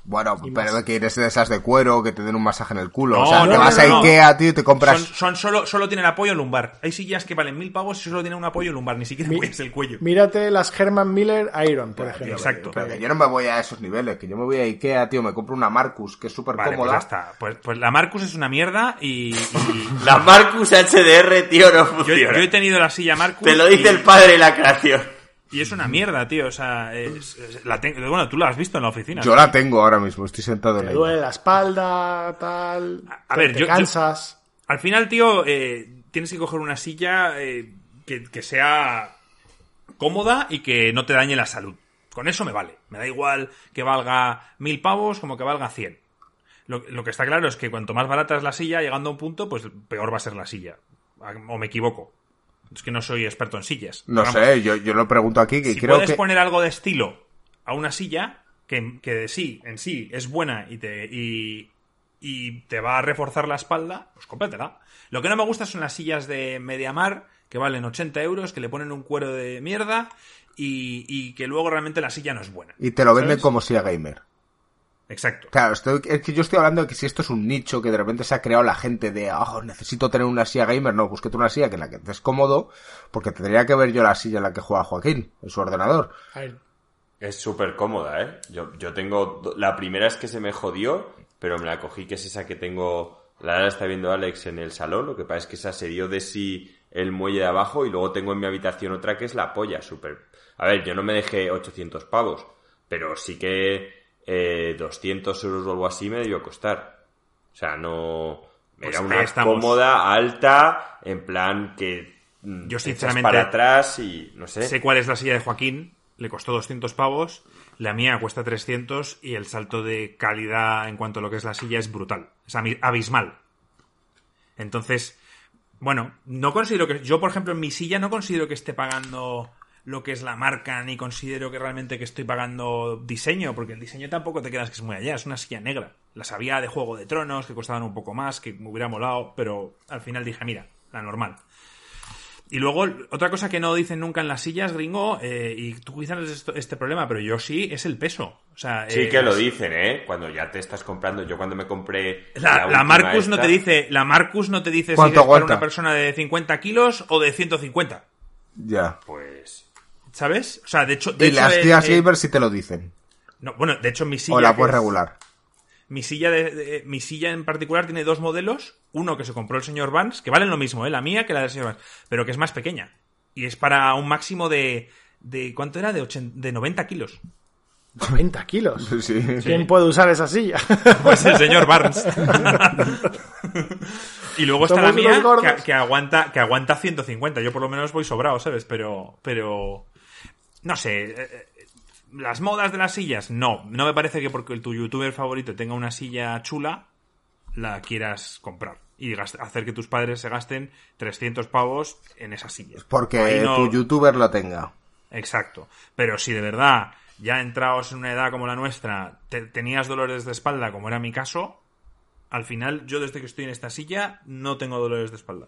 Bueno, pero que eres de esas de cuero, que te den un masaje en el culo. No, o sea, no, te no, vas no, a no. Ikea, tío, y te compras... Son, son solo, solo tienen apoyo lumbar. Hay sillas que valen mil pavos y solo tienen un apoyo lumbar, ni siquiera apoyas el cuello. Mírate las Herman Miller Iron, por ejemplo. exacto. Pero que yo no me voy a esos niveles, que yo me voy a Ikea, tío, me compro una Marcus, que es súper Vale, pues cómoda. ya está. Pues, pues la Marcus es una mierda y... y- La Marcus HDR, tío, no yo, funciona. yo he tenido la silla Marcus Te lo dice y- el padre de la creación. Y es una mierda, tío. O sea, es- es- la tengo- bueno, tú la has visto en la oficina. Yo la tengo ahora mismo, estoy sentado en ella. duele la espalda, tal. A te- ver, te yo- yo- cansas. Al final, tío, eh, tienes que coger una silla eh, que, que sea cómoda y que no te dañe la salud. Con eso me vale. Me da igual que valga mil pavos como que valga cien. Lo, lo que está claro es que cuanto más barata es la silla, llegando a un punto, pues peor va a ser la silla. O me equivoco. Es que no soy experto en sillas. No Vamos, sé, yo, yo lo pregunto aquí, que si creo puedes que... poner algo de estilo a una silla que, que de sí, en sí, es buena y te, y, y te va a reforzar la espalda, pues cómpratela. Lo que no me gusta son las sillas de Mediamar, que valen 80 euros, que le ponen un cuero de mierda y, y que luego realmente la silla no es buena. Y te lo venden como silla gamer. Exacto. Claro, estoy- es que yo estoy hablando de que si esto es un nicho que de repente se ha creado la gente de, oh, necesito tener una silla gamer, no, búsquete una silla que en la que estés cómodo, porque tendría que ver yo la silla en la que juega Joaquín, en su ordenador. Es súper cómoda, ¿eh? Yo, yo tengo... La primera es que se me jodió, pero me la cogí, que es esa que tengo... La la está viendo Alex en el salón, lo que pasa es que esa se dio de sí el muelle de abajo y luego tengo en mi habitación otra que es la polla, súper... A ver, yo no me dejé 800 pavos, pero sí que eh, 200 euros o algo así me debió costar. O sea, no... Pues Era ahí una estamos. cómoda, alta, en plan que... mm, Yo, sinceramente, para atrás y no sé. Sé cuál es la silla de Joaquín, le costó 200 pavos, la mía cuesta 300 y el salto de calidad en cuanto a lo que es la silla es brutal, es abismal. Entonces, bueno, no considero que yo por ejemplo en mi silla no considero que esté pagando lo que es la marca ni considero que realmente que estoy pagando diseño, porque el diseño tampoco te quedas que es muy allá, es una silla negra. Las había de Juego de Tronos que costaban un poco más, que me hubiera molado, pero al final dije, mira, la normal. Y luego, otra cosa que no dicen nunca en las sillas, gringo, eh, y tú quizás no este problema, pero yo sí, es el peso. O sea, Sí eh, que lo las- dicen, ¿eh? Cuando ya te estás comprando. Yo cuando me compré. La, Marcus no te dice, la Marcus no te dice si ¿Cuánto es para una persona de 50 kilos o de 150. Ya. Pues. ¿Sabes? O sea, de hecho, de Y hecho, las eh, sillas eh, sí te lo dicen. no, bueno, de hecho mi silla O la puedes es- regular. Mi silla, de, de- mi silla en particular tiene dos modelos. Uno que se compró el señor Vance, que valen lo mismo, ¿eh? la mía que la del señor Vance, pero que es más pequeña. Y es para un máximo de. de ¿Cuánto era? De, 80 de 90 kilos. 90 kilos. Sí. ¿Quién puede usar esa silla? Pues el señor Barnes. y luego está la mía que, que aguanta que aguanta 150. Yo por lo menos voy sobrado, ¿sabes? Pero pero no sé, eh, eh, las modas de las sillas, no, no me parece que porque tu youtuber favorito tenga una silla chula la quieras comprar y hacer que tus padres se gasten 300 pavos en esa silla. Porque Ahí no- tu youtuber lo tenga. Exacto. Pero si de verdad, ya entrados en una edad como la nuestra, te- tenías dolores de espalda, como era mi caso, al final, yo desde que estoy en esta silla, no tengo dolores de espalda.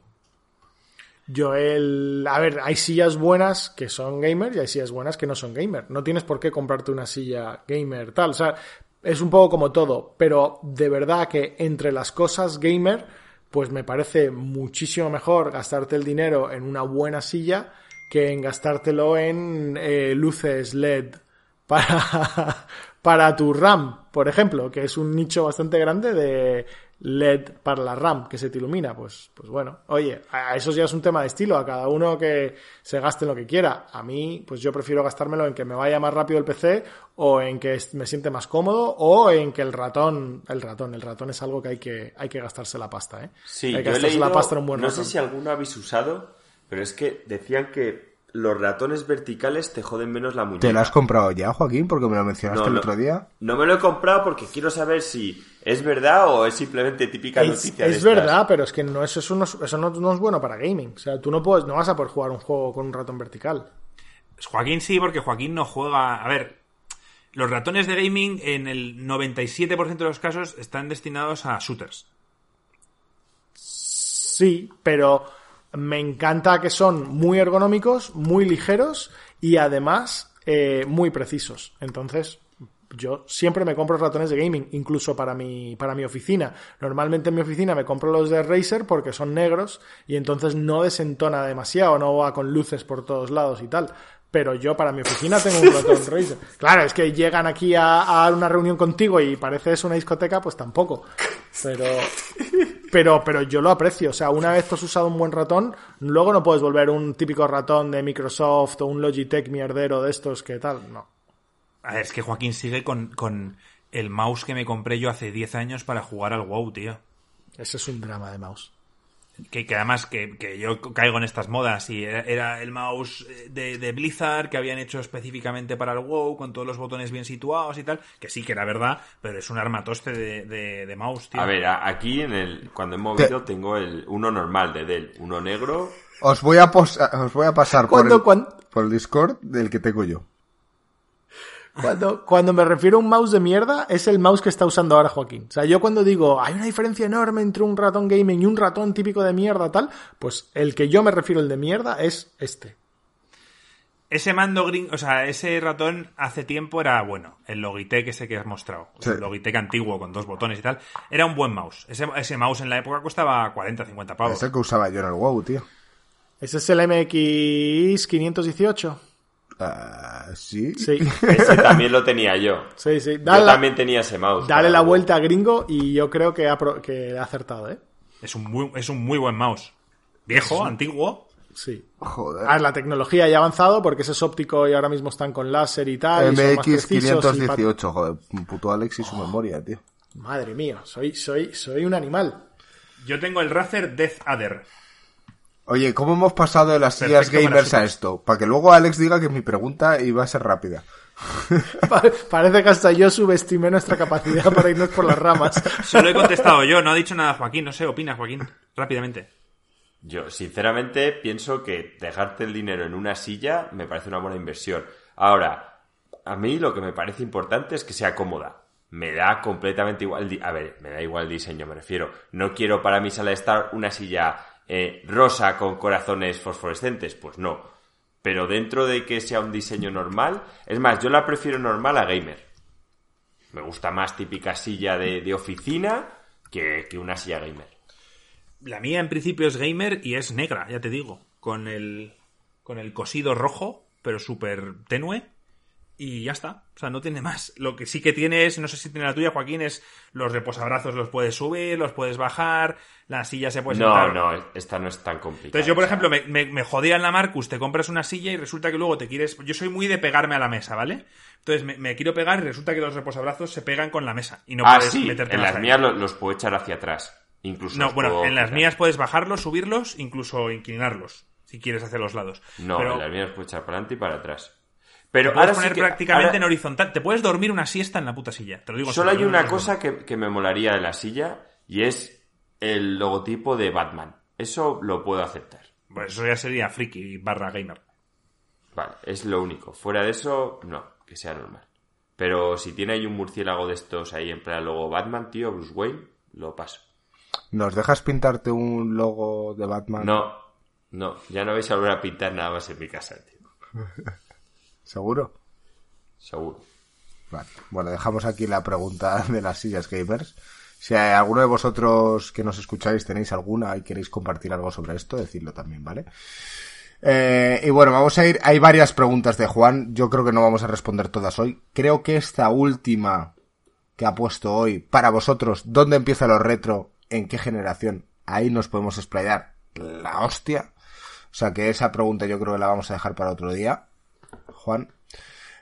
Yo el... A ver, hay sillas buenas que son gamer y hay sillas buenas que no son gamer. No tienes por qué comprarte una silla gamer tal. O sea, es un poco como todo. Pero de verdad que entre las cosas gamer, pues me parece muchísimo mejor gastarte el dinero en una buena silla que en gastártelo en eh, luces LED para, para tu RAM, por ejemplo, que es un nicho bastante grande de LED para la RAM que se te ilumina. Pues, pues bueno, oye, a eso ya es un tema de estilo, a cada uno que se gaste en lo que quiera. A mí, pues yo prefiero gastármelo en que me vaya más rápido el PC o en que me siente más cómodo o en que el ratón, el ratón, el ratón es algo que hay que, hay que gastarse la pasta, ¿eh? Sí, hay que yo he gastarse leído, la pasta en un buen no ratón. sé si alguno habéis usado, pero es que decían que los ratones verticales te joden menos la muñeca. ¿Te lo has comprado ya, Joaquín? Porque me lo mencionaste No, el no. otro día. No me lo he comprado porque quiero saber si es verdad o es simplemente típica Es, noticia de es verdad, pero es que no, eso, eso, no, es- eso no, no es bueno para gaming. O sea, tú no puedes, no vas a poder jugar un juego con un ratón vertical. Joaquín sí, porque Joaquín no juega. A ver, los ratones de gaming en el 97% de los casos están destinados a shooters. Sí, pero me encanta que son muy ergonómicos, muy ligeros y además eh, muy precisos. Entonces, yo siempre me compro ratones de gaming, incluso para mi, para mi oficina. Normalmente en mi oficina me compro los de Razer porque son negros y entonces no desentona demasiado, no va con luces por todos lados y tal. Pero yo para mi oficina tengo un ratón Razer. Claro, es que llegan aquí a, a una reunión contigo y parece eso una discoteca, pues tampoco. Pero, pero, pero yo lo aprecio. O sea, una vez has usado un buen ratón, luego no puedes volver un típico ratón de Microsoft o un Logitech mierdero de estos que tal. No. A ver, es que Joaquín sigue con, con el mouse que me compré yo hace 10 años para jugar al WoW, tío. Ese es un drama de mouse. Que, que además que, que yo caigo en estas modas y era, era el mouse de, de Blizzard que habían hecho específicamente para el WoW con todos los botones bien situados y tal, que sí que era verdad, pero es un armatoste de, de, de mouse, tío. A ver, aquí en el cuando he movido tengo el uno normal de Dell, uno negro. Os voy a, os voy a pasar por el, cuan- por el Discord del que tengo yo. Cuando, cuando me refiero a un mouse de mierda, es el mouse que está usando ahora Joaquín. O sea, yo cuando digo, hay una diferencia enorme entre un ratón gaming y un ratón típico de mierda, tal, pues el que yo me refiero, el de mierda, es este. Ese mando green, o sea, ese ratón hace tiempo era bueno, el Logitech ese que has mostrado, Sí. el Logitech antiguo con dos botones y tal, era un buen mouse. Ese, ese mouse en la época costaba 40, 50 pavos. Es el que usaba yo en el WoW, tío. Ese es el MX 518. Ah, sí. Sí, Ese también lo tenía yo. sí, sí. Yo Dale, la, también tenía ese mouse. dale la el vuelta a gringo y yo creo que ha, pro- que ha acertado, ¿eh? Es un muy, es un muy buen mouse. Viejo, antiguo. Sí. Joder. A ver, la tecnología ya ha avanzado porque ese es óptico y ahora mismo están con láser y tal. y son más MX precisos y pa- 518, joder. Puto Alex y su memoria, tío. Madre mía, soy, soy, soy un animal. Yo tengo el Razer Death Adder. Oye, ¿cómo hemos pasado de las sillas gamers a esto? Para que luego Alex diga que mi pregunta iba a ser rápida. Pa- Parece que hasta yo subestimé nuestra capacidad para irnos por las ramas. Solo he contestado yo, no ha dicho nada Joaquín, no sé, opina Joaquín, rápidamente. Yo, sinceramente, pienso que dejarte el dinero en una silla me parece una buena inversión. Ahora, a mí lo que me parece importante es que sea cómoda. Me da completamente igual. A ver, me da igual el diseño, me refiero. No quiero para mi sala de estar una silla eh, rosa con corazones fosforescentes. Pues no. Pero dentro de que sea un diseño normal. Es más, yo la prefiero normal a gamer. Me gusta más típica silla de, de oficina que, que una silla gamer. La mía en principio es gamer y es negra, ya te digo, con el con el cosido rojo, pero súper tenue y ya está, o sea, no tiene más. Lo que sí que tiene es, no sé si tiene la tuya, Joaquín, es los reposabrazos los puedes subir, los puedes bajar, la silla se puede No, sentar. no, esta no es tan complicada. Entonces yo, por o sea, ejemplo, me, me, me jodía en la Marcus, te compras una silla y resulta que luego te quieres... Yo soy muy de pegarme a la mesa, ¿vale? Entonces me, me quiero pegar y resulta que los reposabrazos se pegan con la mesa y no ah, puedes sí, meterte en las ahí. mías lo- los, puedo echar hacia atrás. Incluso No, los bueno, en las quitar. mías puedes bajarlos, subirlos, incluso inclinarlos, si quieres hacia los lados. No, Pero en las mías los puedo echar para adelante y para atrás. Te Pero puedes ahora sí poner que- prácticamente ahora en horizontal. Te puedes dormir una siesta en la puta silla. Te lo digo Solo hay serio, una no cosa que, que me molaría de la silla y es el logotipo de Batman. Eso lo puedo aceptar. Pues eso ya sería friki barra gamer. Vale, es lo único. Fuera de eso, no, que sea normal. Pero si tiene ahí un murciélago de estos ahí en plan logo Batman, tío, Bruce Wayne, lo paso. ¿Nos dejas pintarte un logo de Batman? No, no, ya no vais a volver a pintar nada más en mi casa, tío. ¿Seguro? Seguro. Vale. Bueno, dejamos aquí la pregunta de las sillas gamers. Si hay alguno de vosotros que nos escucháis tenéis alguna y queréis compartir algo sobre esto, decidlo también, ¿vale? Eh, y bueno, vamos a ir. Hay varias preguntas de Juan. Yo creo que no vamos a responder todas hoy. Creo que esta última que ha puesto hoy para vosotros, ¿dónde empieza lo retro? ¿En qué generación? Ahí nos podemos explayar la hostia. O sea que esa pregunta yo creo que la vamos a dejar para otro día, Juan.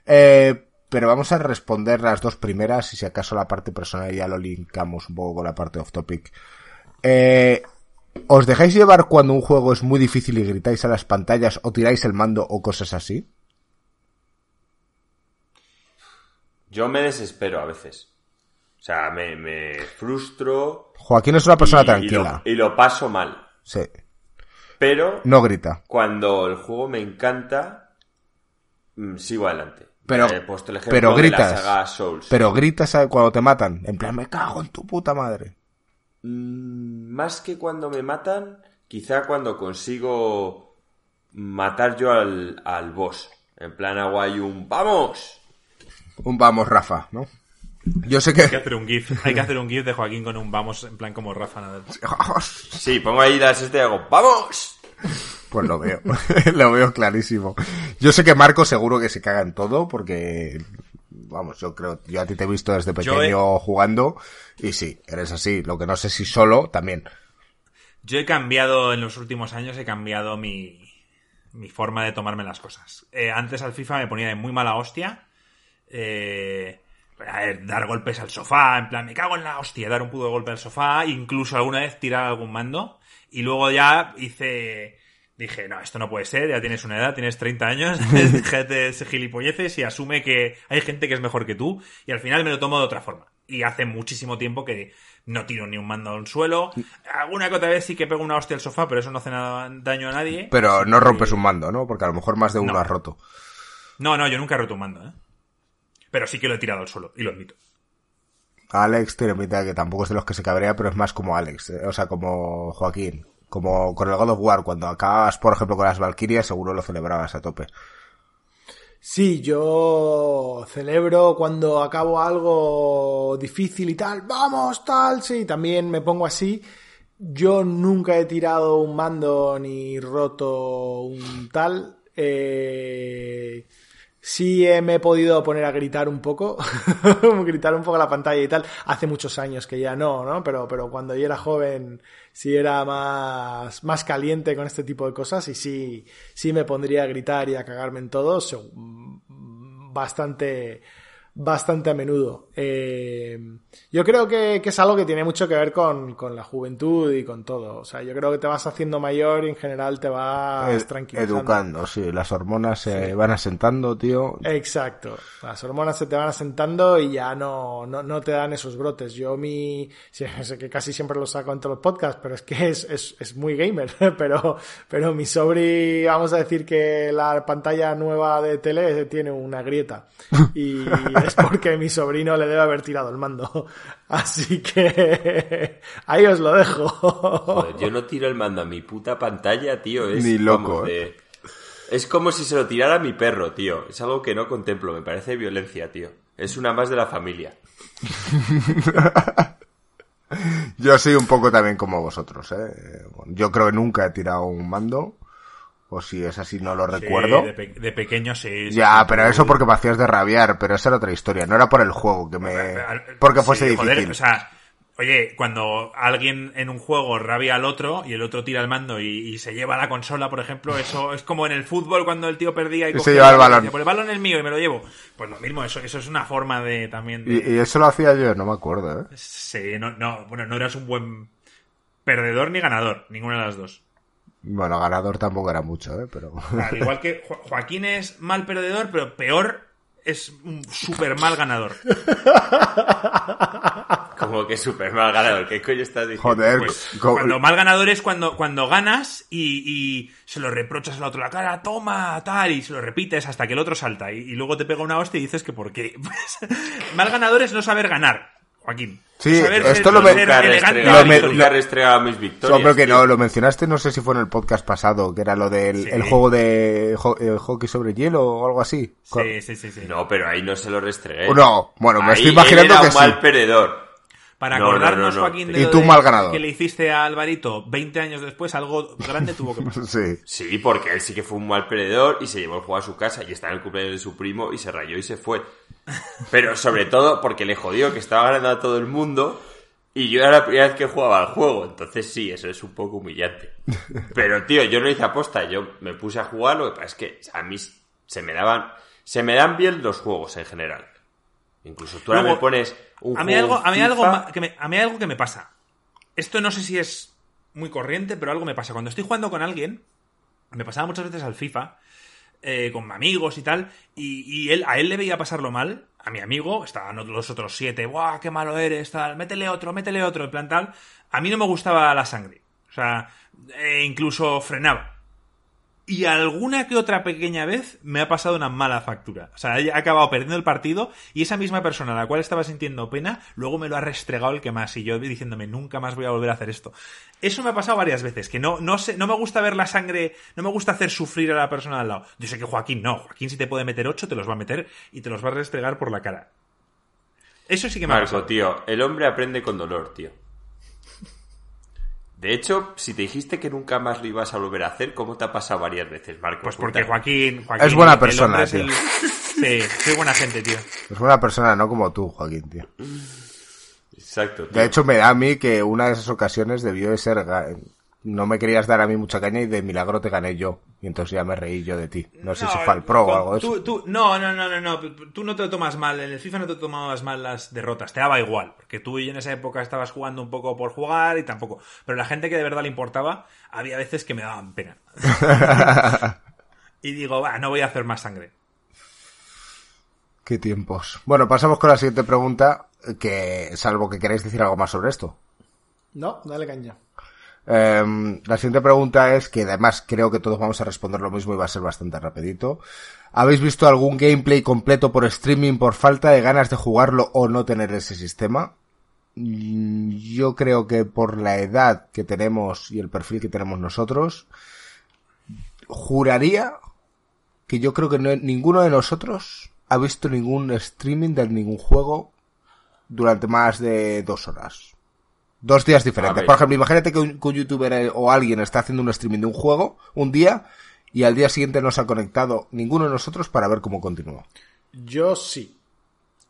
Eh, pero vamos a responder las dos primeras y si acaso la parte personal ya lo linkamos un poco con la parte off topic. Eh, ¿Os dejáis llevar cuando un juego es muy difícil y gritáis a las pantallas o tiráis el mando o cosas así? Yo me desespero a veces. O sea, me, me frustro. Joaquín es una persona y- tranquila. Y lo, y lo paso mal. Sí. Pero No grita. cuando el juego me encanta, mm, sigo adelante. Pero- He puesto el ejemplo pero de gritas. la saga Souls. Pero gritas a- cuando te matan. En plan, me cago en tu puta madre. Mm, Más que cuando me matan, quizá cuando consigo matar yo al, al boss. En plan hago ahí un ¡Vamos! Un vamos, Rafa, ¿no? Yo sé Hay que que... hacer un GIF. Hay que hacer un GIF de Joaquín con un vamos en plan como Rafa Nadal. Sí, pongo ahí las este y hago ¡Vamos! Pues lo veo, lo veo clarísimo. Yo sé que Marco seguro que se caga en todo porque, vamos, yo creo, yo a ti te he visto desde Yo pequeño jugando y sí, eres así. Lo que no sé si solo también. Yo he cambiado en los últimos años, he cambiado mi, mi forma de tomarme las cosas. Eh, antes al FIFA me ponía de muy mala hostia. Eh, a ver, dar golpes al sofá, en plan, me cago en la hostia, dar un puto golpe al sofá, incluso alguna vez tirar algún mando. Y luego ya hice. Dije, no, esto no puede ser, ya tienes una edad, tienes 30 años, déjate de ese gilipolleces y asume que hay gente que es mejor que tú. Y al final me lo tomo de otra forma. Y hace muchísimo tiempo que no tiro ni un mando al suelo. Alguna que otra vez sí que pego una hostia al sofá, pero eso no hace nada, daño a nadie. Pero no rompes un mando, ¿no? Porque a lo mejor más de uno No. has roto. No, no, yo nunca he roto un mando, ¿eh? Pero sí que lo he tirado al suelo, y lo admito. Alex de que tampoco es de los que se cabrea, pero es más como Alex, eh, o sea, como Joaquín. Como con el God of War, cuando acabas, por ejemplo, con las Valkyrias, seguro lo celebrabas a tope. Sí, yo celebro cuando acabo algo difícil y tal, vamos, tal, sí, también me pongo así. Yo nunca he tirado un mando ni roto un tal. Eh, sí me he podido poner a gritar un poco, gritar un poco a la pantalla y tal. Hace muchos años que ya no, ¿no? Pero, pero cuando yo era joven sí era más, más caliente con este tipo de cosas y sí, sí me pondría a gritar y a cagarme en todo bastante, bastante a menudo. Eh, yo creo que, que es algo que tiene mucho que ver con, con la juventud y con todo. O sea, yo creo que te vas haciendo mayor y en general te vas tranquilizando. educando, sí, las hormonas se van asentando, tío. Exacto. Las hormonas se te van asentando y ya no, no, no te dan esos brotes. Yo mi, sí, sé que casi siempre lo saco en todos los podcasts, pero es que es, es, es muy gamer. Pero, pero mi sobri, vamos a decir que la pantalla nueva de tele tiene una grieta. Y es porque mi sobrino le debe haber tirado el mando. Así que ahí os lo dejo. Joder, yo no tiro el mando a mi puta pantalla, tío. Es, Ni loco, de- Es como si se lo tirara a mi perro, tío. Es algo que no contemplo, me parece violencia, tío. Es una más de la familia. Yo soy un poco también como vosotros, ¿eh? Yo creo que nunca he tirado un mando. O si es así, no lo recuerdo. De, pe- de pequeño sí. Ya, sí. pero eso porque me hacías de rabiar, pero esa era otra historia. No era por el juego que me... Porque fuese sí, joder, difícil. o sea, oye, cuando alguien en un juego rabia al otro y el otro tira el mando y, y se lleva la consola, por ejemplo, eso es como en el fútbol cuando el tío perdía y, Y se lleva el y balón. decía, Pues el balón es mío y me lo llevo. Pues lo mismo, eso, eso es una forma de también. de- Y, y eso lo hacía yo, no me acuerdo, ¿eh? Sí, no, no, bueno, no eras un buen perdedor ni ganador, ninguna de las dos. Bueno, ganador tampoco era mucho, ¿eh? Pero... Al igual que Jo- Joaquín es mal perdedor, pero peor es un súper mal ganador. Como que súper mal ganador. ¿Qué coño estás diciendo? Joder, Pues, cuando mal ganador es cuando, cuando ganas y, y se lo reprochas al otro la cara, toma, tal, y se lo repites hasta que el otro salta y, y luego te pega una hostia y dices que por qué. Pues, mal ganador es no saber ganar, Joaquín. Sí, esto lo me- Lo me- mis victorias. Hombre, que tío. no, lo mencionaste, no sé si fue en el podcast pasado, que era lo del Sí. el juego de ho- hockey sobre hielo o algo así. Sí, sí, sí, sí. No, pero ahí no se lo restregué. No, bueno, me Ahí estoy imaginando él era que un sí. mal perdedor. Para No, no, acordarnos, no, no. Joaquín, de Y lo tú de- mal que le hiciste a Alvarito 20 años después, algo grande tuvo que pasar. Sí. Sí, porque él sí que fue un mal perdedor y se llevó el juego a su casa y estaba en el cumpleaños de su primo y se rayó y se fue. Pero sobre todo porque le jodió que estaba ganando a todo el mundo y yo era la primera vez que jugaba al juego. Entonces sí, eso es un poco humillante. Pero tío, yo no hice aposta, yo me puse a jugar, lo que pasa es que a mí se me daban, se me dan bien los juegos en general. Incluso tú ahora Luego, me pones un a mí algo, a mí algo que me, a mí algo que me pasa. Esto no sé si es muy corriente, pero algo me pasa. Cuando estoy jugando con alguien, me pasaba muchas veces al FIFA, eh, con amigos y tal, y, y él, a él le veía pasarlo mal, a mi amigo, estaban los otros siete, ¡buah, qué malo eres! Tal, métele otro, métele otro, en plan tal. A mí no me gustaba la sangre. O sea, eh, incluso frenaba. Y alguna que otra pequeña vez me ha pasado una mala factura. O sea, he acabado perdiendo el partido y esa misma persona a la cual estaba sintiendo pena, luego me lo ha restregado el que más. Y yo diciéndome, nunca más voy a volver a hacer esto. Eso me ha pasado varias veces, que no, no sé, no me gusta ver la sangre, no me gusta hacer sufrir a la persona al lado. Yo sé que Joaquín no. Joaquín si te puede meter ocho, te los va a meter y te los va a restregar por la cara. Eso sí que me ha Marco, pasado. tío, el hombre aprende con dolor, tío. De hecho, si te dijiste que nunca más lo ibas a volver a hacer, ¿cómo te ha pasado varias veces, Marco? Pues porque. Joaquín, Joaquín Es buena persona, es tío. el- Sí, soy buena gente, tío. Es una persona, no como tú, Joaquín, tío. Exacto, tío. De hecho, me da a mí que una de esas ocasiones debió de ser... No me querías dar a mí mucha caña y de milagro te gané yo. Y entonces ya me reí yo de ti. No sé si fue al pro o algo de tú, eso. tú- no, no, no, no, no. Tú no te lo tomas mal. En el FIFA no te tomabas mal las derrotas. Te daba igual. Porque tú y yo en esa época estabas jugando un poco por jugar y tampoco. Pero la gente que de verdad le importaba, había veces que me daban pena. y digo, va, no voy a hacer más sangre. Qué tiempos. Bueno, pasamos con la siguiente pregunta, que salvo que queréis decir algo más sobre esto. No, dale caña. Em, la siguiente pregunta es, que además creo que todos vamos a responder lo mismo y va a ser bastante rapidito. ¿Habéis visto algún gameplay completo por streaming por falta de ganas de jugarlo o no tener ese sistema? Mm, Yo creo que por la edad que tenemos y el perfil que tenemos nosotros, juraría que yo creo que no- ninguno de nosotros ha visto ningún streaming de ningún juego durante más de dos horas. Dos días diferentes. Por ejemplo, imagínate que un, que un youtuber eh, o alguien está haciendo un streaming de un juego un día y al día siguiente no se ha conectado ninguno de nosotros para ver cómo continúa. Yo sí.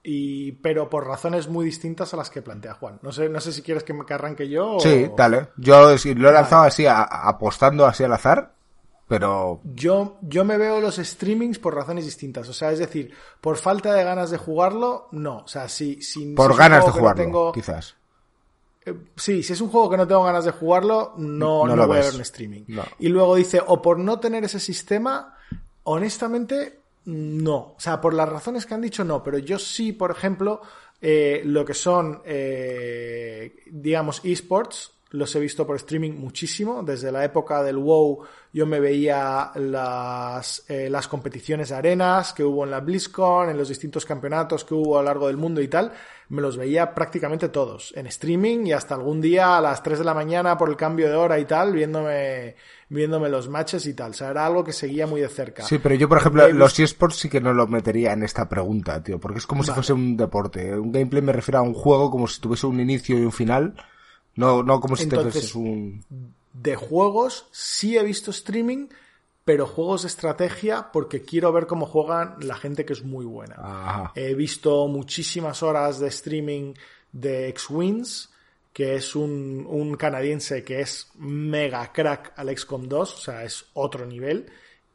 Y, pero por razones muy distintas a las que plantea Juan. No sé, no sé si quieres que me que arranque yo o... Sí, dale. Yo lo he lanzado así, a- apostando así al azar, pero Yo, yo me veo los streamings por razones distintas. O sea, es decir, por falta de ganas de jugarlo, no. O sea, si, si- por ganas de jugarlo, tengo- quizás. Eh, Sí, si es un juego que no tengo ganas de jugarlo, no, No no lo voy a ver un streaming. No. Y luego dice, o por no tener ese sistema, honestamente, no. O sea, por las razones que han dicho, no. Pero yo sí, por ejemplo, eh, lo que son, eh, digamos, esports, los he visto por streaming muchísimo. Desde la época del WoW yo me veía las, eh, las competiciones de arenas que hubo en la BlizzCon, en los distintos campeonatos que hubo a lo largo del mundo y tal. Me los veía prácticamente todos en streaming y hasta algún día a las 3 de la mañana por el cambio de hora y tal, viéndome, viéndome los matches y tal. O sea, era algo que seguía muy de cerca. Sí, pero yo, por ejemplo, los eSports sí que no lo metería en esta pregunta, tío, porque es como si fuese un deporte. Un gameplay me refiero a un juego como si tuviese un inicio y un final, no, no como si Entonces- te fueses un... de juegos sí he visto streaming, pero juegos de estrategia porque quiero ver cómo juegan la gente que es muy buena. Ajá. He visto muchísimas horas de streaming de X-Wings, que es un, un canadiense que es mega crack al XCOM 2, o sea, es otro nivel.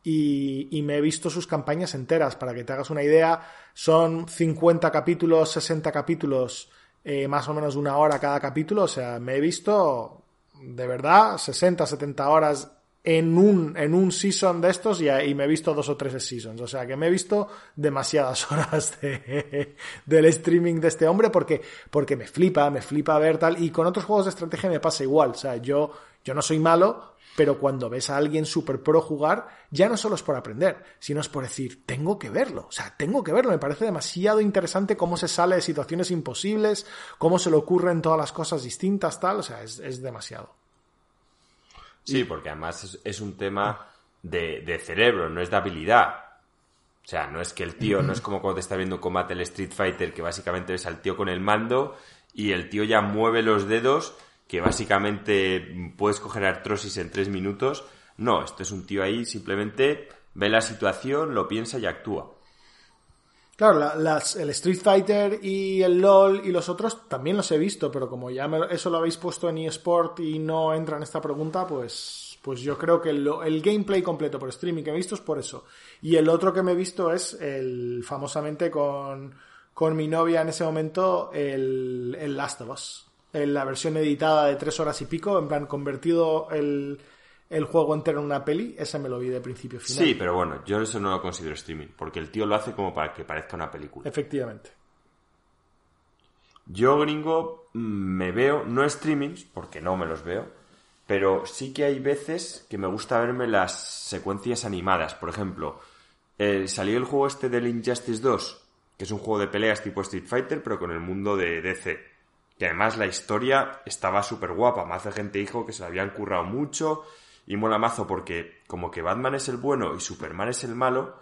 Y, y me he visto sus campañas enteras, para que te hagas una idea, son 50 capítulos, 60 capítulos, eh, más o menos una hora cada capítulo, o sea, me he visto de verdad 60, 70 horas en un, en un season de estos y, y me he visto dos o tres seasons. O sea que me he visto demasiadas horas de, del streaming de este hombre porque, porque me flipa, me flipa ver tal. Y con otros juegos de estrategia me pasa igual. O sea, yo, yo no soy malo, pero cuando ves a alguien super pro jugar, ya no solo es por aprender, sino es por decir, tengo que verlo. O sea, tengo que verlo. Me parece demasiado interesante cómo se sale de situaciones imposibles, cómo se le ocurren todas las cosas distintas, tal. O sea, es, es demasiado. Sí, porque además es, es un tema de, de cerebro, no es de habilidad. O sea, no es que el tío, no es como cuando te está viendo un combate el Street Fighter, que básicamente ves al tío con el mando y el tío ya mueve los dedos, que básicamente puedes coger artrosis en tres minutos. No, este es un tío ahí, simplemente ve la situación, lo piensa y actúa. Claro, el Street Fighter y el LOL y los otros también los he visto, pero como ya eso lo habéis puesto en eSport y no entra en esta pregunta, pues, pues yo creo que el gameplay completo por streaming que he visto es por eso. Y el otro que me he visto es el famosamente con, con mi novia en ese momento, el Last of Us. En la versión editada de tres horas y pico, en plan convertido el, el juego entero en una peli, ese me lo vi de principio a final. Sí, pero bueno, yo eso no lo considero streaming, porque el tío lo hace como para que parezca una película. Efectivamente. Yo, gringo, me veo, no streamings, porque no me los veo, pero sí que hay veces que me gusta verme las secuencias animadas. Por ejemplo, eh, salió el juego este del Injustice 2, que es un juego de peleas tipo Street Fighter, pero con el mundo de DC. Que además la historia estaba súper guapa. Más de gente dijo que se la habían currado mucho y mola mazo porque como que Batman es el bueno y Superman es el malo,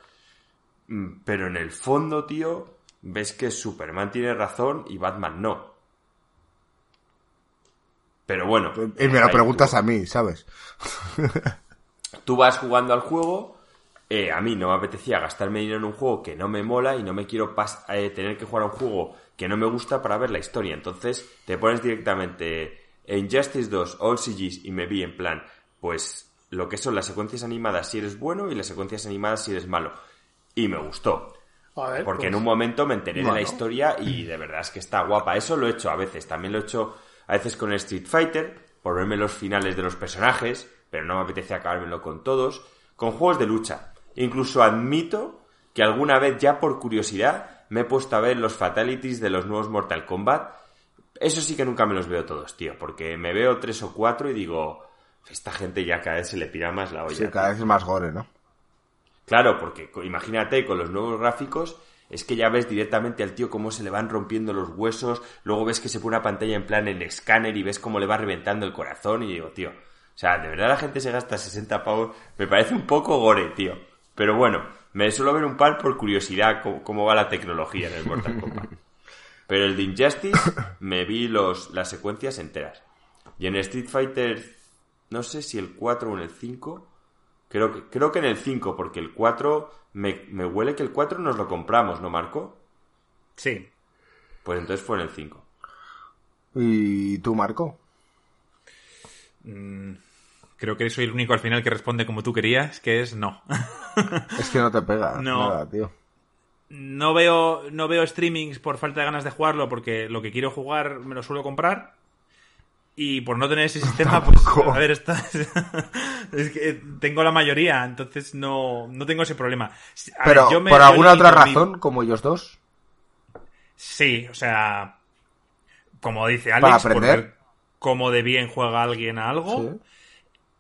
mm, pero en el fondo, tío, ves que Superman tiene razón y Batman no. Pero bueno. Y me lo preguntas tú- a mí, ¿sabes? Tú vas jugando al juego, eh, a mí no me apetecía gastarme dinero en un juego que no me mola y no me quiero eh, tener que jugar a un juego que no me gusta para ver la historia. Entonces te pones directamente en Justice 2 All CGs y me vi en plan, pues lo que son las secuencias animadas si eres bueno y las secuencias animadas si eres malo. Y me gustó. A ver, Porque pues- en un momento me enteré de la historia y de verdad es que está guapa. Eso lo he hecho a veces. También lo he hecho a veces con el Street Fighter, por verme los finales de los personajes, pero no me apetece acabármelo con todos. Con juegos de lucha. Incluso admito que alguna vez ya por curiosidad me he puesto a ver los fatalities de los nuevos Mortal Kombat. Eso sí que nunca me los veo todos, tío, porque me veo tres o cuatro y digo, esta gente ya cada vez se le pira más la olla. Sí, tío". cada vez es más gore, ¿no? Claro, porque imagínate con los nuevos gráficos, es que ya ves directamente al tío cómo se le van rompiendo los huesos, luego ves que se pone una pantalla en plan en escáner y ves cómo le va reventando el corazón y digo, tío, o sea, de verdad la gente se gasta 60 pavos, me parece un poco gore, tío. Pero bueno, me suelo ver un par por curiosidad cómo, cómo va la tecnología en el Mortal Kombat. Pero el de Injustice me vi los, las secuencias enteras. Y en Street Fighter, no sé si el 4 o en el 5, Creo que, creo que en el 5, porque el 4, me, me huele que el 4 nos lo compramos, ¿no, Marco? Sí. Pues entonces fue en el 5. ¿Y tú, Marco? Creo que soy el único al final que responde como tú querías, que es no. Es que no te pega No. nada, tío. No veo, no veo streamings por falta de ganas de jugarlo, porque lo que quiero jugar me lo suelo comprar. Y por no tener ese sistema, pues, a ver, está, es que tengo la mayoría, entonces no, no tengo ese problema. A ver, Pero, yo me- por yo alguna otra mi- razón, como ellos dos, Sí, o sea, como dice Para Alex, por aprender. cómo de bien juega alguien a algo. Sí.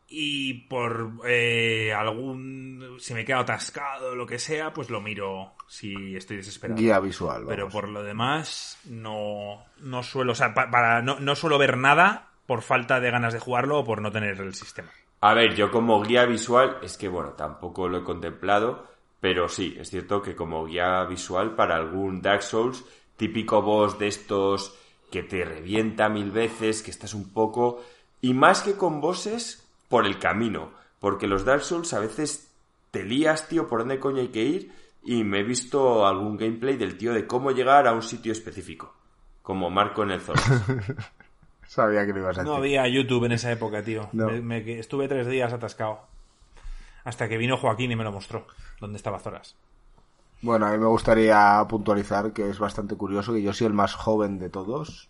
Y por eh, algún. Si me quedo atascado o lo que sea, pues lo miro si estoy desesperado. guía visual. Pero vamos. por lo demás, no, no suelo. O sea, pa- para, no, no suelo ver nada por falta de ganas de jugarlo o por no tener el sistema. A ver, yo como guía visual, es que bueno, tampoco lo he contemplado, pero sí, es cierto que como guía visual para algún Dark Souls, típico boss de estos que te revienta mil veces, que estás un poco... Y más que con bosses, por el camino, porque los Dark Souls a veces te lías, tío, por dónde coño hay que ir, y me he visto algún gameplay del tío de cómo llegar a un sitio específico, como Marco en el Zone. Sabía que lo ibas a decir. No había YouTube en esa época, tío. No. Me- me- estuve tres días atascado. Hasta que vino Joaquín y me lo mostró. Dónde estaba Zoras. Bueno, a mí me gustaría puntualizar que es bastante curioso que yo soy el más joven de todos.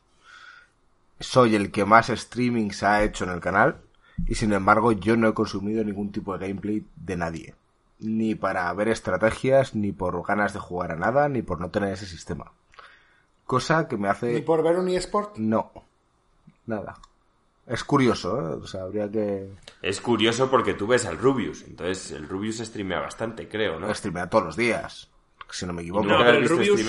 Soy el que más streamings ha hecho en el canal. Y sin embargo, yo no he consumido ningún tipo de gameplay de nadie. Ni para ver estrategias, ni por ganas de jugar a nada, ni por no tener ese sistema. Cosa que me hace... ¿Y por ver un eSport? No. Nada. Es curioso, ¿eh? O sea, habría que Es curioso porque tú ves al Rubius, entonces el Rubius streamea bastante, creo, ¿no? streamear todos los días. Si no me equivoco. No, No, ¿Nunca pero has el Rubius,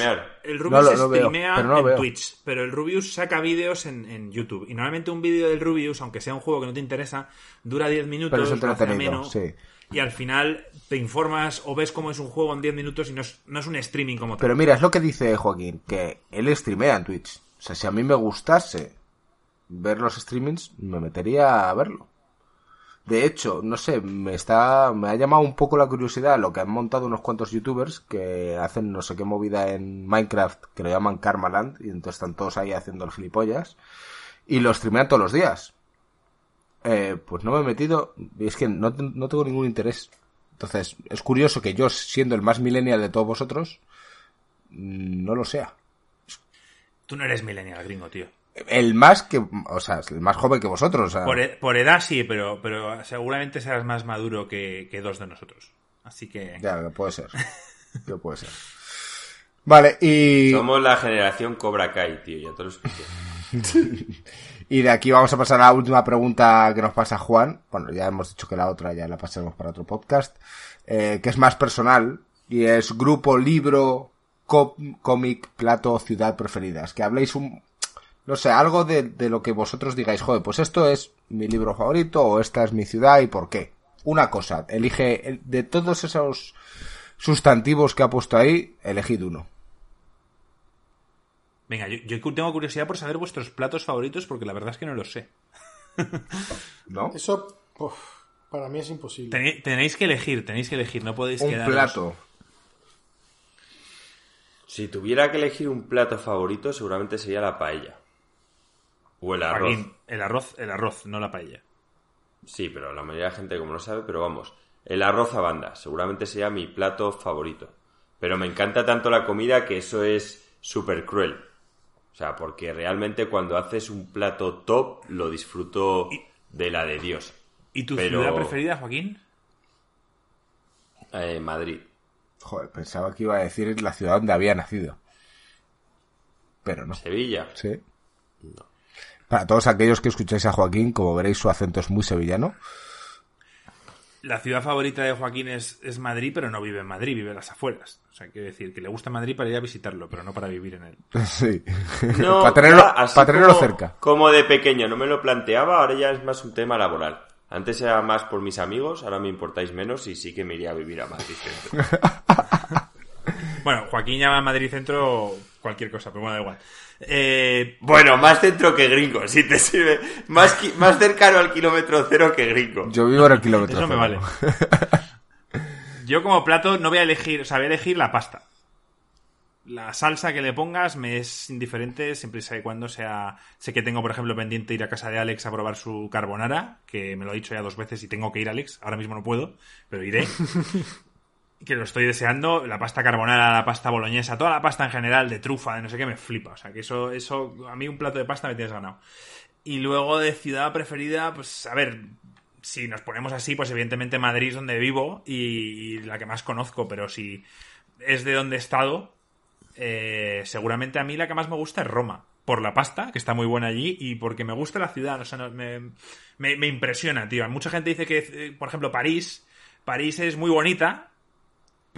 el No Rubius lo- no veo, streamea en veo. Twitch, pero el Rubius saca vídeos en, en YouTube. Y normalmente un vídeo del Rubius, aunque sea un juego que no te interesa, dura 10 minutos, Pero es ameno, sí. y al final te informas o ves cómo es un juego en 10 minutos y no es, no es un streaming como tal. Pero mira, es lo que dice Joaquín, que él streamea en Twitch. O sea, si a mí me gustase ver los streamings, me metería a verlo. De hecho, no sé, me está, me ha llamado un poco la curiosidad lo que han montado unos cuantos youtubers que hacen no sé qué movida en Minecraft, que lo llaman Karmaland, y entonces están todos ahí haciendo el gilipollas, y lo streamean todos los días. Eh, pues no me he metido, es que no, no tengo ningún interés. Entonces, es curioso que yo, siendo el más millennial de todos vosotros, mm, no lo sea. Tú no eres millennial, gringo, tío. El más que, o sea, el más joven que vosotros. O sea, Por, e- por edad sí, pero, pero seguramente serás más maduro que, que dos de nosotros. Así que... Ya, que puede ser. que puede ser. Vale, y, Somos la generación Cobra Kai, tío, ya te lo expliqué. y de aquí vamos a pasar a la última pregunta que nos pasa Juan. Bueno, ya hemos dicho que la otra ya la pasaremos para otro podcast. eh, que es más personal. Y es grupo, libro, cómic, plato, ciudad preferidas. Que habléis un, no sé, algo de, de lo que vosotros digáis, joder, pues esto es mi libro favorito o esta es mi ciudad y por qué. Una cosa, elige, el- de todos esos sustantivos que ha puesto ahí, elegid uno. Venga, yo, yo tengo curiosidad por saber vuestros platos favoritos porque la verdad es que no los sé. ¿No? Eso, uf, para mí es imposible. Tenéis, tenéis que elegir, tenéis que elegir, no podéis Un quedaros- plato. Si tuviera que elegir un plato favorito, seguramente sería la paella. O el arroz. Joaquín, el arroz, el arroz, no la paella. Sí, pero la mayoría de la gente como no sabe, pero vamos. El arroz a banda, seguramente sería mi plato favorito. Pero me encanta tanto la comida que eso es súper cruel. O sea, porque realmente cuando haces un plato top, lo disfruto de la de Dios. ¿Y tu Pero- ciudad preferida, Joaquín? Eh, Madrid. Joder, pensaba que iba a decir la ciudad donde había nacido. Pero no. Sevilla. Sí. Para todos aquellos que escucháis a Joaquín, como veréis, su acento es muy sevillano. La ciudad favorita de Joaquín es, es Madrid, pero no vive en Madrid, vive en las afueras. O sea, quiero decir que le gusta Madrid para ir a visitarlo, pero no para vivir en él. Sí. No, para tenerlo, ya, para tenerlo como- cerca. Como de pequeño no me lo planteaba, ahora ya es más un tema laboral. Antes era más por mis amigos, ahora me importáis menos y sí que me iría a vivir a Madrid. Bueno, Joaquín llama a Madrid Centro cualquier cosa, pero bueno, da igual. Eh, Bueno, más centro que gringo, si te sirve. Más, más cercano al kilómetro cero que gringo. Yo vivo en el kilómetro Eso me cero. vale. Yo como plato no voy a elegir, o sea, voy a elegir la pasta. La salsa que le pongas me es indiferente siempre y cuando sea... Sé que tengo, por ejemplo, pendiente ir a casa de Alex a probar su carbonara, que me lo ha dicho ya dos veces y tengo que ir, Alex. Ahora mismo no puedo, pero iré. que lo estoy deseando. La pasta carbonara, la pasta boloñesa, toda la pasta en general, de trufa, de no sé qué, me flipa. O sea, que eso, eso, a mí un plato de pasta me tienes ganado. Y luego de ciudad preferida, pues a ver, si nos ponemos así, pues evidentemente Madrid es donde vivo y, la que más conozco, pero si es de donde he estado, eh, seguramente a mí la que más me gusta es Roma. Por la pasta, que está muy buena allí, y porque me gusta la ciudad, o sea, no- me, me- me impresiona, tío. Mucha gente dice que, eh, por ejemplo, París, París es muy bonita,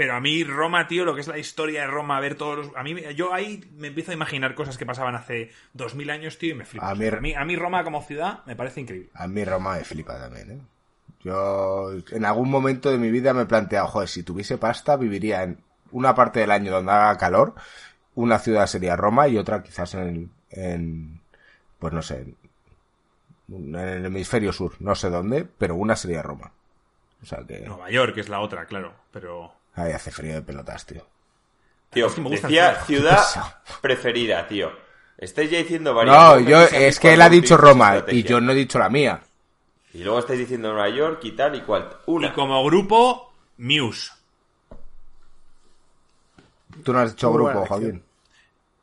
pero a mí Roma, tío, lo que es la historia de Roma, ver todos los... A mí, yo ahí me empiezo a imaginar cosas que pasaban hace dos mil años, tío, y me flipa. A A mí- mí, a mí Roma como ciudad me parece increíble. A mí Roma me flipa también, ¿eh? Yo en algún momento de mi vida me he planteado, joder, si tuviese pasta viviría en una parte del año donde haga calor, una ciudad sería Roma y otra quizás en, en pues no sé, en, en el hemisferio sur, no sé dónde, pero una sería Roma. O sea que Nueva York es la otra, claro, pero... ahí hace frío de pelotas, tío. Tío, me decía frío. ciudad preferida, tío. Estáis ya diciendo varias No, cosas, yo es que él ha dicho Roma y yo no he dicho la mía. Y luego estáis diciendo Nueva York y tal y cual. Una. Y como grupo, Muse. Tú no has dicho Muy grupo, Joaquín.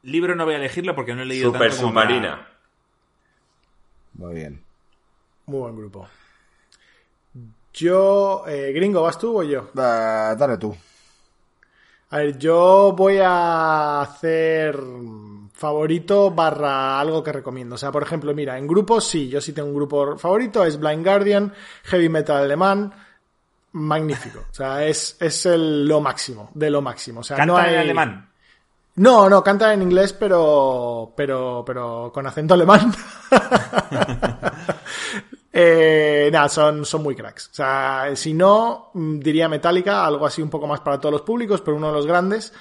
Libro no voy a elegirlo porque no he leído Super tanto como para- submarina. Muy bien. Muy buen grupo. Yo, eh, gringo, ¿vas tú o yo? Va, dale tú. A ver, yo voy a hacer favorito barra algo que recomiendo. O sea, por ejemplo, mira, en grupos sí, yo sí tengo un grupo favorito, es Blind Guardian, Heavy Metal Alemán, magnífico. O sea, es, es el, lo máximo, de lo máximo. O sea, Canta no hay... en alemán. No, no, canta en inglés, pero, pero, pero con acento alemán. eh, nada, son, son muy cracks. O sea, si no, mm, diría Metallica, algo así un poco más para todos los públicos, pero uno de los grandes.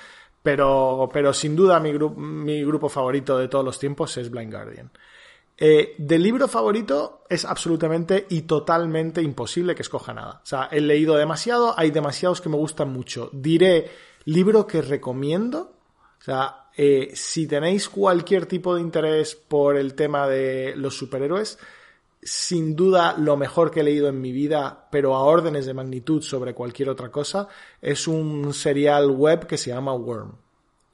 pero, pero sin duda mi, mi grupo favorito de todos los tiempos es Blind Guardian. Eh, del libro favorito es absolutamente y totalmente imposible que escoja nada. O sea, he leído demasiado, hay demasiados que me gustan mucho. Diré libro que recomiendo. O sea, eh, si tenéis cualquier tipo de interés por el tema de los superhéroes, sin duda lo mejor que he leído en mi vida, pero a órdenes de magnitud sobre cualquier otra cosa, es un serial web que se llama Worm.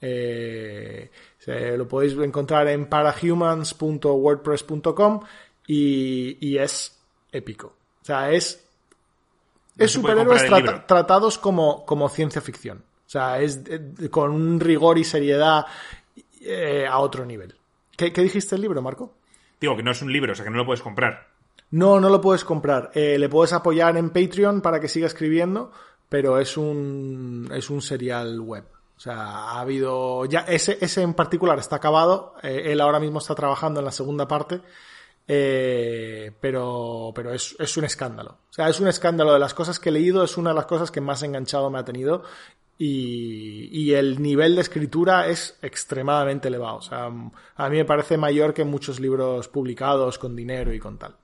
Eh, se- lo podéis encontrar en parahumans.wordpress.com y, y es épico. O sea, es, No es se superhéroes tratados como, como ciencia ficción. O sea, es eh, con un rigor y seriedad eh, a otro nivel. ¿Qué, ¿Qué dijiste el libro, Marco? Digo que no es un libro, o sea que no lo puedes comprar. No, no lo puedes comprar. Eh, le puedes apoyar en Patreon para que siga escribiendo, pero es un, es un serial web. O sea, ha habido. Ya, ese, ese en particular está acabado. eh, él ahora mismo está trabajando en la segunda parte. Eh, pero pero es, es un escándalo. O sea, es un escándalo de las cosas que he leído, es una de las cosas que más enganchado me ha tenido. Y, y el nivel de escritura es extremadamente elevado. O sea, a mí me parece mayor que muchos libros publicados con dinero y con tal.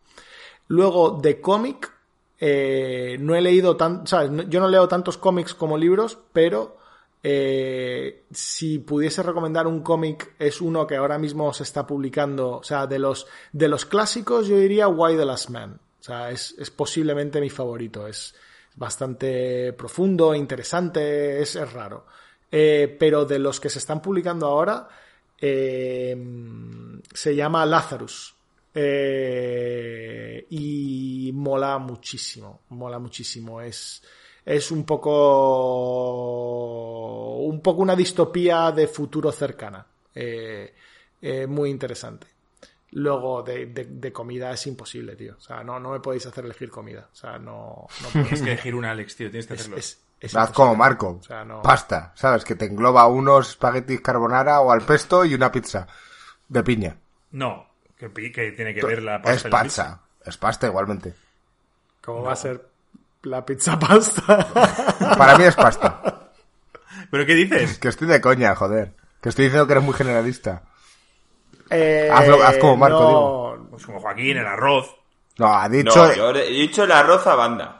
Luego, de cómic, eh, no he leído tan, ¿sabes? No- Yo no leo tantos cómics como libros, pero eh, si pudiese recomendar un cómic, es uno que ahora mismo se está publicando. O sea, de los, de los clásicos, yo diría Why the Last Man. O sea, es, es posiblemente mi favorito. Es bastante profundo, interesante, es, raro. Eh, pero de los que se están publicando ahora, eh, se llama Lazarus. Y mola muchísimo, mola muchísimo. Es, es un poco un poco una distopía de futuro cercana. Eh, eh, muy interesante. Luego de, de- de comida es imposible, tío. O sea, no, no me podéis hacer elegir comida. O sea, no, no. Tienes que elegir una, Alex, tío, tienes que hacerlo. es- es Haz como Marco. O sea, no- Pasta, ¿sabes? Que te engloba unos espaguetis carbonara o al pesto y una pizza de piña. No, que, pi- que tiene que ver la pasta es y la pizza. pizza. Es pasta igualmente. ¿Cómo va a ser la pizza pasta? Para mí es pasta. ¿Pero qué dices? Que estoy de coña, joder. Que estoy diciendo que eres muy generalista. Eh, Hazlo- haz como Marco, no, digo. Pues como Joaquín, el arroz. No, ha No, dicho... yo he dicho el arroz a banda.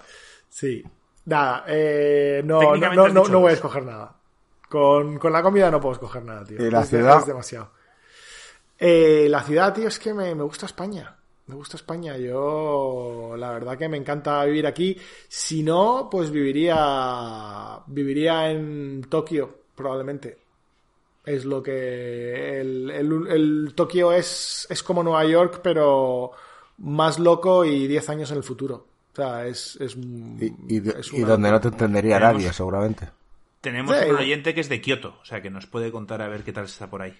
Sí. Nada, eh, no, no, Técnicamente no, has no, dicho no voy a dos. escoger nada. Con, con la comida no puedo escoger nada, tío. ¿Y la Es de- ciudad? Es demasiado. Eh, la ciudad, tío, es que me, me gusta España. Me gusta España. Yo, la verdad que me encanta vivir aquí. Si no, pues viviría, viviría en Tokio, probablemente. Es lo que, el, el, el Tokio es, es como Nueva York, pero más loco y 10 años en el futuro. O sea, es, es, Y, y- es y una donde no te entendería Tenemos- nadie, seguramente. Tenemos Sí. un oyente que es de Kioto, o sea que nos puede contar a ver qué tal está por ahí.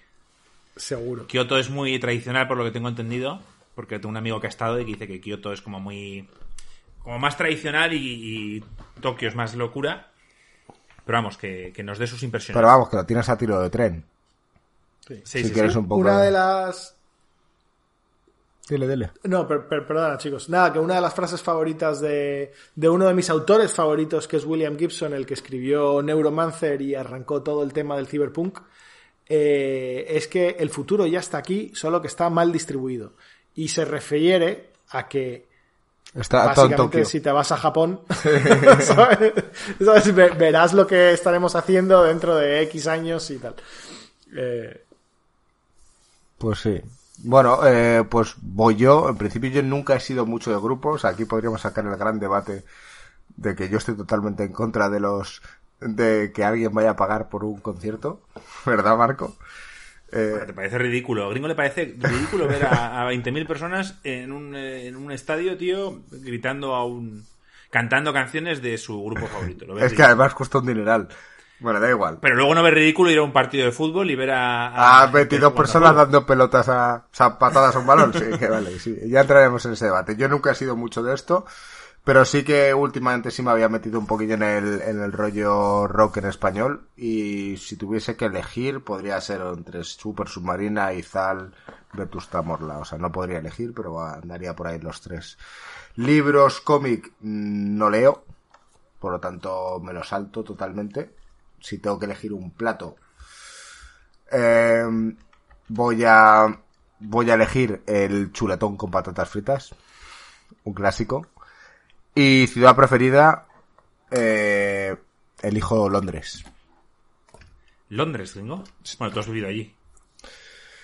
Seguro. Kioto es muy tradicional por lo que tengo entendido, porque tengo un amigo que ha estado y que dice que Kioto es como muy... como más tradicional y, y Tokio es más locura. Pero vamos, que, que nos dé sus impresiones. Pero vamos, que lo tienes a tiro de tren. Sí, si sí, quieres sí. un poco... Una de las Dile, dile. No, per- per- perdona, chicos. Nada, que una de las frases favoritas de, de uno de mis autores favoritos, que es William Gibson, el que escribió Neuromancer y arrancó todo el tema del cyberpunk, eh, es que el futuro ya está aquí, solo que está mal distribuido. Y se refiere a que Está todo en básicamente Tokio. si te vas a Japón, ¿sabes? ¿sabes? Ve- verás lo que estaremos haciendo dentro de X años y tal. Eh, Pues sí. Bueno, eh, pues voy yo. En principio yo nunca he sido mucho de grupos. Aquí podríamos sacar el gran debate de que yo estoy totalmente en contra de los de que alguien vaya a pagar por un concierto, ¿verdad, Marco? Eh, Bueno, ¿Te parece ridículo? A Gringo le parece ridículo ver a, a 20.000 personas en un, en un estadio, tío, gritando a un... cantando canciones de su grupo favorito. Lo es que además cuesta un dineral. Bueno, da igual. Pero luego no ves ridículo ir a un partido de fútbol y ver a... A gente 22 jugando personas dando pelotas a, o sea, patadas a un balón. Sí, que vale, sí. Ya entraremos en ese debate. Yo nunca he sido mucho de esto, pero sí que últimamente sí me había metido un poquillo en el, en el rollo rock en español. Y si tuviese que elegir, podría ser entre Super Submarina y Zal Vetusta Morla. O sea, no podría elegir, pero andaría por ahí los tres. Libros, cómic, mm, no leo. Por lo tanto, me lo salto totalmente. Si tengo que elegir un plato, Eh, voy a voy a elegir el chuletón con patatas fritas, un clásico. Y ciudad preferida, eh, elijo Londres. Londres, gringo. Bueno, tú has vivido allí.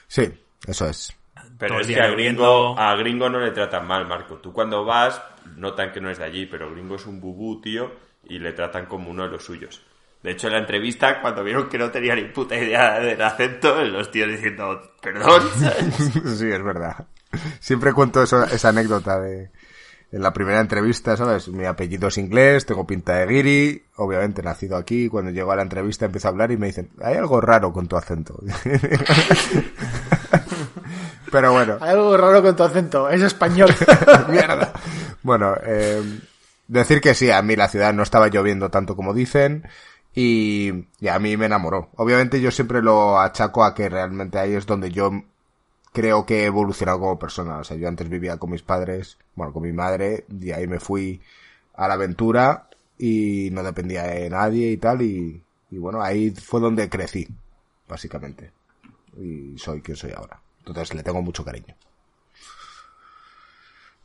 Sí, eso es. Pero es que a gringo, a gringo no le tratan mal, Marco. Tú cuando vas, notan que no es de allí, pero gringo es un bubú, tío, y le tratan como uno de los suyos. De hecho, en la entrevista, cuando vieron que no tenía ni puta idea del acento, los tíos diciendo, perdón. sí, es verdad. Siempre cuento eso- esa anécdota de en la primera entrevista, ¿sabes? Mi apellido es inglés, tengo pinta de guiri, obviamente nacido aquí, cuando llego a la entrevista empiezo a hablar y me dicen, hay algo raro con tu acento. Pero bueno, Hay algo raro con tu acento, es español. mierda. Bueno, eh, decir que sí, a mí la ciudad no estaba lloviendo tanto como dicen y, y a mí me enamoró. Obviamente yo siempre lo achaco a que realmente ahí es donde yo creo que he evolucionado como persona. O sea, yo antes vivía con mis padres, bueno, con mi madre, y ahí me fui a la aventura y no dependía de nadie y tal, y, y bueno, ahí fue donde crecí, básicamente. Y soy quien soy ahora. Entonces le tengo mucho cariño.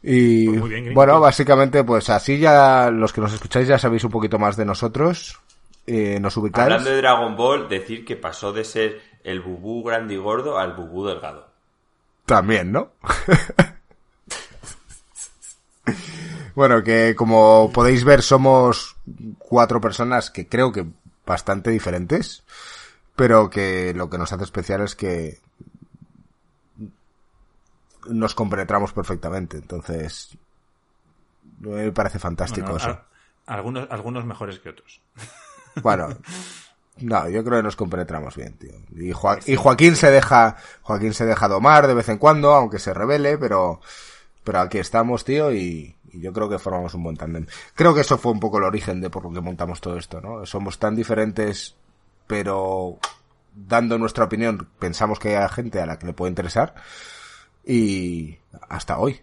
Y Pues bien, bueno, básicamente, pues así ya los que nos escucháis ya sabéis un poquito más de nosotros. Eh, nos ubicáis. Hablando de Dragon Ball, decir que pasó de ser el bubú grande y gordo al bubú delgado. También, ¿no? bueno, que como podéis ver somos cuatro personas que creo que bastante diferentes, pero que lo que nos hace especial es que nos compenetramos perfectamente, entonces me parece fantástico Bueno, eso. a- algunos, algunos mejores que otros. Bueno, no, yo creo que nos compenetramos bien, tío. Y, y Joaquín se deja, Joaquín se deja domar de vez en cuando, aunque se revele, pero, pero aquí estamos, tío, y, y yo creo que formamos un buen tándem. Creo que eso fue un poco el origen de por lo que montamos todo esto, ¿no? Somos tan diferentes, pero dando nuestra opinión pensamos que hay gente a la que le puede interesar y hasta hoy.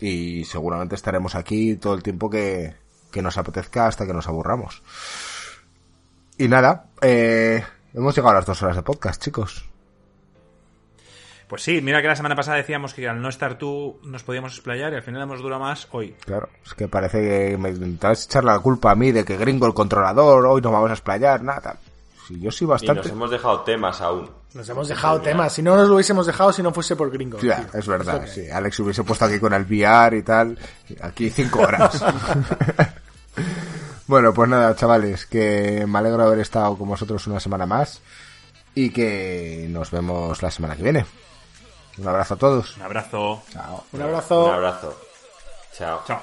Y seguramente estaremos aquí todo el tiempo que, que nos apetezca hasta que nos aburramos. Y nada, eh, hemos llegado a las dos horas de podcast, chicos. Pues sí, mira que la semana pasada decíamos que al no estar tú nos podíamos explayar y al final hemos durado más hoy. Claro, es que parece que me intentabas echar la culpa a mí de que gringo el controlador, hoy nos vamos a explayar, nada. Si yo soy Y nos bastante... hemos dejado temas aún. Nos hemos dejado temas. Si no nos lo hubiésemos dejado si no fuese por gringo. Ya, tío. es verdad, sí. Alex hubiese puesto aquí con el VR y tal. Aquí cinco horas. bueno, pues nada, chavales, que me alegro de haber estado con vosotros una semana más. Y que nos vemos la semana que viene. Un abrazo a todos. Un abrazo. Un abrazo. Un abrazo. Chao. Chao.